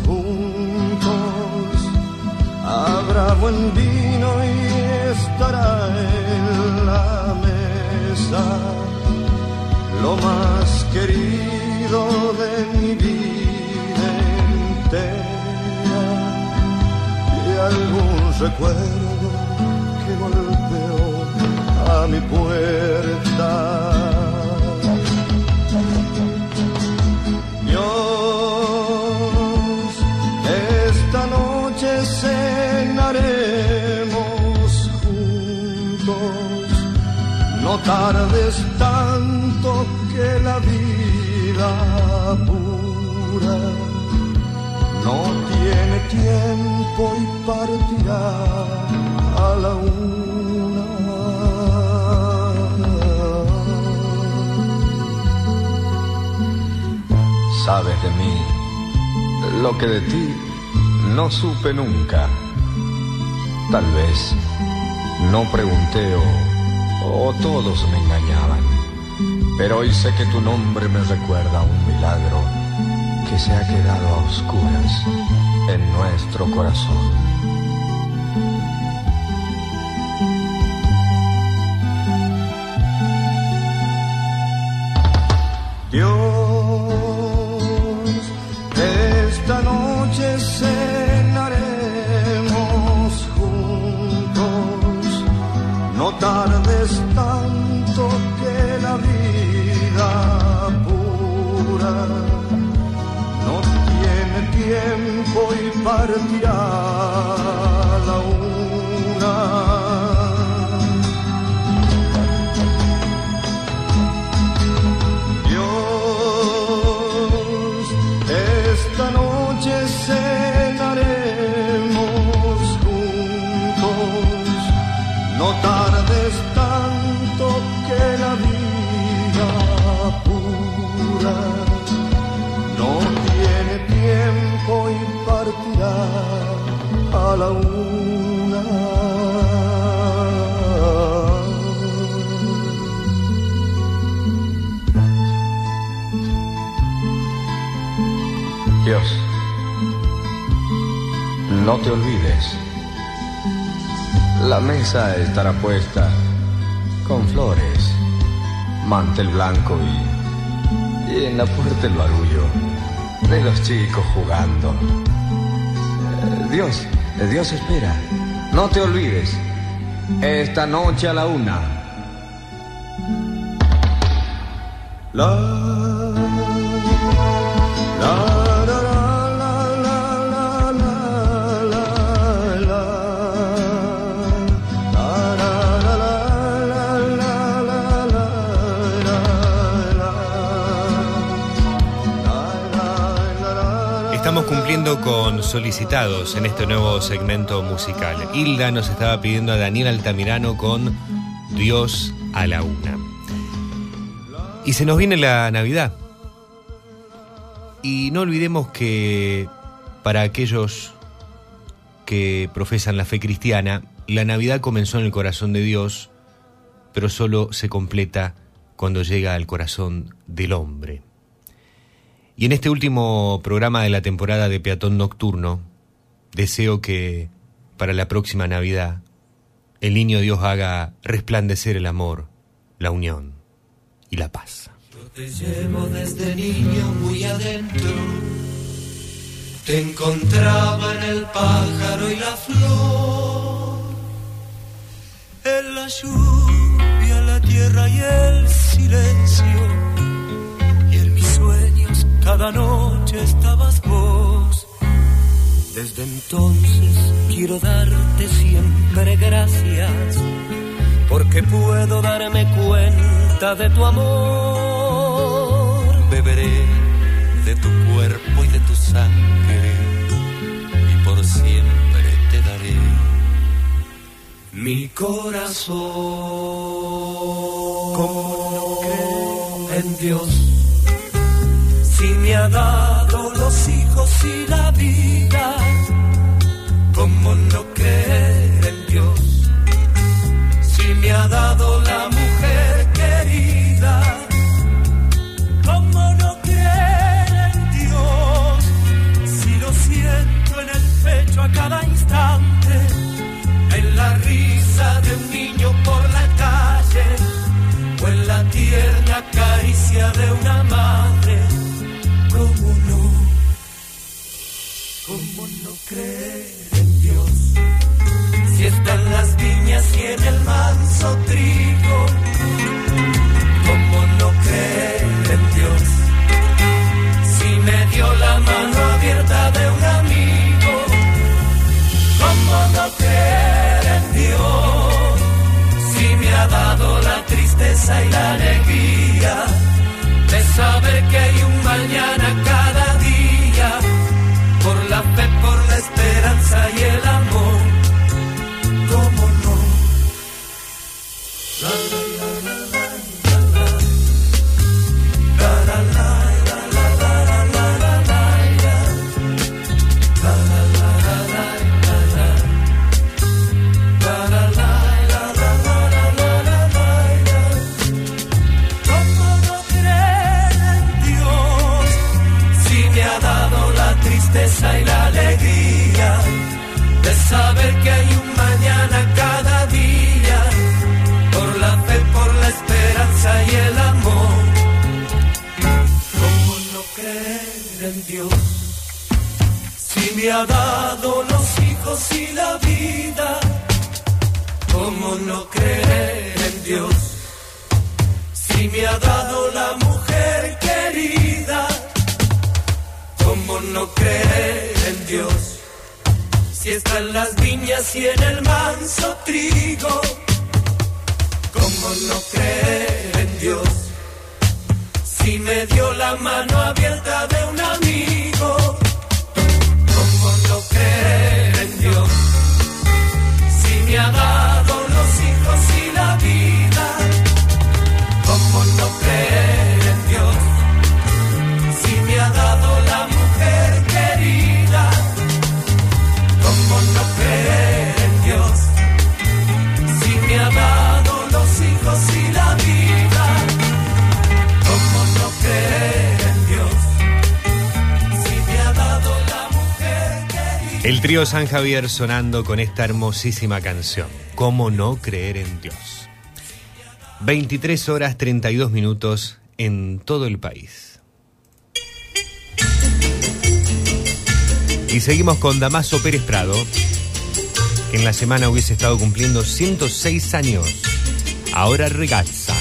juntos. Habrá buen vino y estará en la mesa lo más querido de mi vida entera y algún recuerdo que golpeó a mi puerta. Tardes tanto que la vida pura no tiene tiempo y partirá a la Sabes de mí lo que de ti no supe nunca. Tal vez no pregunté o, o todos me engañaban. Pero hoy sé que tu nombre me recuerda un milagro que se ha quedado a oscuras en nuestro corazón. Dios, no te olvides. La mesa estará puesta con flores, mantel blanco y, y en la puerta el barullo de los chicos jugando. Eh, Dios, eh, Dios espera. No te olvides. Esta noche a la una. Cumpliendo con solicitados en este nuevo segmento musical. Hilda nos estaba pidiendo a Daniel Altamirano con Dios a la una. Y se nos viene la Navidad. Y no olvidemos que para aquellos que profesan la fe cristiana, la Navidad comenzó en el corazón de Dios, pero solo se completa cuando llega al corazón del hombre. Y en este último programa de la temporada de Peatón Nocturno, deseo que para la próxima Navidad el niño Dios haga resplandecer el amor, la unión y la paz. Te llevo desde niño muy adentro. Te encontraba en el pájaro y la flor. En la lluvia, la tierra y el silencio. Cada noche estabas vos. Desde entonces quiero darte siempre gracias. Porque puedo darme cuenta de tu amor. Beberé de tu cuerpo y de tu sangre y por siempre te daré Mi corazón, como no en Dios, ha dado los hijos y la vida, como no creer en Dios, si me ha dado la mujer querida, como no creer en Dios, si lo siento en el pecho a cada instante en la risa de un niño por la calle o en la tierna caricia de una ¿Cómo no creer en Dios? Si están las viñas y en el manso trigo. ¿Cómo no creer en Dios? Si me dio la mano abierta de un amigo. ¿Cómo no creer en Dios? Si me ha dado la tristeza y la alegría de saber que hay un mañana cada Yeah. Me ha dado los hijos y la vida, ¿cómo no creer en Dios? Si me ha dado la mujer querida, ¿cómo no creer en Dios? Si está en las viñas y en el manso trigo, ¿cómo no creer en Dios? Si me dio la mano abierta de un amigo, trío San Javier sonando con esta hermosísima canción. ¿Cómo no creer en Dios? 23 horas 32 minutos en todo el país. Y seguimos con Damaso Pérez Prado, que en la semana hubiese estado cumpliendo 106 años. Ahora regazza.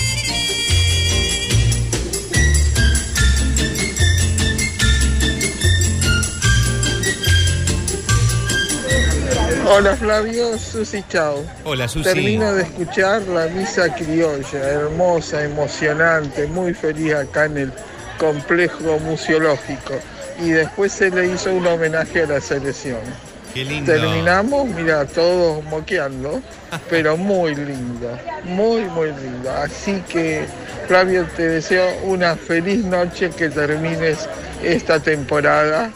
Hola Flavio, Susi Chao. Hola Susi. Termino de escuchar la misa criolla, hermosa, emocionante, muy feliz acá en el complejo museológico. Y después se le hizo un homenaje a la selección. Qué lindo. Terminamos, mira, todos moqueando, pero muy lindo, muy, muy lindo. Así que, Flavio, te deseo una feliz noche, que termines esta temporada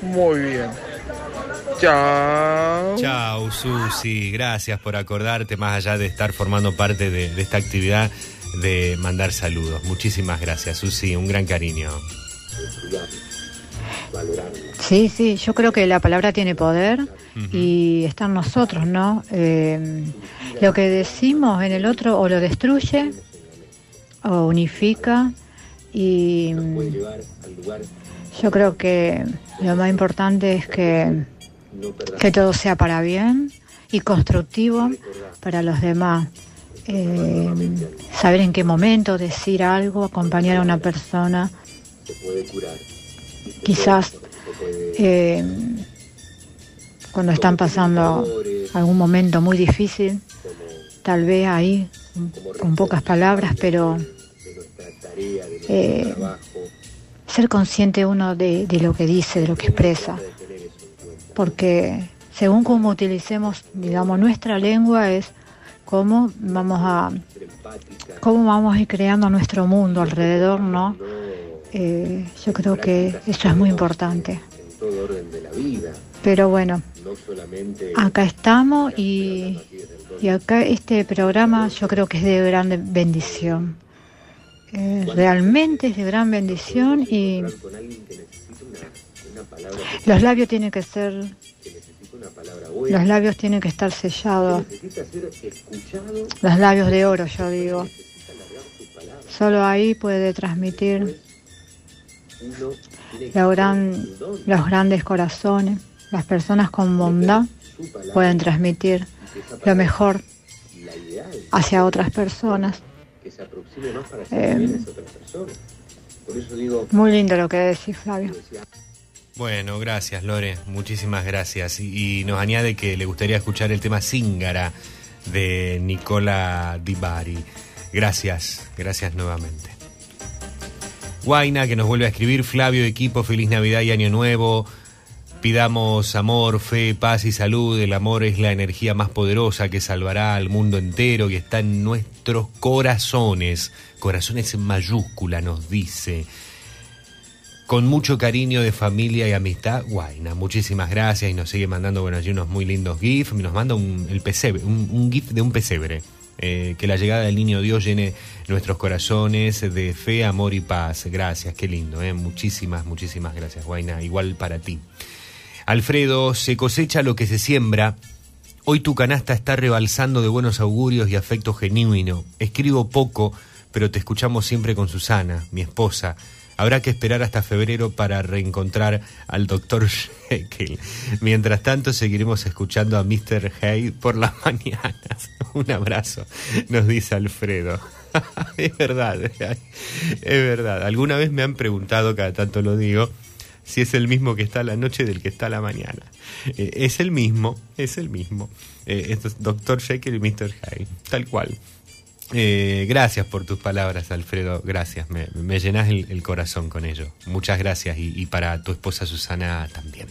muy bien. Chao. Chao, Susi. Gracias por acordarte, más allá de estar formando parte de, de esta actividad, de mandar saludos. Muchísimas gracias, Susi. Un gran cariño. Sí, sí, yo creo que la palabra tiene poder y está en nosotros, ¿no? Eh, lo que decimos en el otro o lo destruye o unifica y mm, yo creo que lo más importante es que, que todo sea para bien y constructivo para los demás. Eh, saber en qué momento decir algo, acompañar a una persona, quizás eh, cuando están pasando algún momento muy difícil, tal vez ahí con pocas palabras, pero eh, ser consciente uno de, de lo que dice, de lo que expresa, porque según cómo utilicemos, digamos, nuestra lengua es cómo vamos a cómo vamos a ir creando nuestro mundo alrededor, ¿no? Eh, yo creo que eso es muy importante. Pero bueno, acá estamos y, y acá este programa yo creo que es de gran bendición. Eh, realmente es de gran bendición y los labios tienen que ser los labios tienen que estar sellados. Los labios de oro yo digo. Solo ahí puede transmitir la gran- los grandes corazones. Las personas con bondad pueden transmitir lo mejor hacia otras personas. Eh, muy lindo lo que decís Flavio Bueno, gracias Lore, muchísimas gracias. Y, nos añade que le gustaría escuchar el tema Zingara de Nicola Di Bari. Gracias, gracias nuevamente. Guaina que nos vuelve a escribir, Flavio, equipo, feliz Navidad y Año Nuevo. Pidamos amor, fe, paz y salud. El amor es la energía más poderosa que salvará al mundo entero y está en nuestros corazones. Corazones en mayúscula nos dice. Con mucho cariño de familia y amistad, Guaina. Muchísimas gracias y nos sigue mandando, bueno, allí unos muy lindos GIF. Nos manda un, el pesebre, un, un GIF de un pesebre. Eh, que la llegada del niño Dios llene nuestros corazones de fe, amor y paz. Gracias, qué lindo. eh. Muchísimas, muchísimas gracias, Guaina. Igual para ti. Alfredo, se cosecha lo que se siembra. Hoy tu canasta está rebalsando de buenos augurios y afecto genuino. Escribo poco, pero te escuchamos siempre con Susana, mi esposa. Habrá que esperar hasta febrero para reencontrar al doctor Jekyll. Mientras tanto, seguiremos escuchando a Mr. Hay por las mañanas. Un abrazo, nos dice Alfredo. es verdad, es verdad. Alguna vez me han preguntado, cada tanto lo digo, si es el mismo que está la noche del que está a la mañana. Eh, es el mismo, es el mismo. Eh, esto y Mr. Hyde, tal cual. Eh, gracias por tus palabras, Alfredo. Gracias, me, me llenas el, el corazón con ello. Muchas gracias y, y para tu esposa Susana también.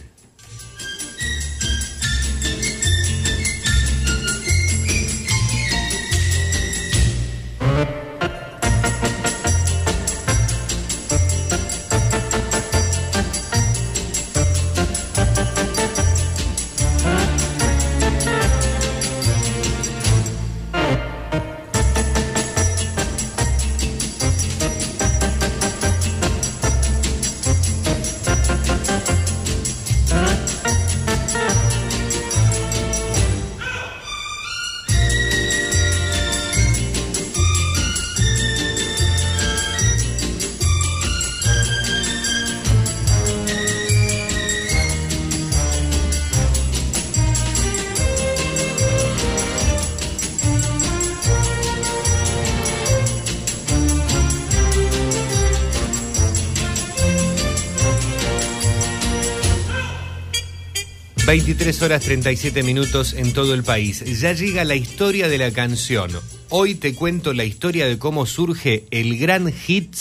...23 horas 37 minutos en todo el país. Ya llega la historia de la canción. Hoy te cuento la historia de cómo surge el gran hit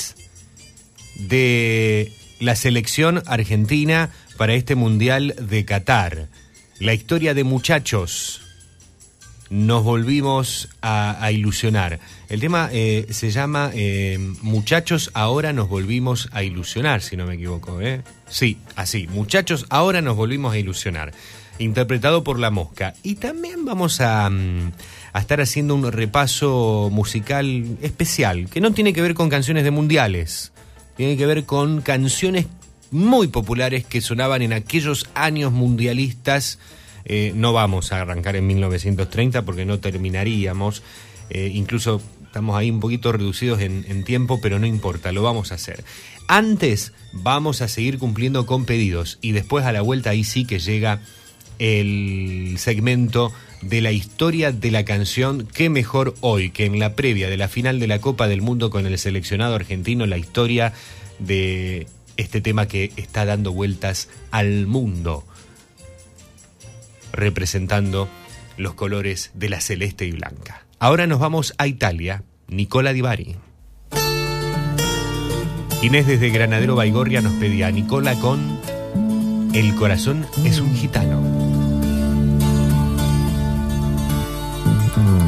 de la selección argentina para este Mundial de Qatar. La historia de muchachos. Nos volvimos a, ilusionar. El tema eh, se llama eh, Muchachos, ahora nos volvimos a ilusionar, si no me equivoco. ¿eh? Sí, así. Muchachos, ahora nos volvimos a ilusionar. Interpretado por La Mosca. Y también vamos a, mm, a estar haciendo un repaso musical especial, que no tiene que ver con canciones de mundiales. Tiene que ver con canciones muy populares que sonaban en aquellos años mundialistas. Eh, no vamos a arrancar en 1930 porque no terminaríamos. Eh, incluso estamos ahí un poquito reducidos en, en tiempo, pero no importa, lo vamos a hacer. Antes vamos a seguir cumpliendo con pedidos y después a la vuelta ahí sí que llega el segmento de la historia de la canción Qué mejor hoy que en la previa de la final de la Copa del Mundo con el seleccionado argentino, la historia de este tema que está dando vueltas al mundo, representando los colores de la celeste y blanca. Ahora nos vamos a Italia. Nicola Di Bari. Inés desde Granadero Baigorria nos pedía a Nicola con El corazón es un gitano.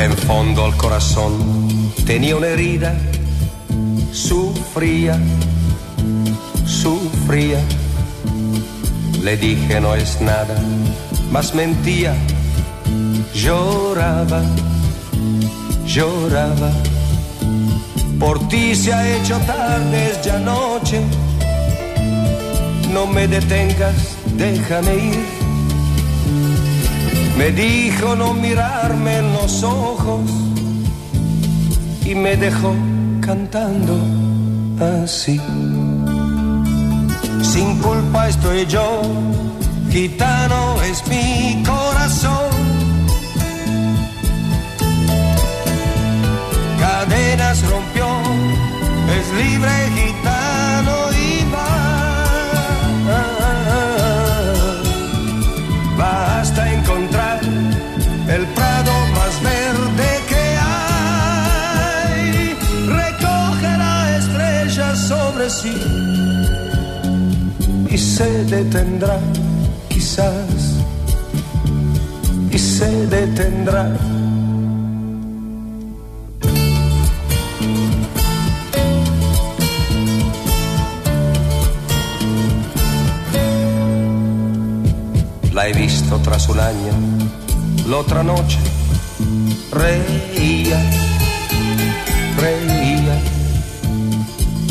En fondo al corazón tenía una herida, sufría, sufría. Le dije no es nada, mas mentía, lloraba, lloraba. Por ti se ha hecho tarde, es ya noche. No me detengas, déjame ir. Me dijo no mirarme en los ojos y me dejó cantando así. Sin culpa estoy yo, gitano es mi corazón. Cadenas rompió, es libre gitano y va. Va hasta encontrar el prado más verde que hay. Recoge la estrella sobre sí y se detendrá, quizás, y se detendrá. La he visto tras un año, la otra noche, reía, reía,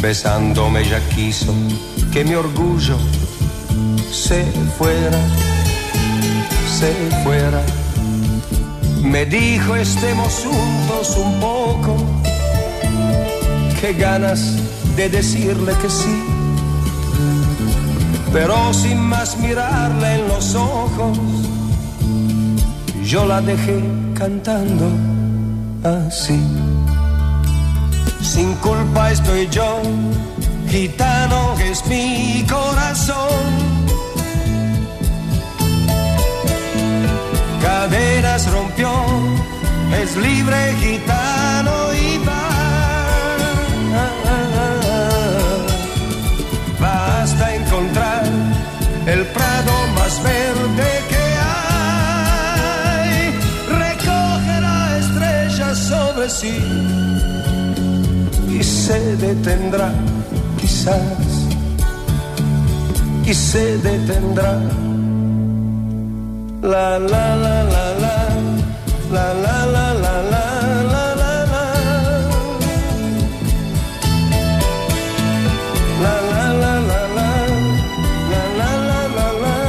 besándome ya quiso que mi orgullo se fuera, se fuera. Me dijo estemos juntos un poco, qué ganas de decirle que sí, pero sin más mirarle en los ojos, yo la dejé cantando así. Sin culpa estoy yo, gitano es mi corazón. Cadenas rompió, es libre gitano y va. Hasta encontrar el prado más verde que hay. Recoge la estrella sobre sí y se detendrá quizás y se detendrá. La la la la la la la la la la la la la La la la la la la la la la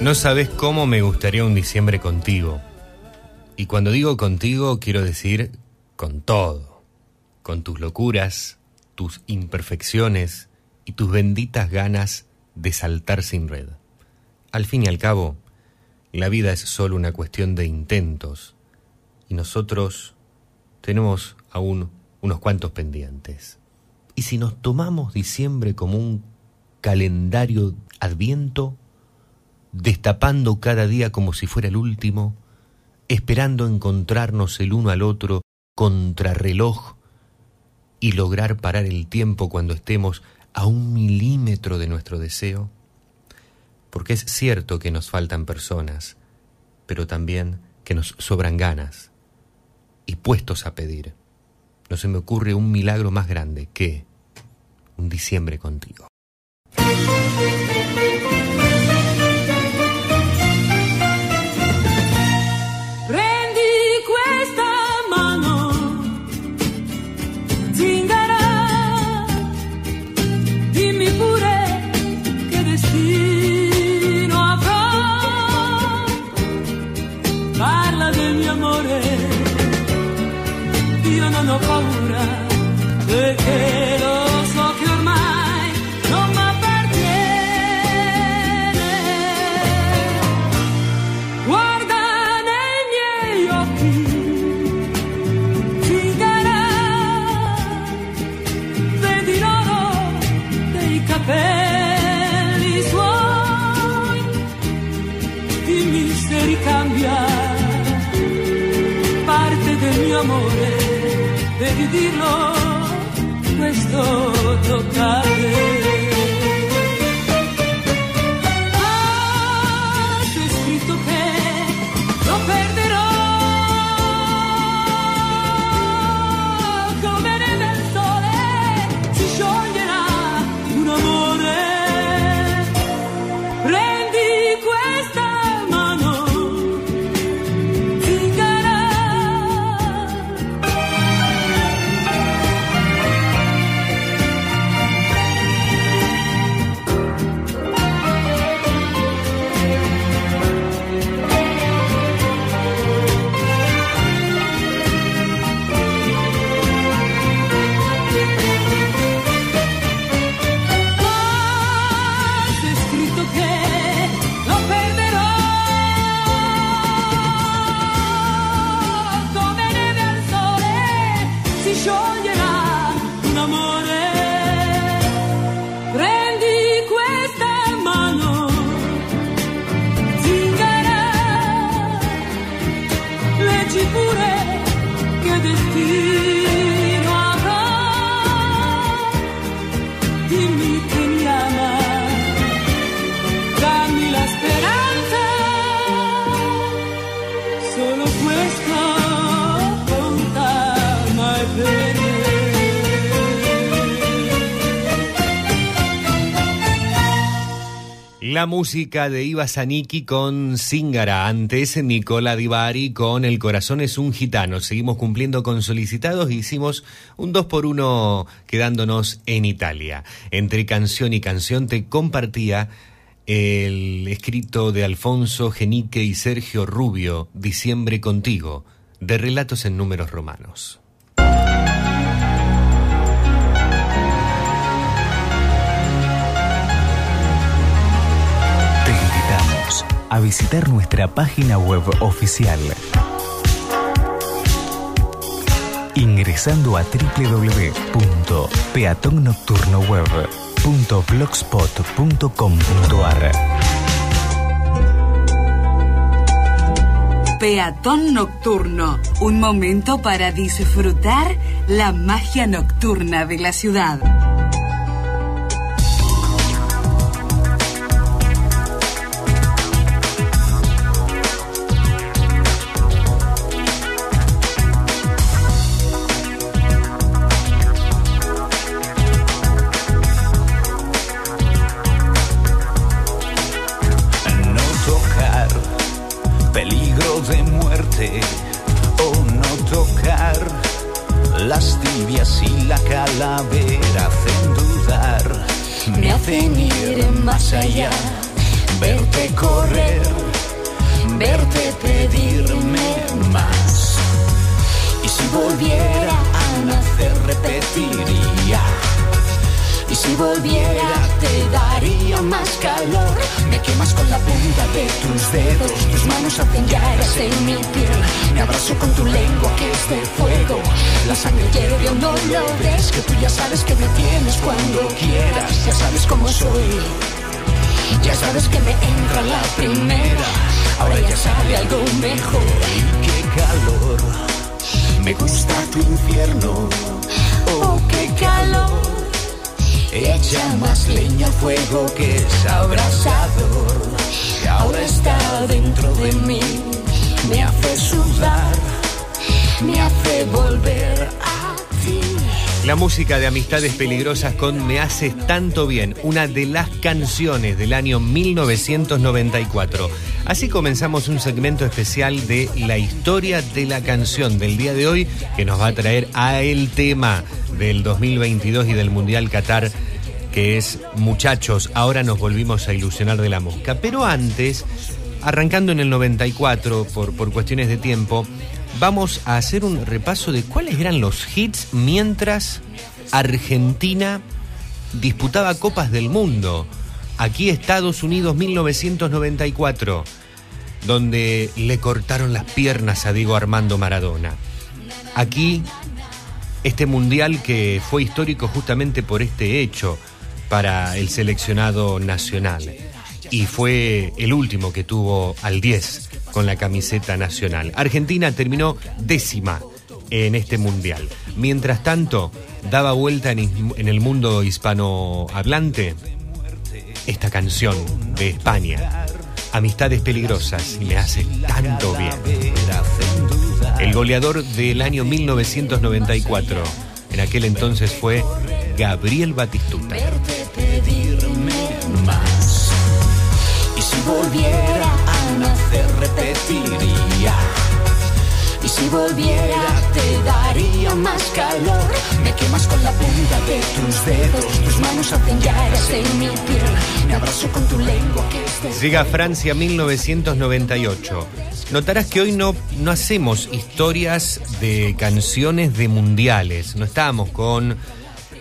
No sabes cómo me gustaría un diciembre contigo. Y cuando digo contigo, quiero decir con todo. Con tus locuras, tus imperfecciones y tus benditas ganas de saltar sin red. Al fin y al cabo, la vida es solo una cuestión de intentos y nosotros tenemos aún unos cuantos pendientes. Y si nos tomamos diciembre como un calendario adviento, destapando cada día como si fuera el último, esperando encontrarnos el uno al otro contrarreloj y lograr parar el tiempo cuando estemos a un milímetro de nuestro deseo? Porque es cierto que nos faltan personas, pero también que nos sobran ganas y puestos a pedir. No se me ocurre un milagro más grande que un diciembre contigo. Ho paura, perché lo so che ormai non mi appartiene. Guarda nei miei occhi, zingara, vedi l'oro dei capelli suoi, dimmi se ricambia amore, di dirlo, questo tocca. La música de Iva Zanicki con Zingara, antes Nicola Divari con El corazón es un gitano. Seguimos cumpliendo con solicitados y hicimos un 2 por 1 quedándonos en Italia. Entre canción y canción te compartía el escrito de Alfonso Genique y Sergio Rubio, Diciembre contigo, de relatos en números romanos. A visitar nuestra página web oficial. Ingresando a www.peatonnocturnoweb.blogspot.com.ar Peatón Nocturno, un momento para disfrutar la magia nocturna de la ciudad. Si volviera te daría más calor. Me quemas con la punta de tus dedos Tus manos hacen llagas en mi piel. Me abrazo con tu lengua que es de fuego. La sangre hierve o no lo ves Que tú ya sabes que me tienes cuando quieras. Ya sabes cómo soy. Ya sabes que me entra la primera. Ahora ya sale algo mejor. Qué calor. Me gusta tu infierno. Oh, qué calor Echa más leña al fuego que es abrasador. Que ahora está dentro de mí. Me hace sudar, me hace volver a ti. La música de Amistades Peligrosas con Me Haces Tanto Bien, una de las canciones del año 1994. Así comenzamos un segmento especial de la historia de la canción del día de hoy que nos va a traer a el tema del 2022 y del Mundial Qatar que es Muchachos, ahora nos volvimos a ilusionar de la mosca. Pero antes, arrancando en el 94 por, por cuestiones de tiempo, vamos a hacer un repaso de cuáles eran los hits mientras Argentina disputaba Copas del Mundo. Aquí Estados Unidos 1994, donde le cortaron las piernas a Diego Armando Maradona. Aquí este mundial que fue histórico justamente por este hecho para el seleccionado nacional y fue el último que tuvo al 10 con la camiseta nacional. Argentina terminó décima en este mundial. Mientras tanto, daba vuelta en, el mundo hispanohablante esta canción de España, Amistades Peligrosas, me hace tanto bien. El goleador del año 1994, en aquel entonces fue Gabriel Batistuta. Y si volviera. Y si volviera, te daría más calor. Me quemas con la punta de tus dedos. Tus manos hacen llagas en mi piel. Me abrazo con tu lengua que es de Llega a Francia 1998. Notarás que hoy no, no hacemos historias de canciones de mundiales. No estábamos con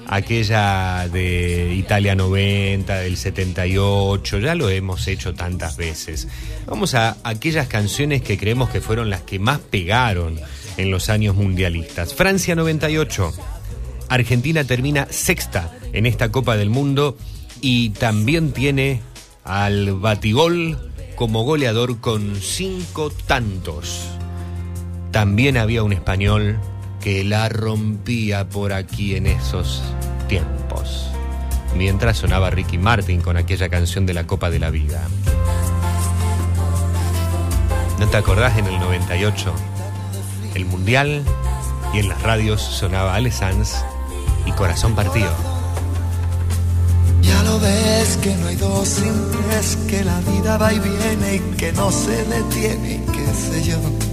aquella de Italia 90, del 78, ya lo hemos hecho tantas veces. Vamos a aquellas canciones que creemos que fueron las que más pegaron en los años mundialistas. Francia 98. Argentina termina sexta en esta Copa del Mundo y también tiene al Batigol como goleador con cinco tantos. También había un español que la rompía por aquí en esos tiempos. Mientras sonaba Ricky Martin con aquella canción de la Copa de la Vida. ¿No te acordás en el 98? El Mundial y en las radios sonaba Ale Sanz y Corazón Partido. Ya lo ves que no hay dos sin tres, que la vida va y viene y que no se detiene y qué sé yo.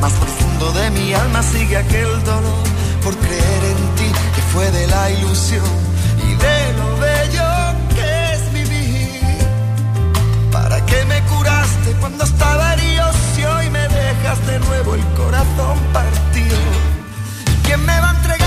Más profundo de mi alma sigue aquel dolor por creer en ti que fue de la ilusión y de lo bello que es vivir. ¿Para qué me curaste cuando estaba herido si hoy me dejas de nuevo el corazón partido? ¿Quién me va a entregar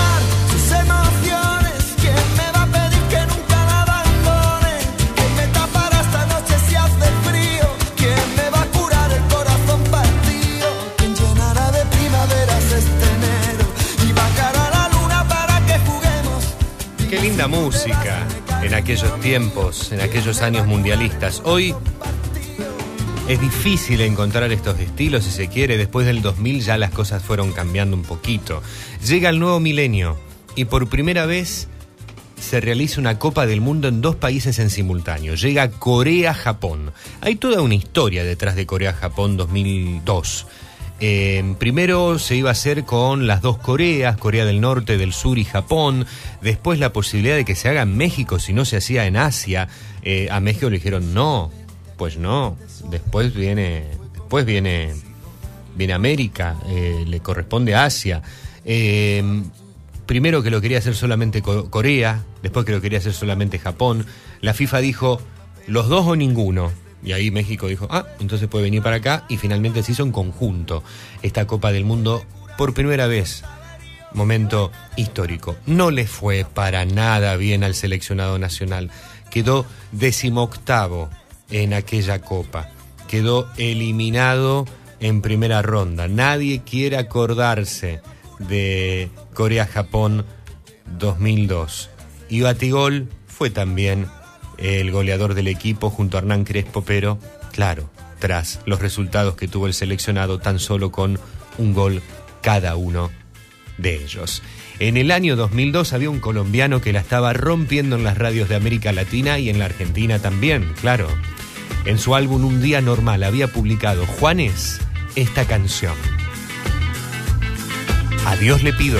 Qué linda música en aquellos tiempos, en aquellos años mundialistas. Hoy es difícil encontrar estos estilos, si se quiere. Después del 2000 ya las cosas fueron cambiando un poquito. Llega el nuevo milenio y por primera vez se realiza una Copa del Mundo en dos países en simultáneo. Llega Corea-Japón. Hay toda una historia detrás de Corea-Japón 2002. Eh, primero se iba a hacer con las dos Coreas, Corea del Norte, del Sur y Japón. Después la posibilidad de que se haga en México si no se hacía en Asia. Eh, a México le dijeron no, pues no. Después viene, después viene, viene América, eh, le corresponde a Asia. Primero que lo quería hacer solamente Co- Corea, después que lo quería hacer solamente Japón. La FIFA dijo los dos o ninguno. Y ahí México dijo, ah, entonces puede venir para acá. Y finalmente se hizo en conjunto esta Copa del Mundo por primera vez. Momento histórico. No le fue para nada bien al seleccionado nacional. Quedó decimoctavo en aquella Copa. Quedó eliminado en primera ronda. Nadie quiere acordarse de Corea-Japón 2002. Y Batigol fue también el goleador del equipo junto a Hernán Crespo, pero claro, tras los resultados que tuvo el seleccionado tan solo con un gol cada uno de ellos. En el año 2002 había un colombiano que la estaba rompiendo en las radios de América Latina y en la Argentina también, claro. En su álbum Un Día Normal había publicado Juanes esta canción. A Dios le pido.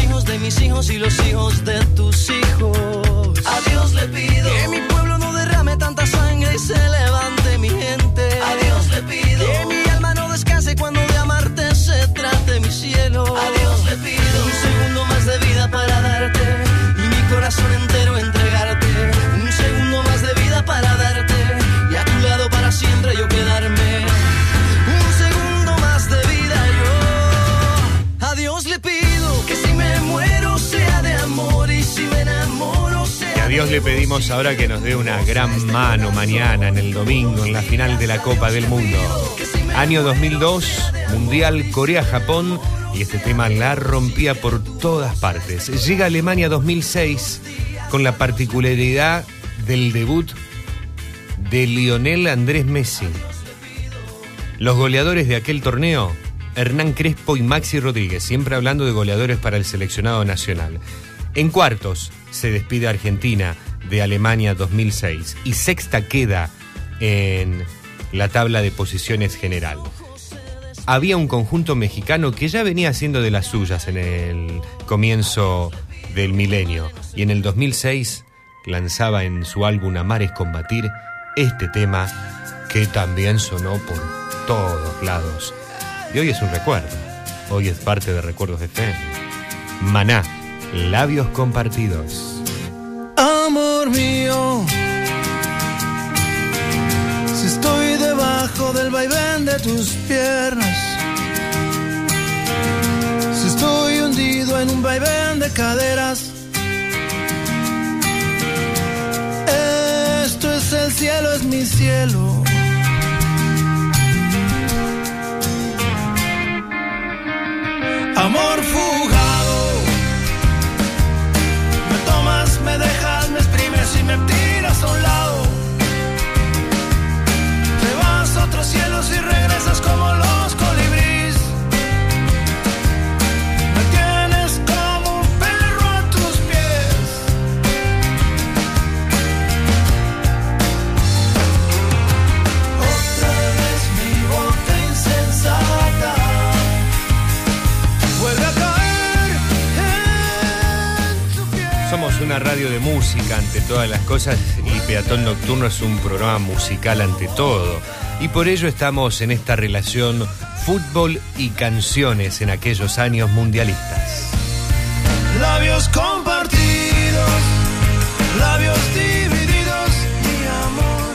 de mis hijos y los hijos de tus hijos. A Dios le pido que mi pueblo no derrame tanta sangre y se levante Dios le pedimos ahora que nos dé una gran mano mañana, en el domingo, en la final de la Copa del Mundo. Año 2002, Mundial Corea-Japón, y este tema la rompía por todas partes. Llega Alemania 2006 con la particularidad del debut de Lionel Andrés Messi. Los goleadores de aquel torneo, Hernán Crespo y Maxi Rodríguez, siempre hablando de goleadores para el seleccionado nacional. En cuartos se despide Argentina de Alemania 2006 y sexta queda en la tabla de posiciones general. Había un conjunto mexicano que ya venía haciendo de las suyas en el comienzo del milenio y en el 2006 lanzaba en su álbum Amar es combatir este tema que también sonó por todos lados. Y hoy es un recuerdo, hoy es parte de Recuerdos de Fe. Maná, labios compartidos. Amor mío, si estoy debajo del vaivén de tus piernas, si estoy hundido en un vaivén de caderas, esto es el cielo, es mi cielo. Amor fugado. A un lado. Te vas a otros cielos y regresas como Somos una radio de música ante todas las cosas y Peatón Nocturno es un programa musical ante todo. Y por ello estamos en esta relación fútbol y canciones en aquellos años mundialistas. Labios compartidos, labios divididos, mi amor.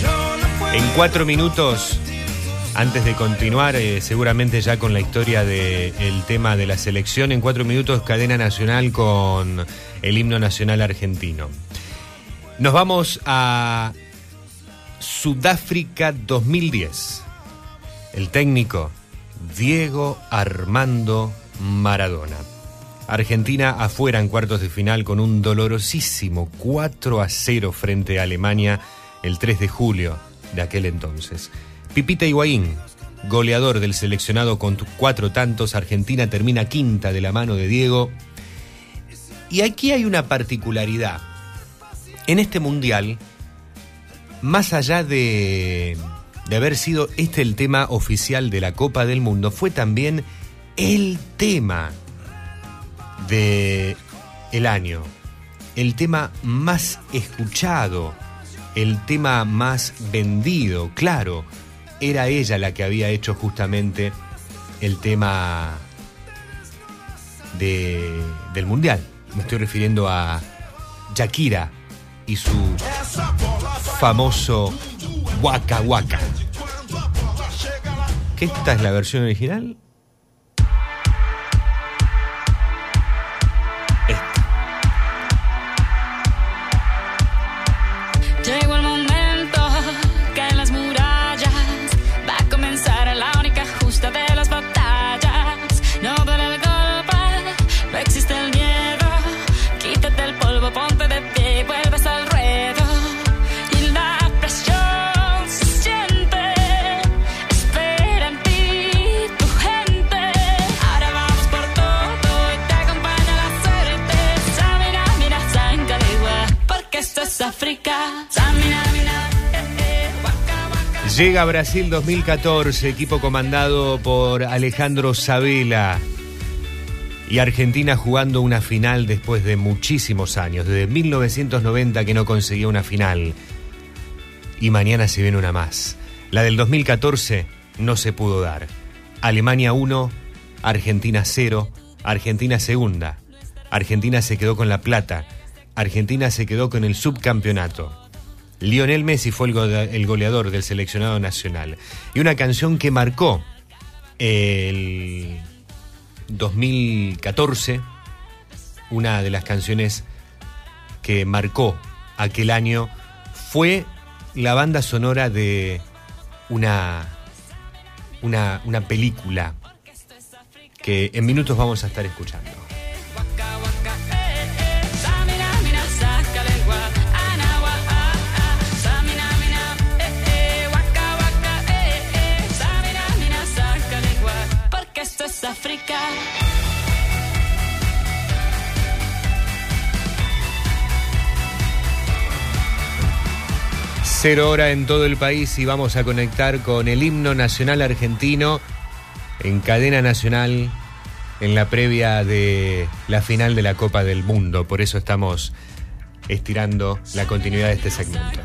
Yo no puedo. En cuatro minutos, antes de continuar, eh, seguramente ya con la historia del tema de la selección, en cuatro minutos, cadena nacional con el himno nacional argentino. Nos vamos a Sudáfrica 2010. El técnico, Diego Armando Maradona. Argentina afuera en cuartos de final con un dolorosísimo 4 a 0 frente a Alemania el 3 de julio de aquel entonces. Pipita Higuaín, goleador del seleccionado con cuatro tantos, Argentina termina quinta de la mano de Diego. Y aquí hay una particularidad. En este mundial, más allá de, de haber sido este el tema oficial de la Copa del Mundo, fue también el tema de el año, el tema más escuchado, el tema más vendido, claro, era ella la que había hecho justamente el tema de, del mundial. Me estoy refiriendo a Shakira y su famoso Waka Waka. ¿Que esta es la versión original? Llega Brasil 2014, equipo comandado por Alejandro Sabela. Y Argentina jugando una final después de muchísimos años, desde 1990 que no conseguía una final. Y mañana se viene una más. La del 2014 no se pudo dar. Alemania 1, Argentina 0, Argentina segunda. Argentina se quedó con la plata. Argentina se quedó con el subcampeonato. Lionel Messi fue el, go- el goleador del seleccionado nacional. Y una canción que marcó el 2014, una de las canciones que marcó aquel año, fue la banda sonora de una, una, una película que en minutos vamos a estar escuchando. Cero hora en todo el país y vamos a conectar con el himno nacional argentino en cadena nacional en la previa de la final de la Copa del Mundo. Por eso estamos estirando la continuidad de este segmento.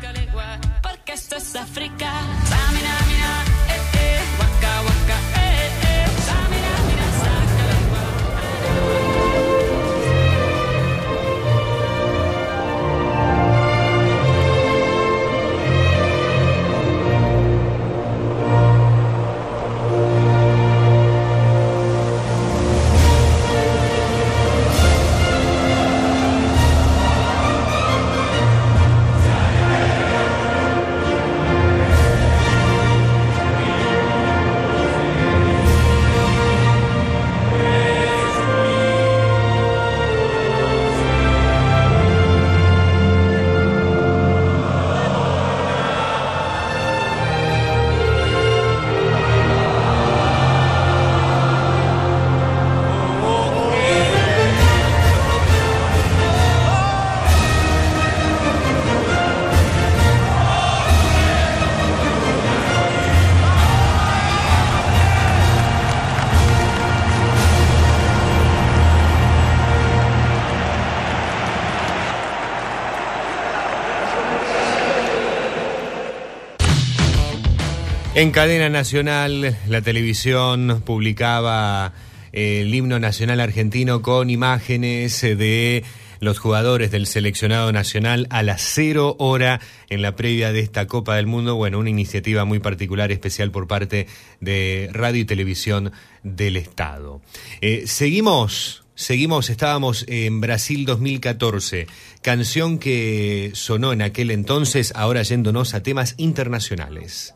En cadena nacional, la televisión publicaba eh, el himno nacional argentino con imágenes eh, de los jugadores del seleccionado nacional a las cero hora en la previa de esta Copa del Mundo. Bueno, una iniciativa muy particular, especial por parte de Radio y Televisión del Estado. Eh, seguimos. Seguimos, estábamos en Brasil 2014, canción que sonó en aquel entonces, ahora yéndonos a temas internacionales.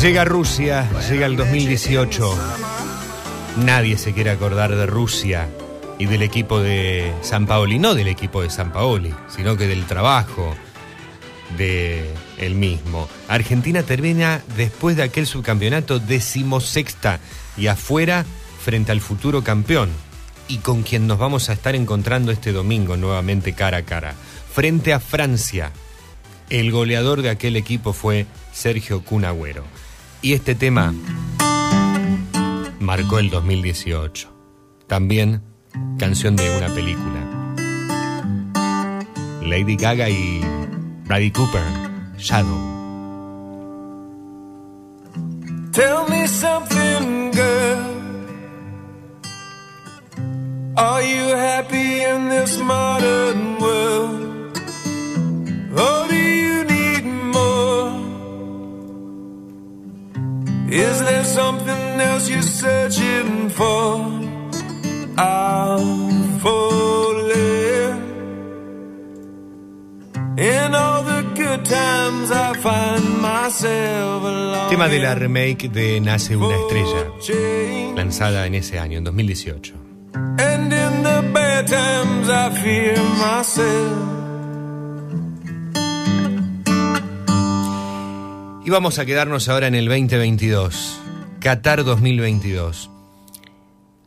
Llega Rusia, llega el 2018. Nadie se quiere acordar de Rusia y del equipo de San Paoli, no del equipo de San Paoli, sino que del trabajo de el mismo. Argentina termina después de aquel subcampeonato decimosexta y afuera frente al futuro campeón y con quien nos vamos a estar encontrando este domingo nuevamente cara a cara. Frente a Francia, el goleador de aquel equipo fue Sergio Cunagüero. Y este tema marcó el 2018. También canción de una película. Lady Gaga y Bradley Cooper, Shadow. Tell me something, girl. Are you happy in this modern world? Or Is there something else you're searching for? I'm falling. In all the good times, I find myself. myself a Tema de la remake de Nace una estrella, lanzada en ese año, en 2018. And in the bad times I fear myself. Y vamos a quedarnos ahora en el 2022, Qatar 2022.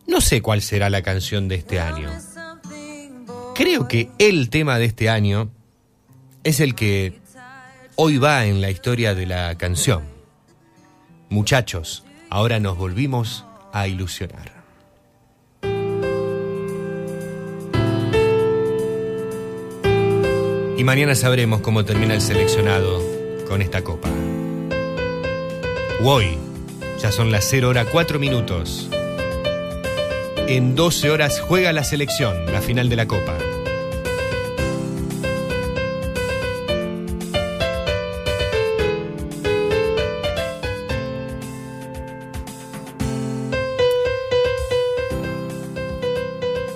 No sé cuál será la canción de este año. Creo que el tema de este año es el que hoy va en la historia de la canción. Muchachos, ahora nos volvimos a ilusionar. Y mañana sabremos cómo termina el seleccionado con esta copa. Hoy, ya son las 0 hora 4 minutos. En 12 horas juega la selección, la final de la copa.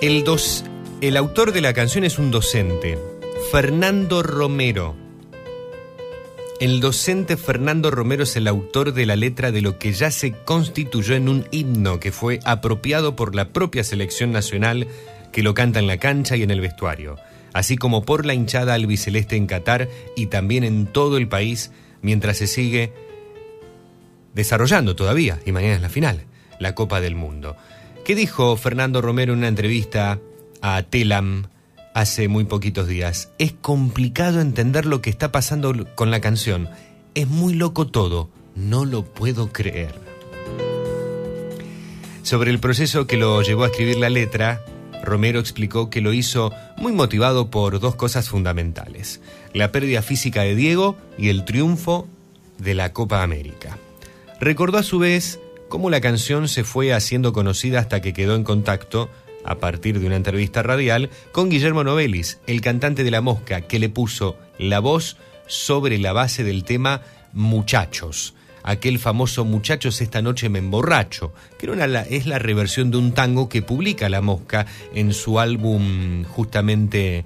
El, dos, el autor de la canción es un docente, Fernando Romero. El docente Fernando Romero es el autor de la letra de lo que ya se constituyó en un himno que fue apropiado por la propia selección nacional que lo canta en la cancha y en el vestuario, así como por la hinchada albiceleste en Qatar y también en todo el país mientras se sigue desarrollando todavía, y mañana es la final, la Copa del Mundo. ¿Qué dijo Fernando Romero en una entrevista a Telam hace muy poquitos días? Es complicado entender lo que está pasando con la canción. Es muy loco todo. No lo puedo creer. Sobre el proceso que lo llevó a escribir la letra, Romero explicó que lo hizo muy motivado por dos cosas fundamentales. La pérdida física de Diego y el triunfo de la Copa América. Recordó a su vez cómo la canción se fue haciendo conocida hasta que quedó en contacto, a partir de una entrevista radial, con Guillermo Novelis, el cantante de La Mosca, que le puso la voz sobre la base del tema Muchachos. Aquel famoso Muchachos esta noche me emborracho, que es la reversión de un tango que publica La Mosca en su álbum justamente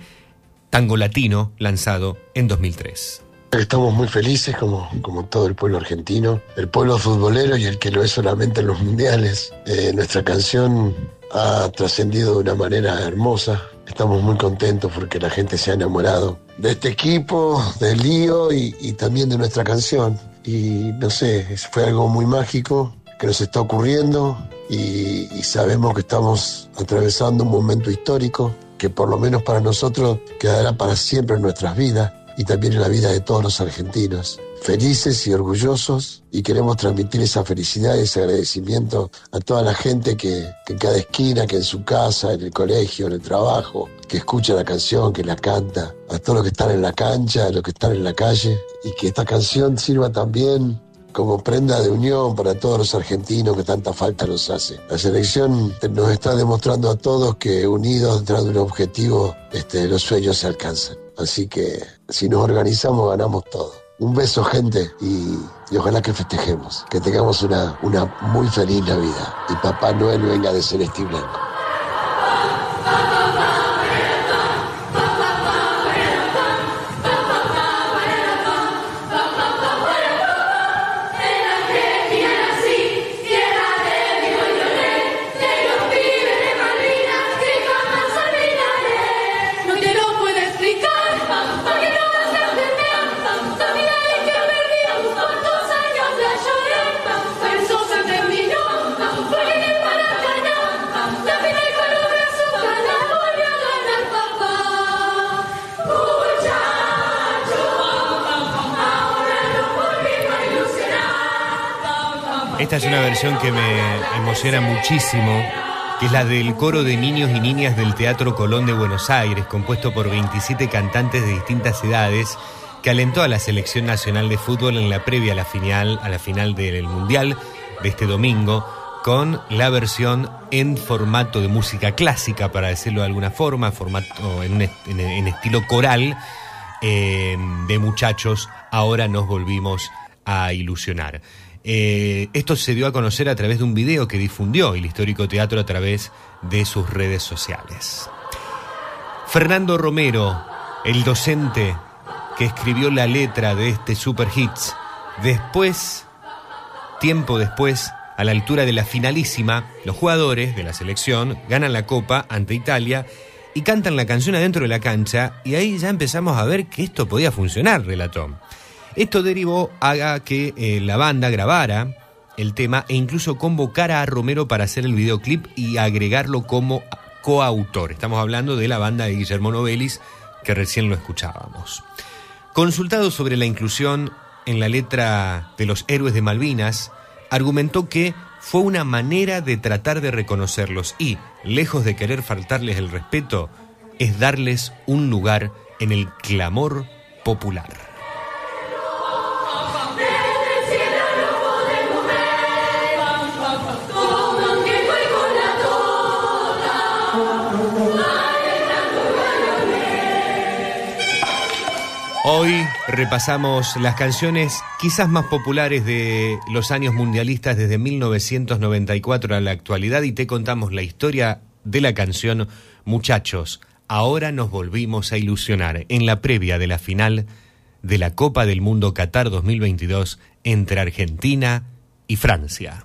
Tango Latino, lanzado en 2003. Estamos muy felices como, como todo el pueblo argentino, el pueblo futbolero y el que lo es solamente en los mundiales. Eh, nuestra canción ha trascendido de una manera hermosa. Estamos muy contentos porque la gente se ha enamorado de este equipo, del lío y, y también de nuestra canción. Y no sé, fue algo muy mágico que nos está ocurriendo y, y sabemos que estamos atravesando un momento histórico que por lo menos para nosotros quedará para siempre en nuestras vidas y también en la vida de todos los argentinos. Felices y orgullosos y queremos transmitir esa felicidad y ese agradecimiento a toda la gente que, que en cada esquina, que en su casa, en el colegio, en el trabajo, que escucha la canción, que la canta, a todos los que están en la cancha, a los que están en la calle y que esta canción sirva también como prenda de unión para todos los argentinos que tanta falta nos hace. La selección nos está demostrando a todos que unidos detrás de un objetivo este, los sueños se alcanzan. Así que si nos organizamos ganamos todo. Un beso gente y, ojalá que festejemos, que tengamos una, una muy feliz Navidad y Papá Noel venga de celeste y blanco. Esta es una versión que me emociona muchísimo, que es la del coro de niños y niñas del Teatro Colón de Buenos Aires, compuesto por 27 cantantes de distintas edades, que alentó a la selección nacional de fútbol en la previa a la final, a la final del Mundial de este domingo, con la versión en formato de música clásica, para decirlo de alguna forma, en estilo coral, eh, de muchachos, ahora nos volvimos a ilusionar. Eh, esto se dio a conocer a través de un video que difundió el histórico teatro a través de sus redes sociales. Fernando Romero, el docente que escribió la letra de este super hits Después, tiempo después, a la altura de la finalísima, los jugadores de la selección ganan la copa ante Italia y cantan la canción adentro de la cancha y ahí ya empezamos a ver que esto podía funcionar, relató. Esto derivó a que eh, la banda grabara el tema e incluso convocara a Romero para hacer el videoclip y agregarlo como coautor. Estamos hablando de la banda de Guillermo Novelis que recién lo escuchábamos. Consultado sobre la inclusión en la letra de los héroes de Malvinas, argumentó que fue una manera de tratar de reconocerlos y, lejos de querer faltarles el respeto, es darles un lugar en el clamor popular. Hoy repasamos las canciones quizás más populares de los años mundialistas desde 1994 a la actualidad y te contamos la historia de la canción Muchachos, ahora nos volvimos a ilusionar en la previa de la final de la Copa del Mundo Qatar 2022 entre Argentina y Francia.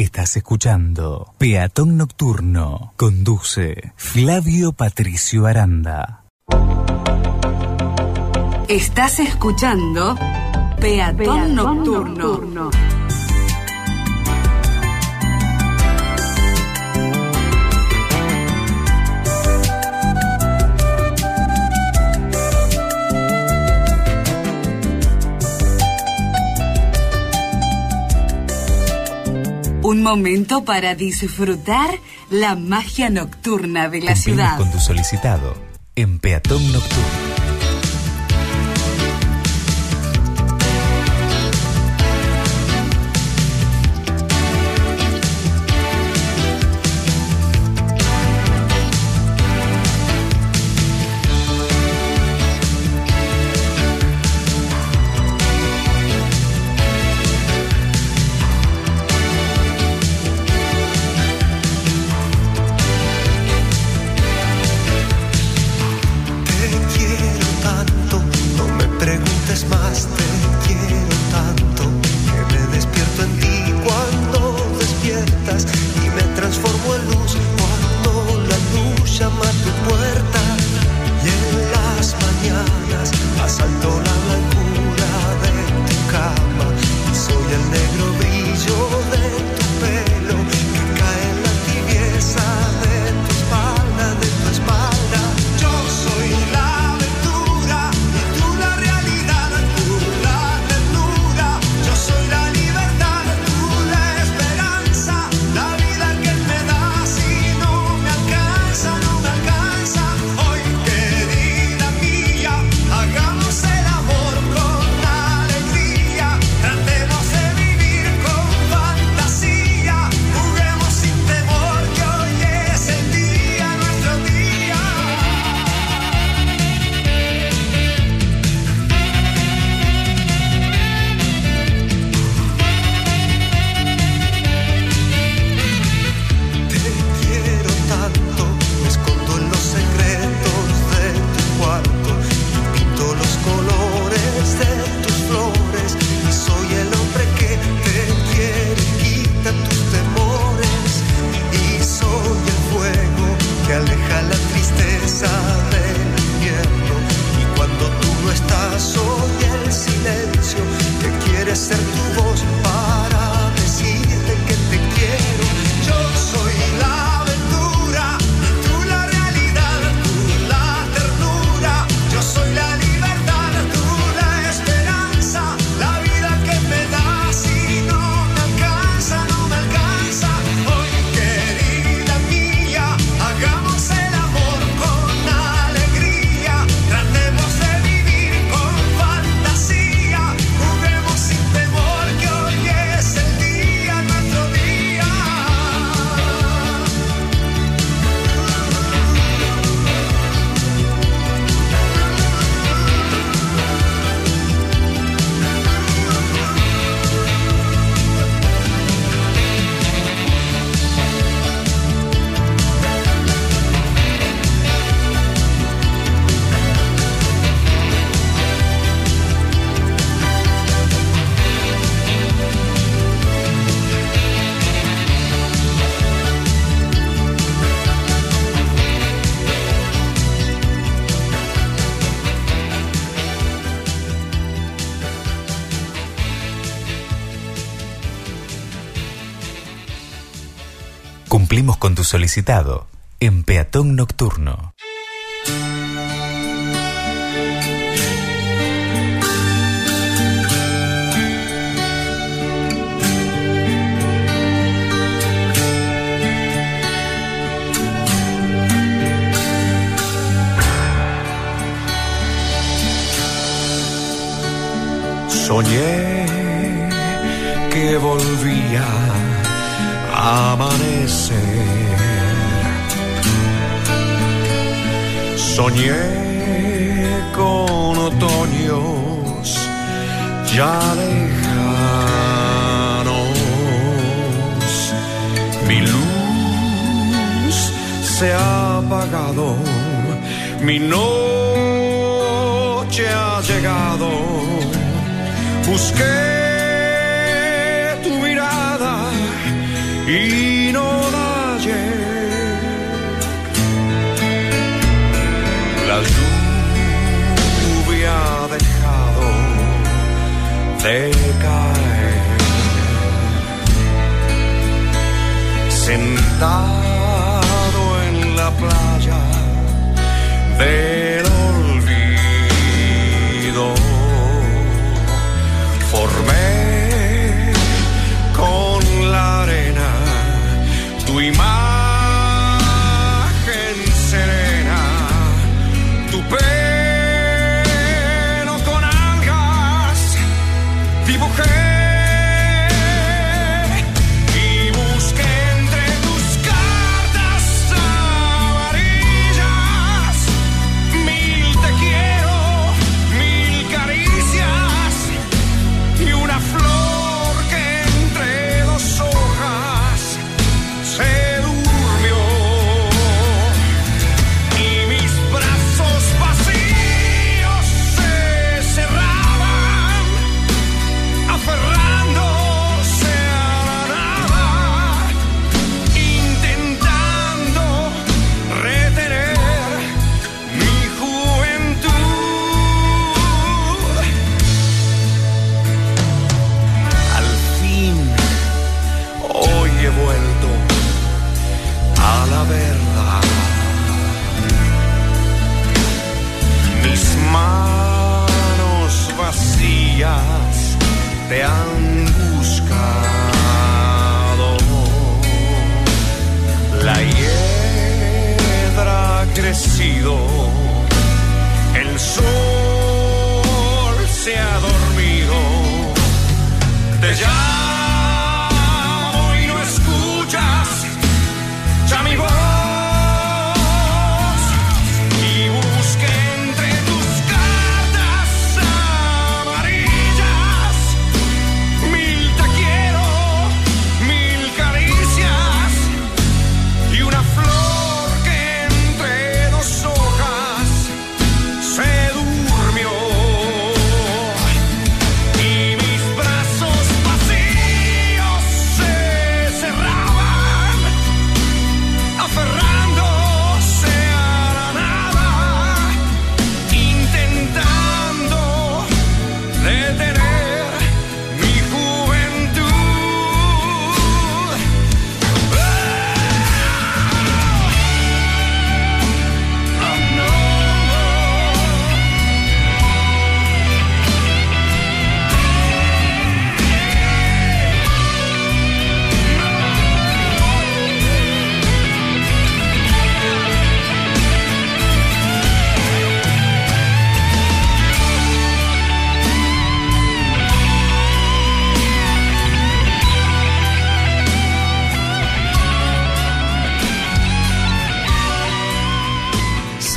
Estás escuchando Peatón Nocturno. Conduce Flavio Patricio Aranda. Estás escuchando Peatón, Nocturno. Un momento para disfrutar la magia nocturna de la Cumplimos ciudad. con tu solicitado en Peatón Nocturno. Con tu solicitado en Peatón Nocturno. Soñé que volvía a amanecer Soñé con otoños ya lejanos. Mi luz se ha apagado, mi noche ha llegado. Busqué tu mirada y no de caer. Sentado en la playa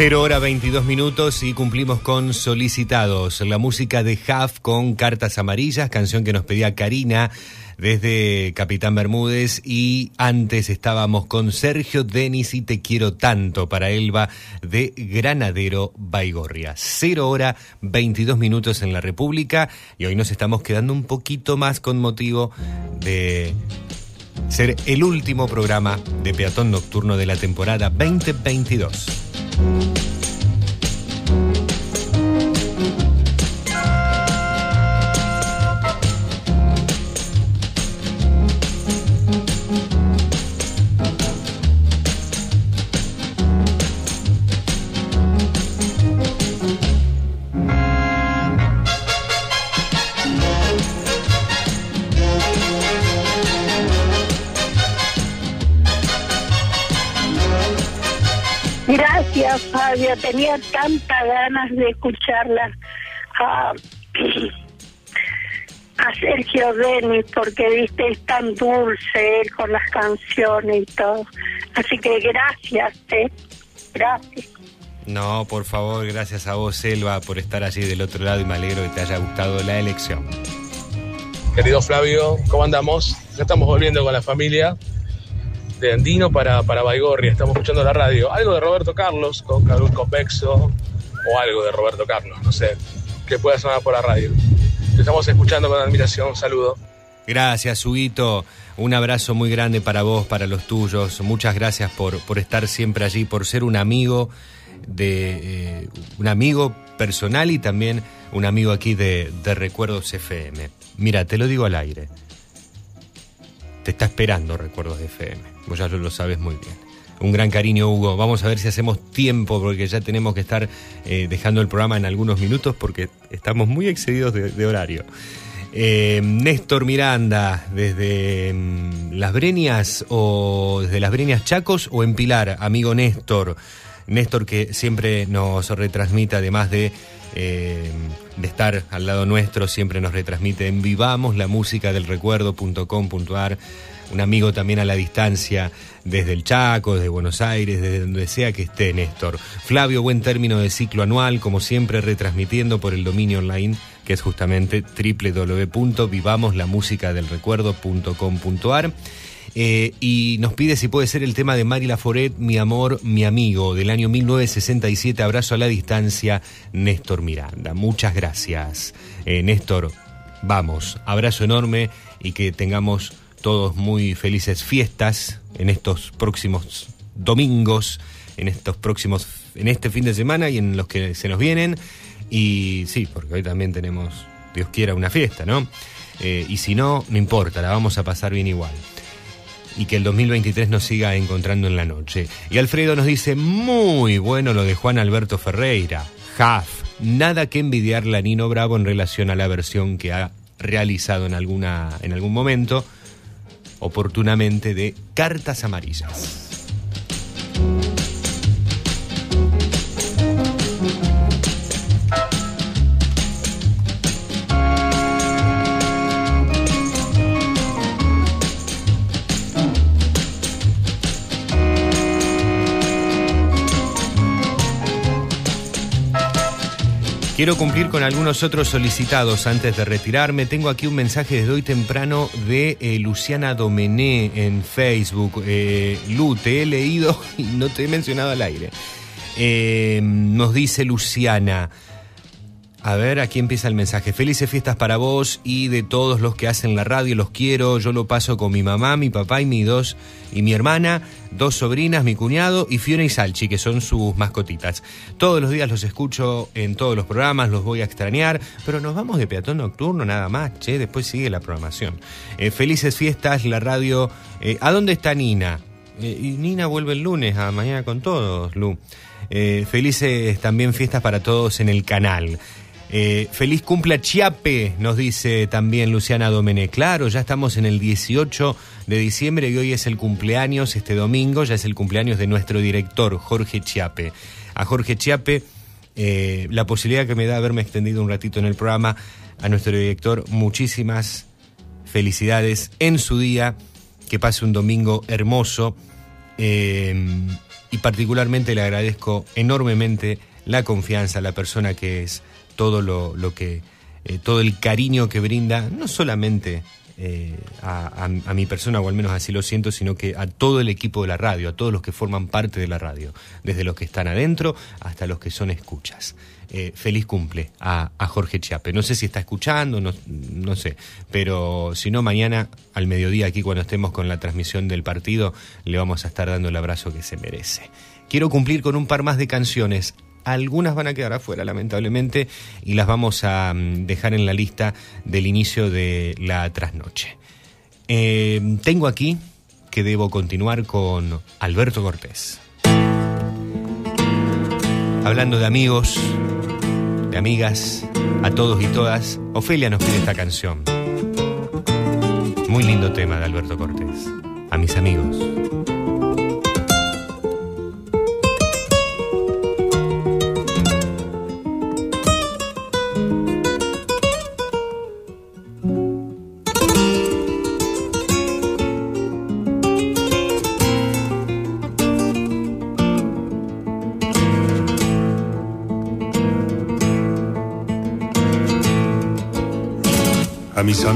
0 hora 22 minutos y cumplimos con solicitados. La música de Huff con Cartas Amarillas, canción que nos pedía Karina desde Capitán Bermúdez y antes estábamos con Sergio Denis y Te Quiero Tanto para Elba de Granadero Baigorria. 0 hora 22 minutos en la República y hoy nos estamos quedando un poquito más con motivo de ser el último programa de peatón nocturno de la temporada 2022. Tenía tantas ganas de escucharla a, a Sergio Denis porque, viste, es tan dulce él con las canciones y todo. Así que gracias, ¿eh? Gracias. No, por favor, gracias a vos, Selva, por estar allí del otro lado y me alegro que te haya gustado la elección. Querido Flavio, ¿cómo andamos? Ya estamos volviendo con la familia de Andino para, para Baigorria. Estamos escuchando la radio. Algo de Roberto Carlos con Convexo o algo de Roberto Carlos, no sé, que pueda sonar por la radio. Te estamos escuchando con admiración. Un saludo. Gracias, Huguito. Un abrazo muy grande para vos, para los tuyos. Muchas gracias por, por estar siempre allí, por ser un amigo de eh, un amigo personal y también un amigo aquí de, de Recuerdos FM. Mira, te lo digo al aire. Te está esperando Recuerdos FM. Vos ya lo, sabes muy bien. Un gran cariño, Hugo. Vamos a ver si hacemos tiempo, porque ya tenemos que estar eh, dejando el programa en algunos minutos, porque estamos muy excedidos de, de horario. Eh, Néstor Miranda, desde mm, Las Breñas o desde Las Breñas Chacos o en Pilar, amigo Néstor. Néstor que siempre nos retransmite, además de, eh, de estar al lado nuestro, siempre nos retransmite en vivamos la música del recuerdo.com.ar. Un amigo también a la distancia desde el Chaco, desde Buenos Aires, desde donde sea que esté Néstor. Flavio, buen término de ciclo anual, como siempre retransmitiendo por el dominio online que es justamente www.vivamoslamusicadelrecuerdo.com.ar. Eh, y nos pide si puede ser el tema de Mari Laforet, Mi amor, mi amigo, del año 1967. Abrazo a la distancia, Néstor Miranda. Muchas gracias, eh, Néstor. Vamos, abrazo enorme y que tengamos todos muy felices fiestas en estos próximos domingos, en estos próximos, en este fin de semana y en los que se nos vienen. Y sí, porque hoy también tenemos, Dios quiera, una fiesta, ¿no? Eh, y si no, no importa, la vamos a pasar bien igual. Y que el 2023 nos siga encontrando en la noche. Y Alfredo nos dice, muy bueno lo de Juan Alberto Ferreira. Jaf, nada que envidiarle a Nino Bravo en relación a la versión que ha realizado en, alguna, en algún momento, oportunamente, de Cartas Amarillas. Quiero cumplir con algunos otros solicitados antes de retirarme. Tengo aquí un mensaje desde hoy temprano de eh, Luciana Domené en Facebook. Eh, Lu, te he leído y no te he mencionado al aire. Eh, nos dice Luciana. A ver, aquí empieza el mensaje. Felices fiestas para vos y de todos los que hacen la radio. Los quiero. Yo lo paso con mi mamá, mi papá y mi dos y mi hermana, dos sobrinas, mi cuñado y Fiona y Salchi, que son sus mascotitas. Todos los días los escucho en todos los programas, los voy a extrañar, pero nos vamos de peatón nocturno nada más, che, después sigue la programación. Eh, felices fiestas, la radio. Eh, ¿A dónde está Nina? Eh, y Nina vuelve el lunes a mañana con todos, Lu. Felices también fiestas para todos en el canal. Eh, feliz cumpla Chiape, nos dice también Luciana Domené. Claro, ya estamos en el 18 de diciembre y hoy es el cumpleaños, este domingo ya es el cumpleaños de nuestro director, Jorge Chiape. A Jorge Chiape, eh, la posibilidad que me da haberme extendido un ratito en el programa, a nuestro director, muchísimas felicidades en su día, que pase un domingo hermoso Eh, y particularmente le agradezco enormemente la confianza, la persona que es, todo lo, que, eh, todo el cariño que brinda, no solamente eh, a, mi persona, o al menos así lo siento, sino que a todo el equipo de la radio, a todos los que forman parte de la radio, desde los que están adentro hasta los que son escuchas. Eh, feliz cumple a, a Jorge Chiape. No sé si está escuchando, no, no sé, pero si no, mañana al mediodía, aquí cuando estemos con la transmisión del partido, le vamos a estar dando el abrazo que se merece. Quiero cumplir con un par más de canciones. Algunas van a quedar afuera, lamentablemente, y las vamos a mm, dejar en la lista del inicio de la trasnoche. Eh, tengo aquí que debo continuar con Alberto Cortés. Hablando de amigos, de amigas, a todos y todas, Ofelia nos pide esta canción. Muy lindo tema de Alberto Cortés. A mis amigos.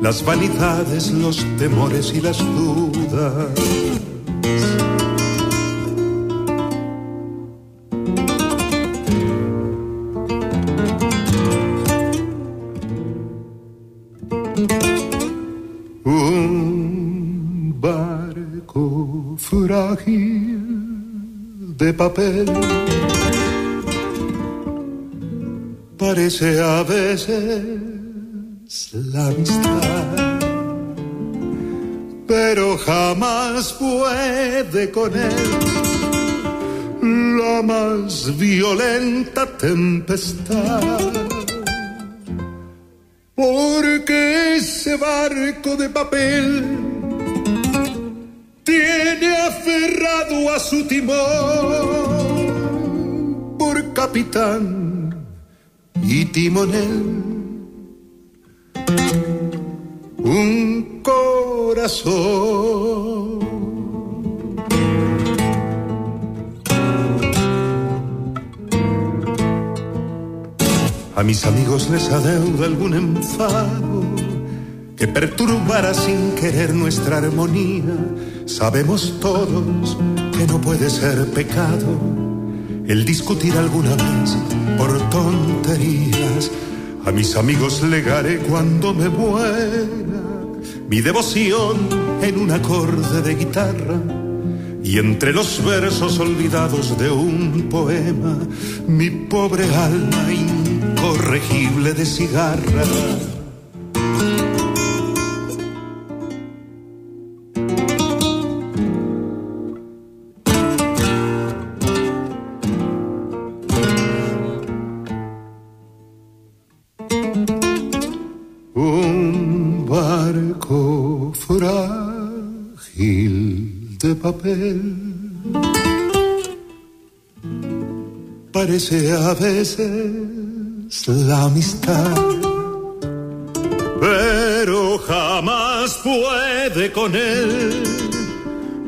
las vanidades, los temores y las dudas. Un barco frágil de papel parece a veces con él la más violenta tempestad. Porque ese barco de papel tiene aferrado a su timón por capitán y timonel un corazón. A mis amigos les adeudo algún enfado que perturbara sin querer nuestra armonía. Sabemos todos que no puede ser pecado el discutir alguna vez por tonterías. A mis amigos legaré cuando me muera mi devoción en un acorde de guitarra y entre los versos olvidados de un poema mi pobre alma incorregible de cigarra. Un barco frágil de papel parece a veces la amistad, pero jamás puede con él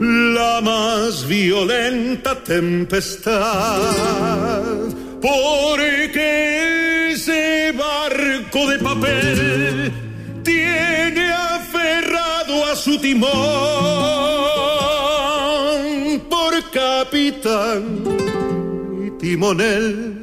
la más violenta tempestad, porque ese barco de papel tiene aferrado a su timón por capitán y timonel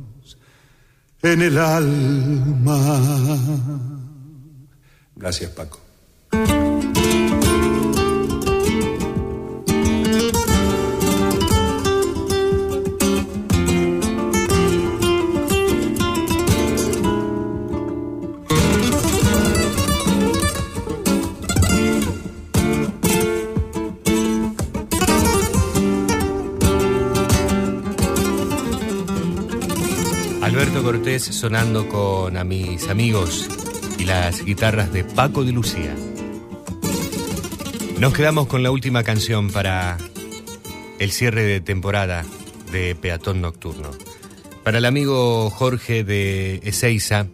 en el alma. Gracias, Paco. Cortés sonando con a mis amigos y las guitarras de Paco de Lucía. Nos quedamos con la última canción para el cierre de temporada de Peatón Nocturno. Para el amigo Jorge de Ezeiza,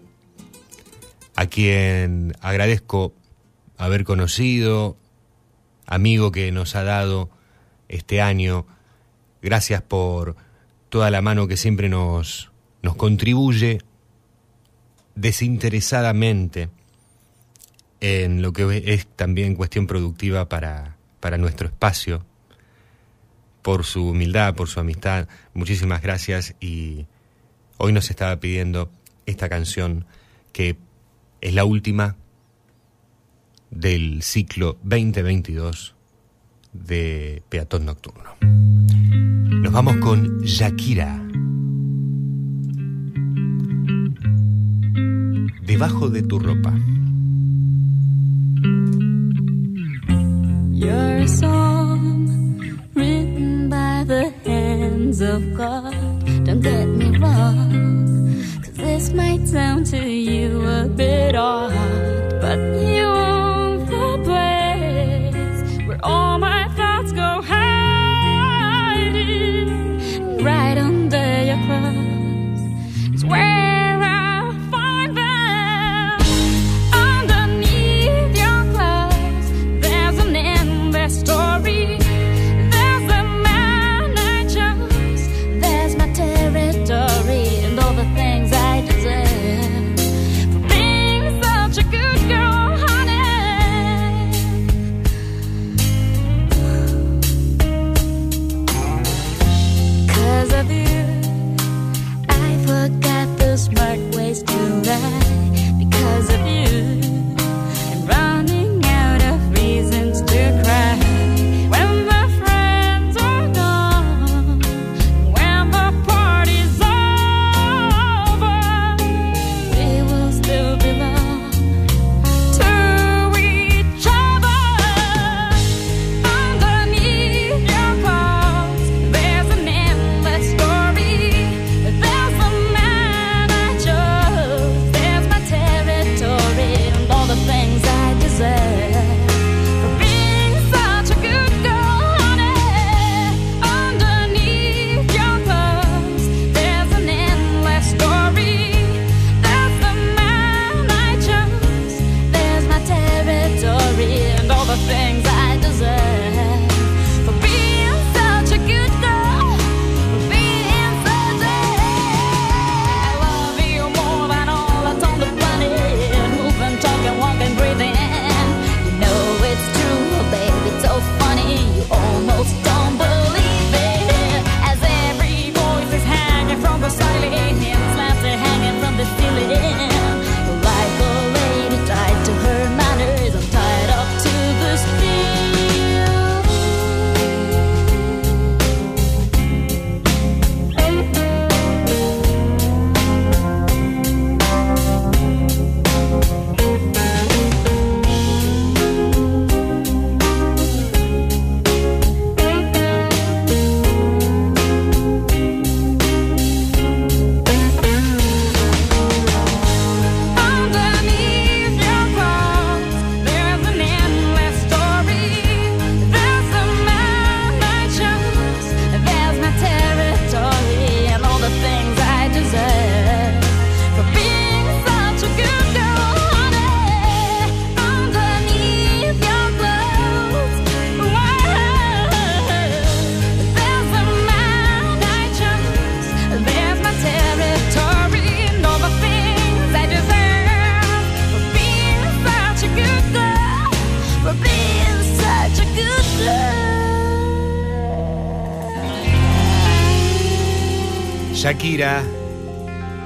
a quien agradezco haber conocido, amigo que nos ha dado este año, gracias por toda la mano que siempre nos, nos contribuye desinteresadamente en lo que es también cuestión productiva para, para nuestro espacio, por su humildad, por su amistad. Muchísimas gracias y hoy nos estaba pidiendo esta canción que es la última del ciclo 2022 de Peatón Nocturno. Nos vamos con Shakira. Debajo de tu ropa. You're a song written by the hands of God. Don't get me wrong, 'cause this might sound to you a bit odd, but you own the place where all my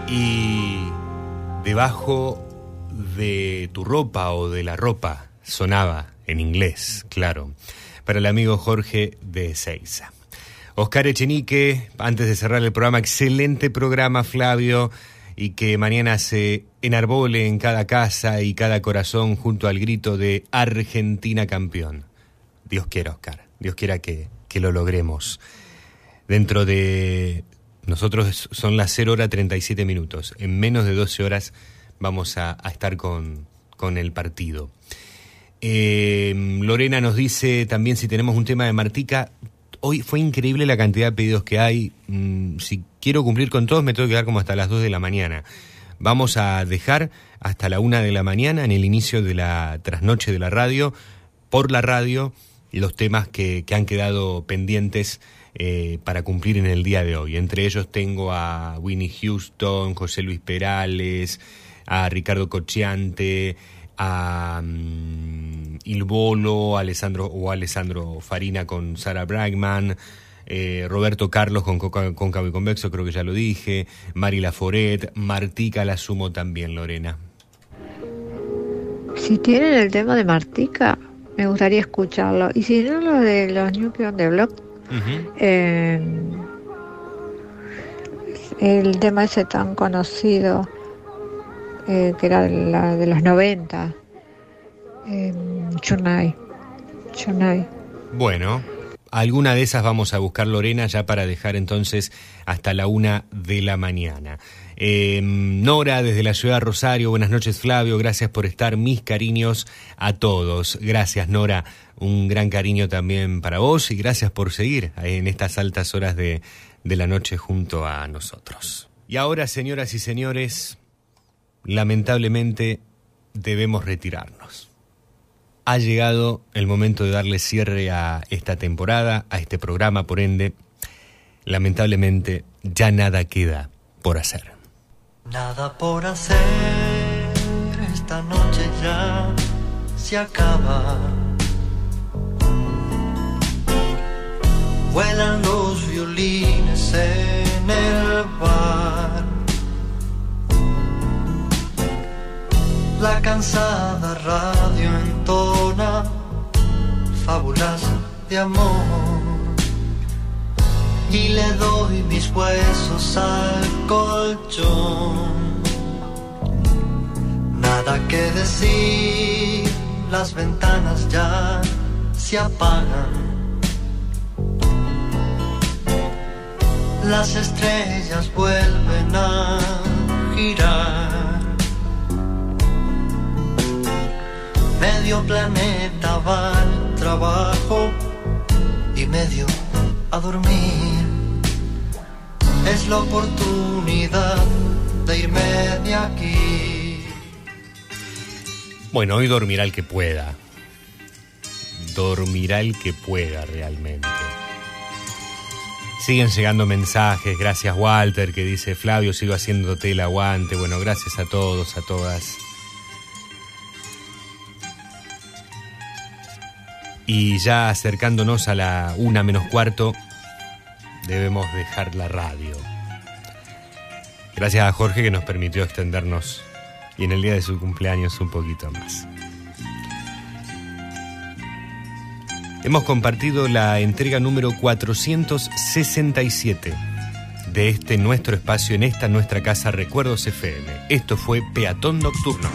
Y debajo de tu ropa o de la ropa sonaba en inglés, claro, para el amigo Jorge de Seiza. Oscar Echenique, antes de cerrar el programa, excelente programa Flavio y que mañana se enarbole en cada casa y cada corazón junto al grito de Argentina campeón. Dios quiera, Oscar, Dios quiera que, que lo logremos. Dentro de nosotros son las 0 horas 37 minutos. En menos de 12 horas vamos a, a estar con, con el partido. Eh, Lorena nos dice también si tenemos un tema de Martica. Hoy fue increíble la cantidad de pedidos que hay. Mm, si quiero cumplir con todos, me tengo que quedar como hasta las 2 de la mañana. Vamos a dejar hasta la 1 de la mañana, en el inicio de la trasnoche de la radio, por la radio, los temas que, que han quedado pendientes eh, para cumplir en el día de hoy. Entre ellos tengo a Winnie Houston, José Luis Perales, a Ricardo Cocciante, a mm, Il Bolo, Alessandro, o Alessandro Farina con Sara Bragman, eh, Roberto Carlos con Cóncavo y Convexo, creo que ya lo dije, Mari Laforet, Martica la sumo también, Lorena. Si tienen el tema de Martica, me gustaría escucharlo. Y si no, lo de los New Kids on eh, el tema ese tan conocido, eh, que era la de los 90, eh. Bueno, alguna de esas vamos a buscar, Lorena, ya para dejar entonces hasta la una de la mañana. Eh, Nora, desde la ciudad de Rosario, buenas noches, Flavio, gracias por estar, mis cariños a todos. Gracias, Nora, un gran cariño también para vos y gracias por seguir en estas altas horas de, de la noche junto a nosotros. Y ahora, señoras y señores, lamentablemente debemos retirarnos. Ha llegado el momento de darle cierre a esta temporada, a este programa, por ende, lamentablemente ya nada queda por hacer. Nada por hacer, esta noche ya se acaba. Vuelan los violines en el bar. La cansada radio entona fábulas de amor y le doy mis huesos al colchón. Nada que decir, las ventanas ya se apagan. Las estrellas vuelven a girar. Medio planeta va al trabajo y medio a dormir. Es la oportunidad de irme de aquí. Bueno, hoy dormirá el que pueda. Dormirá el que pueda realmente. Siguen llegando mensajes, gracias Walter que dice Flavio sigo haciéndote el aguante. Bueno, gracias a todos, a todas. Y ya acercándonos a la una menos cuarto, debemos dejar la radio. Gracias a Jorge que nos permitió extendernos y en el día de su cumpleaños un poquito más. Hemos compartido la entrega número 467 de este nuestro espacio en esta nuestra casa Recuerdos FM. Esto fue Peatón Nocturno.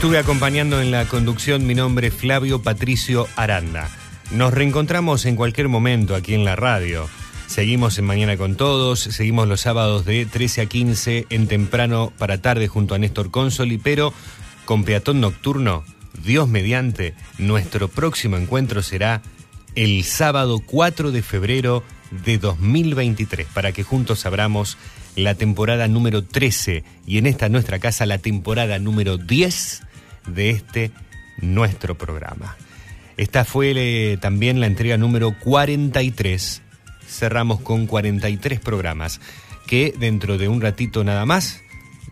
Estuve acompañando en la conducción, mi nombre Flavio Patricio Aranda. Nos reencontramos en cualquier momento aquí en la radio. Seguimos en Mañana con Todos, seguimos los sábados de 13 a 15 en temprano para tarde junto a Néstor Consoli, pero con Peatón Nocturno, Dios mediante, nuestro próximo encuentro será el sábado 4 de febrero de 2023, para que juntos abramos la temporada número 13 y en esta nuestra casa la temporada número 10 de este nuestro programa. Esta fue eh, también la entrega número 43. Cerramos con 43 programas que dentro de un ratito nada más,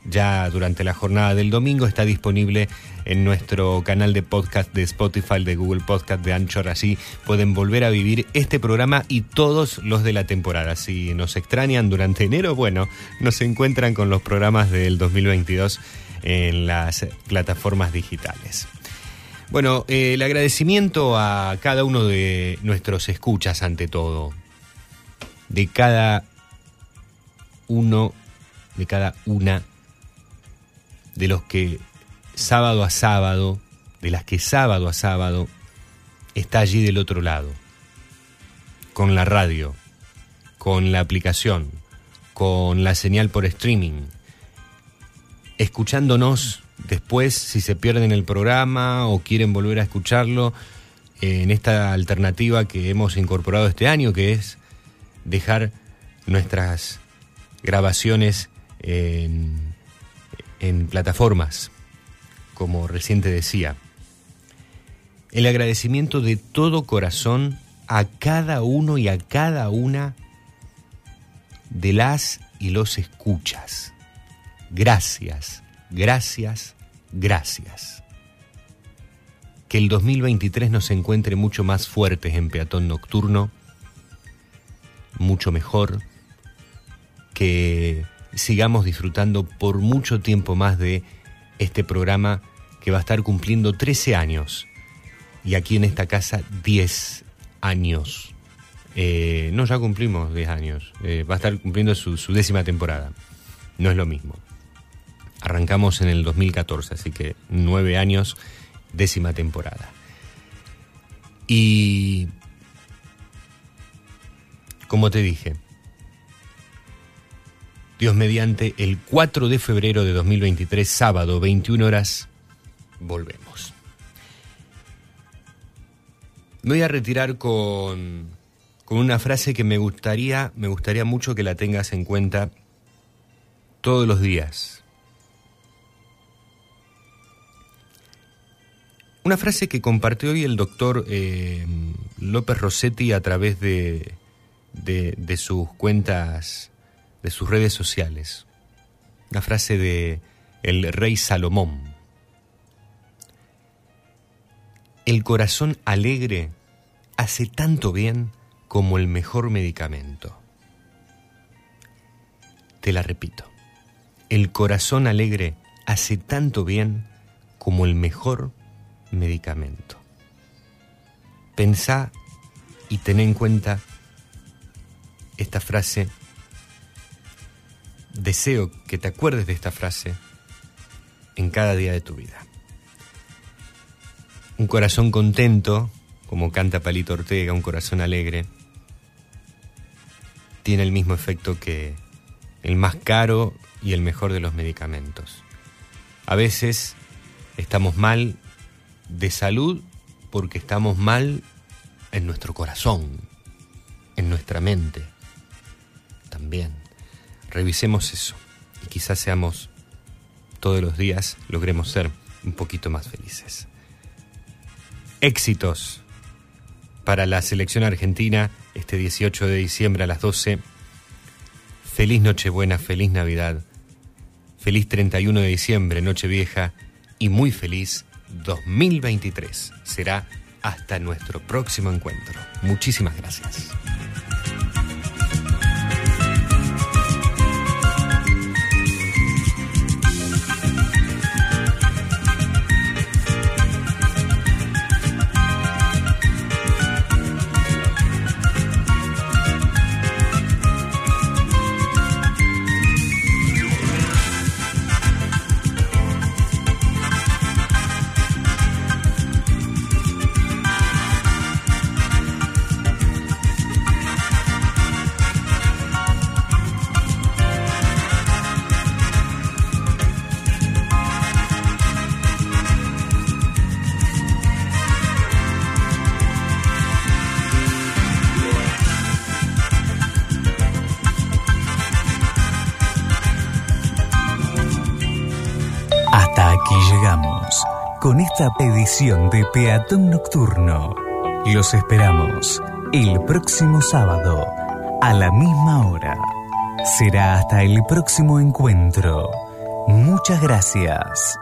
ya durante la jornada del domingo, está disponible en nuestro canal de podcast de Spotify, de Google Podcast, de Anchor. Así pueden volver a vivir este programa y todos los de la temporada. Si nos extrañan durante enero, bueno, nos encuentran con los programas del 2022 en las plataformas digitales. Bueno, eh, el agradecimiento a cada uno de nuestros escuchas ante todo, de cada uno, de cada una de los que sábado a sábado, de las que sábado a sábado está allí del otro lado, con la radio, con la aplicación, con la señal por streaming, escuchándonos después si se pierden el programa o quieren volver a escucharlo en esta alternativa que hemos incorporado este año, que es dejar nuestras grabaciones en, en plataformas, como recién te decía. El agradecimiento de todo corazón a cada uno y a cada una de las y los escuchas. Gracias, gracias, gracias. Que el 2023 nos encuentre mucho más fuertes en peatón nocturno, mucho mejor, que sigamos disfrutando por mucho tiempo más de este programa que va a estar cumpliendo 13 años y aquí en esta casa 10 años. Eh, no, ya cumplimos 10 años. Eh, va a estar cumpliendo su, su décima temporada. No es lo mismo. Arrancamos en el 2014, así que 9 años, décima temporada. Y como te dije, Dios mediante, el 4 de febrero de 2023, sábado, 21 horas, volvemos. Me voy a retirar con, con una frase que me gustaría, me gustaría mucho que la tengas en cuenta todos los días. Una frase que compartió hoy el doctor eh, López Rossetti a través de, de, sus cuentas, de sus redes sociales. Una frase de el rey Salomón. El corazón alegre hace tanto bien como el mejor medicamento. Te la repito. El corazón alegre hace tanto bien como el mejor medicamento. Pensá y ten en cuenta esta frase. Deseo que te acuerdes de esta frase en cada día de tu vida. Un corazón contento, como canta Palito Ortega, un corazón alegre, tiene el mismo efecto que el más caro y el mejor de los medicamentos. A veces estamos mal de salud porque estamos mal en nuestro corazón, en nuestra mente. También. Revisemos eso y quizás seamos todos los días, logremos ser un poquito más felices. Éxitos para la selección argentina este 18 de diciembre a las 12. Feliz Nochebuena, feliz Navidad, feliz 31 de diciembre, Nochevieja y muy feliz 2023. Será hasta nuestro próximo encuentro. Muchísimas gracias. Esta edición de Peatón Nocturno. Los esperamos el próximo sábado a la misma hora. Será hasta el próximo encuentro. Muchas gracias.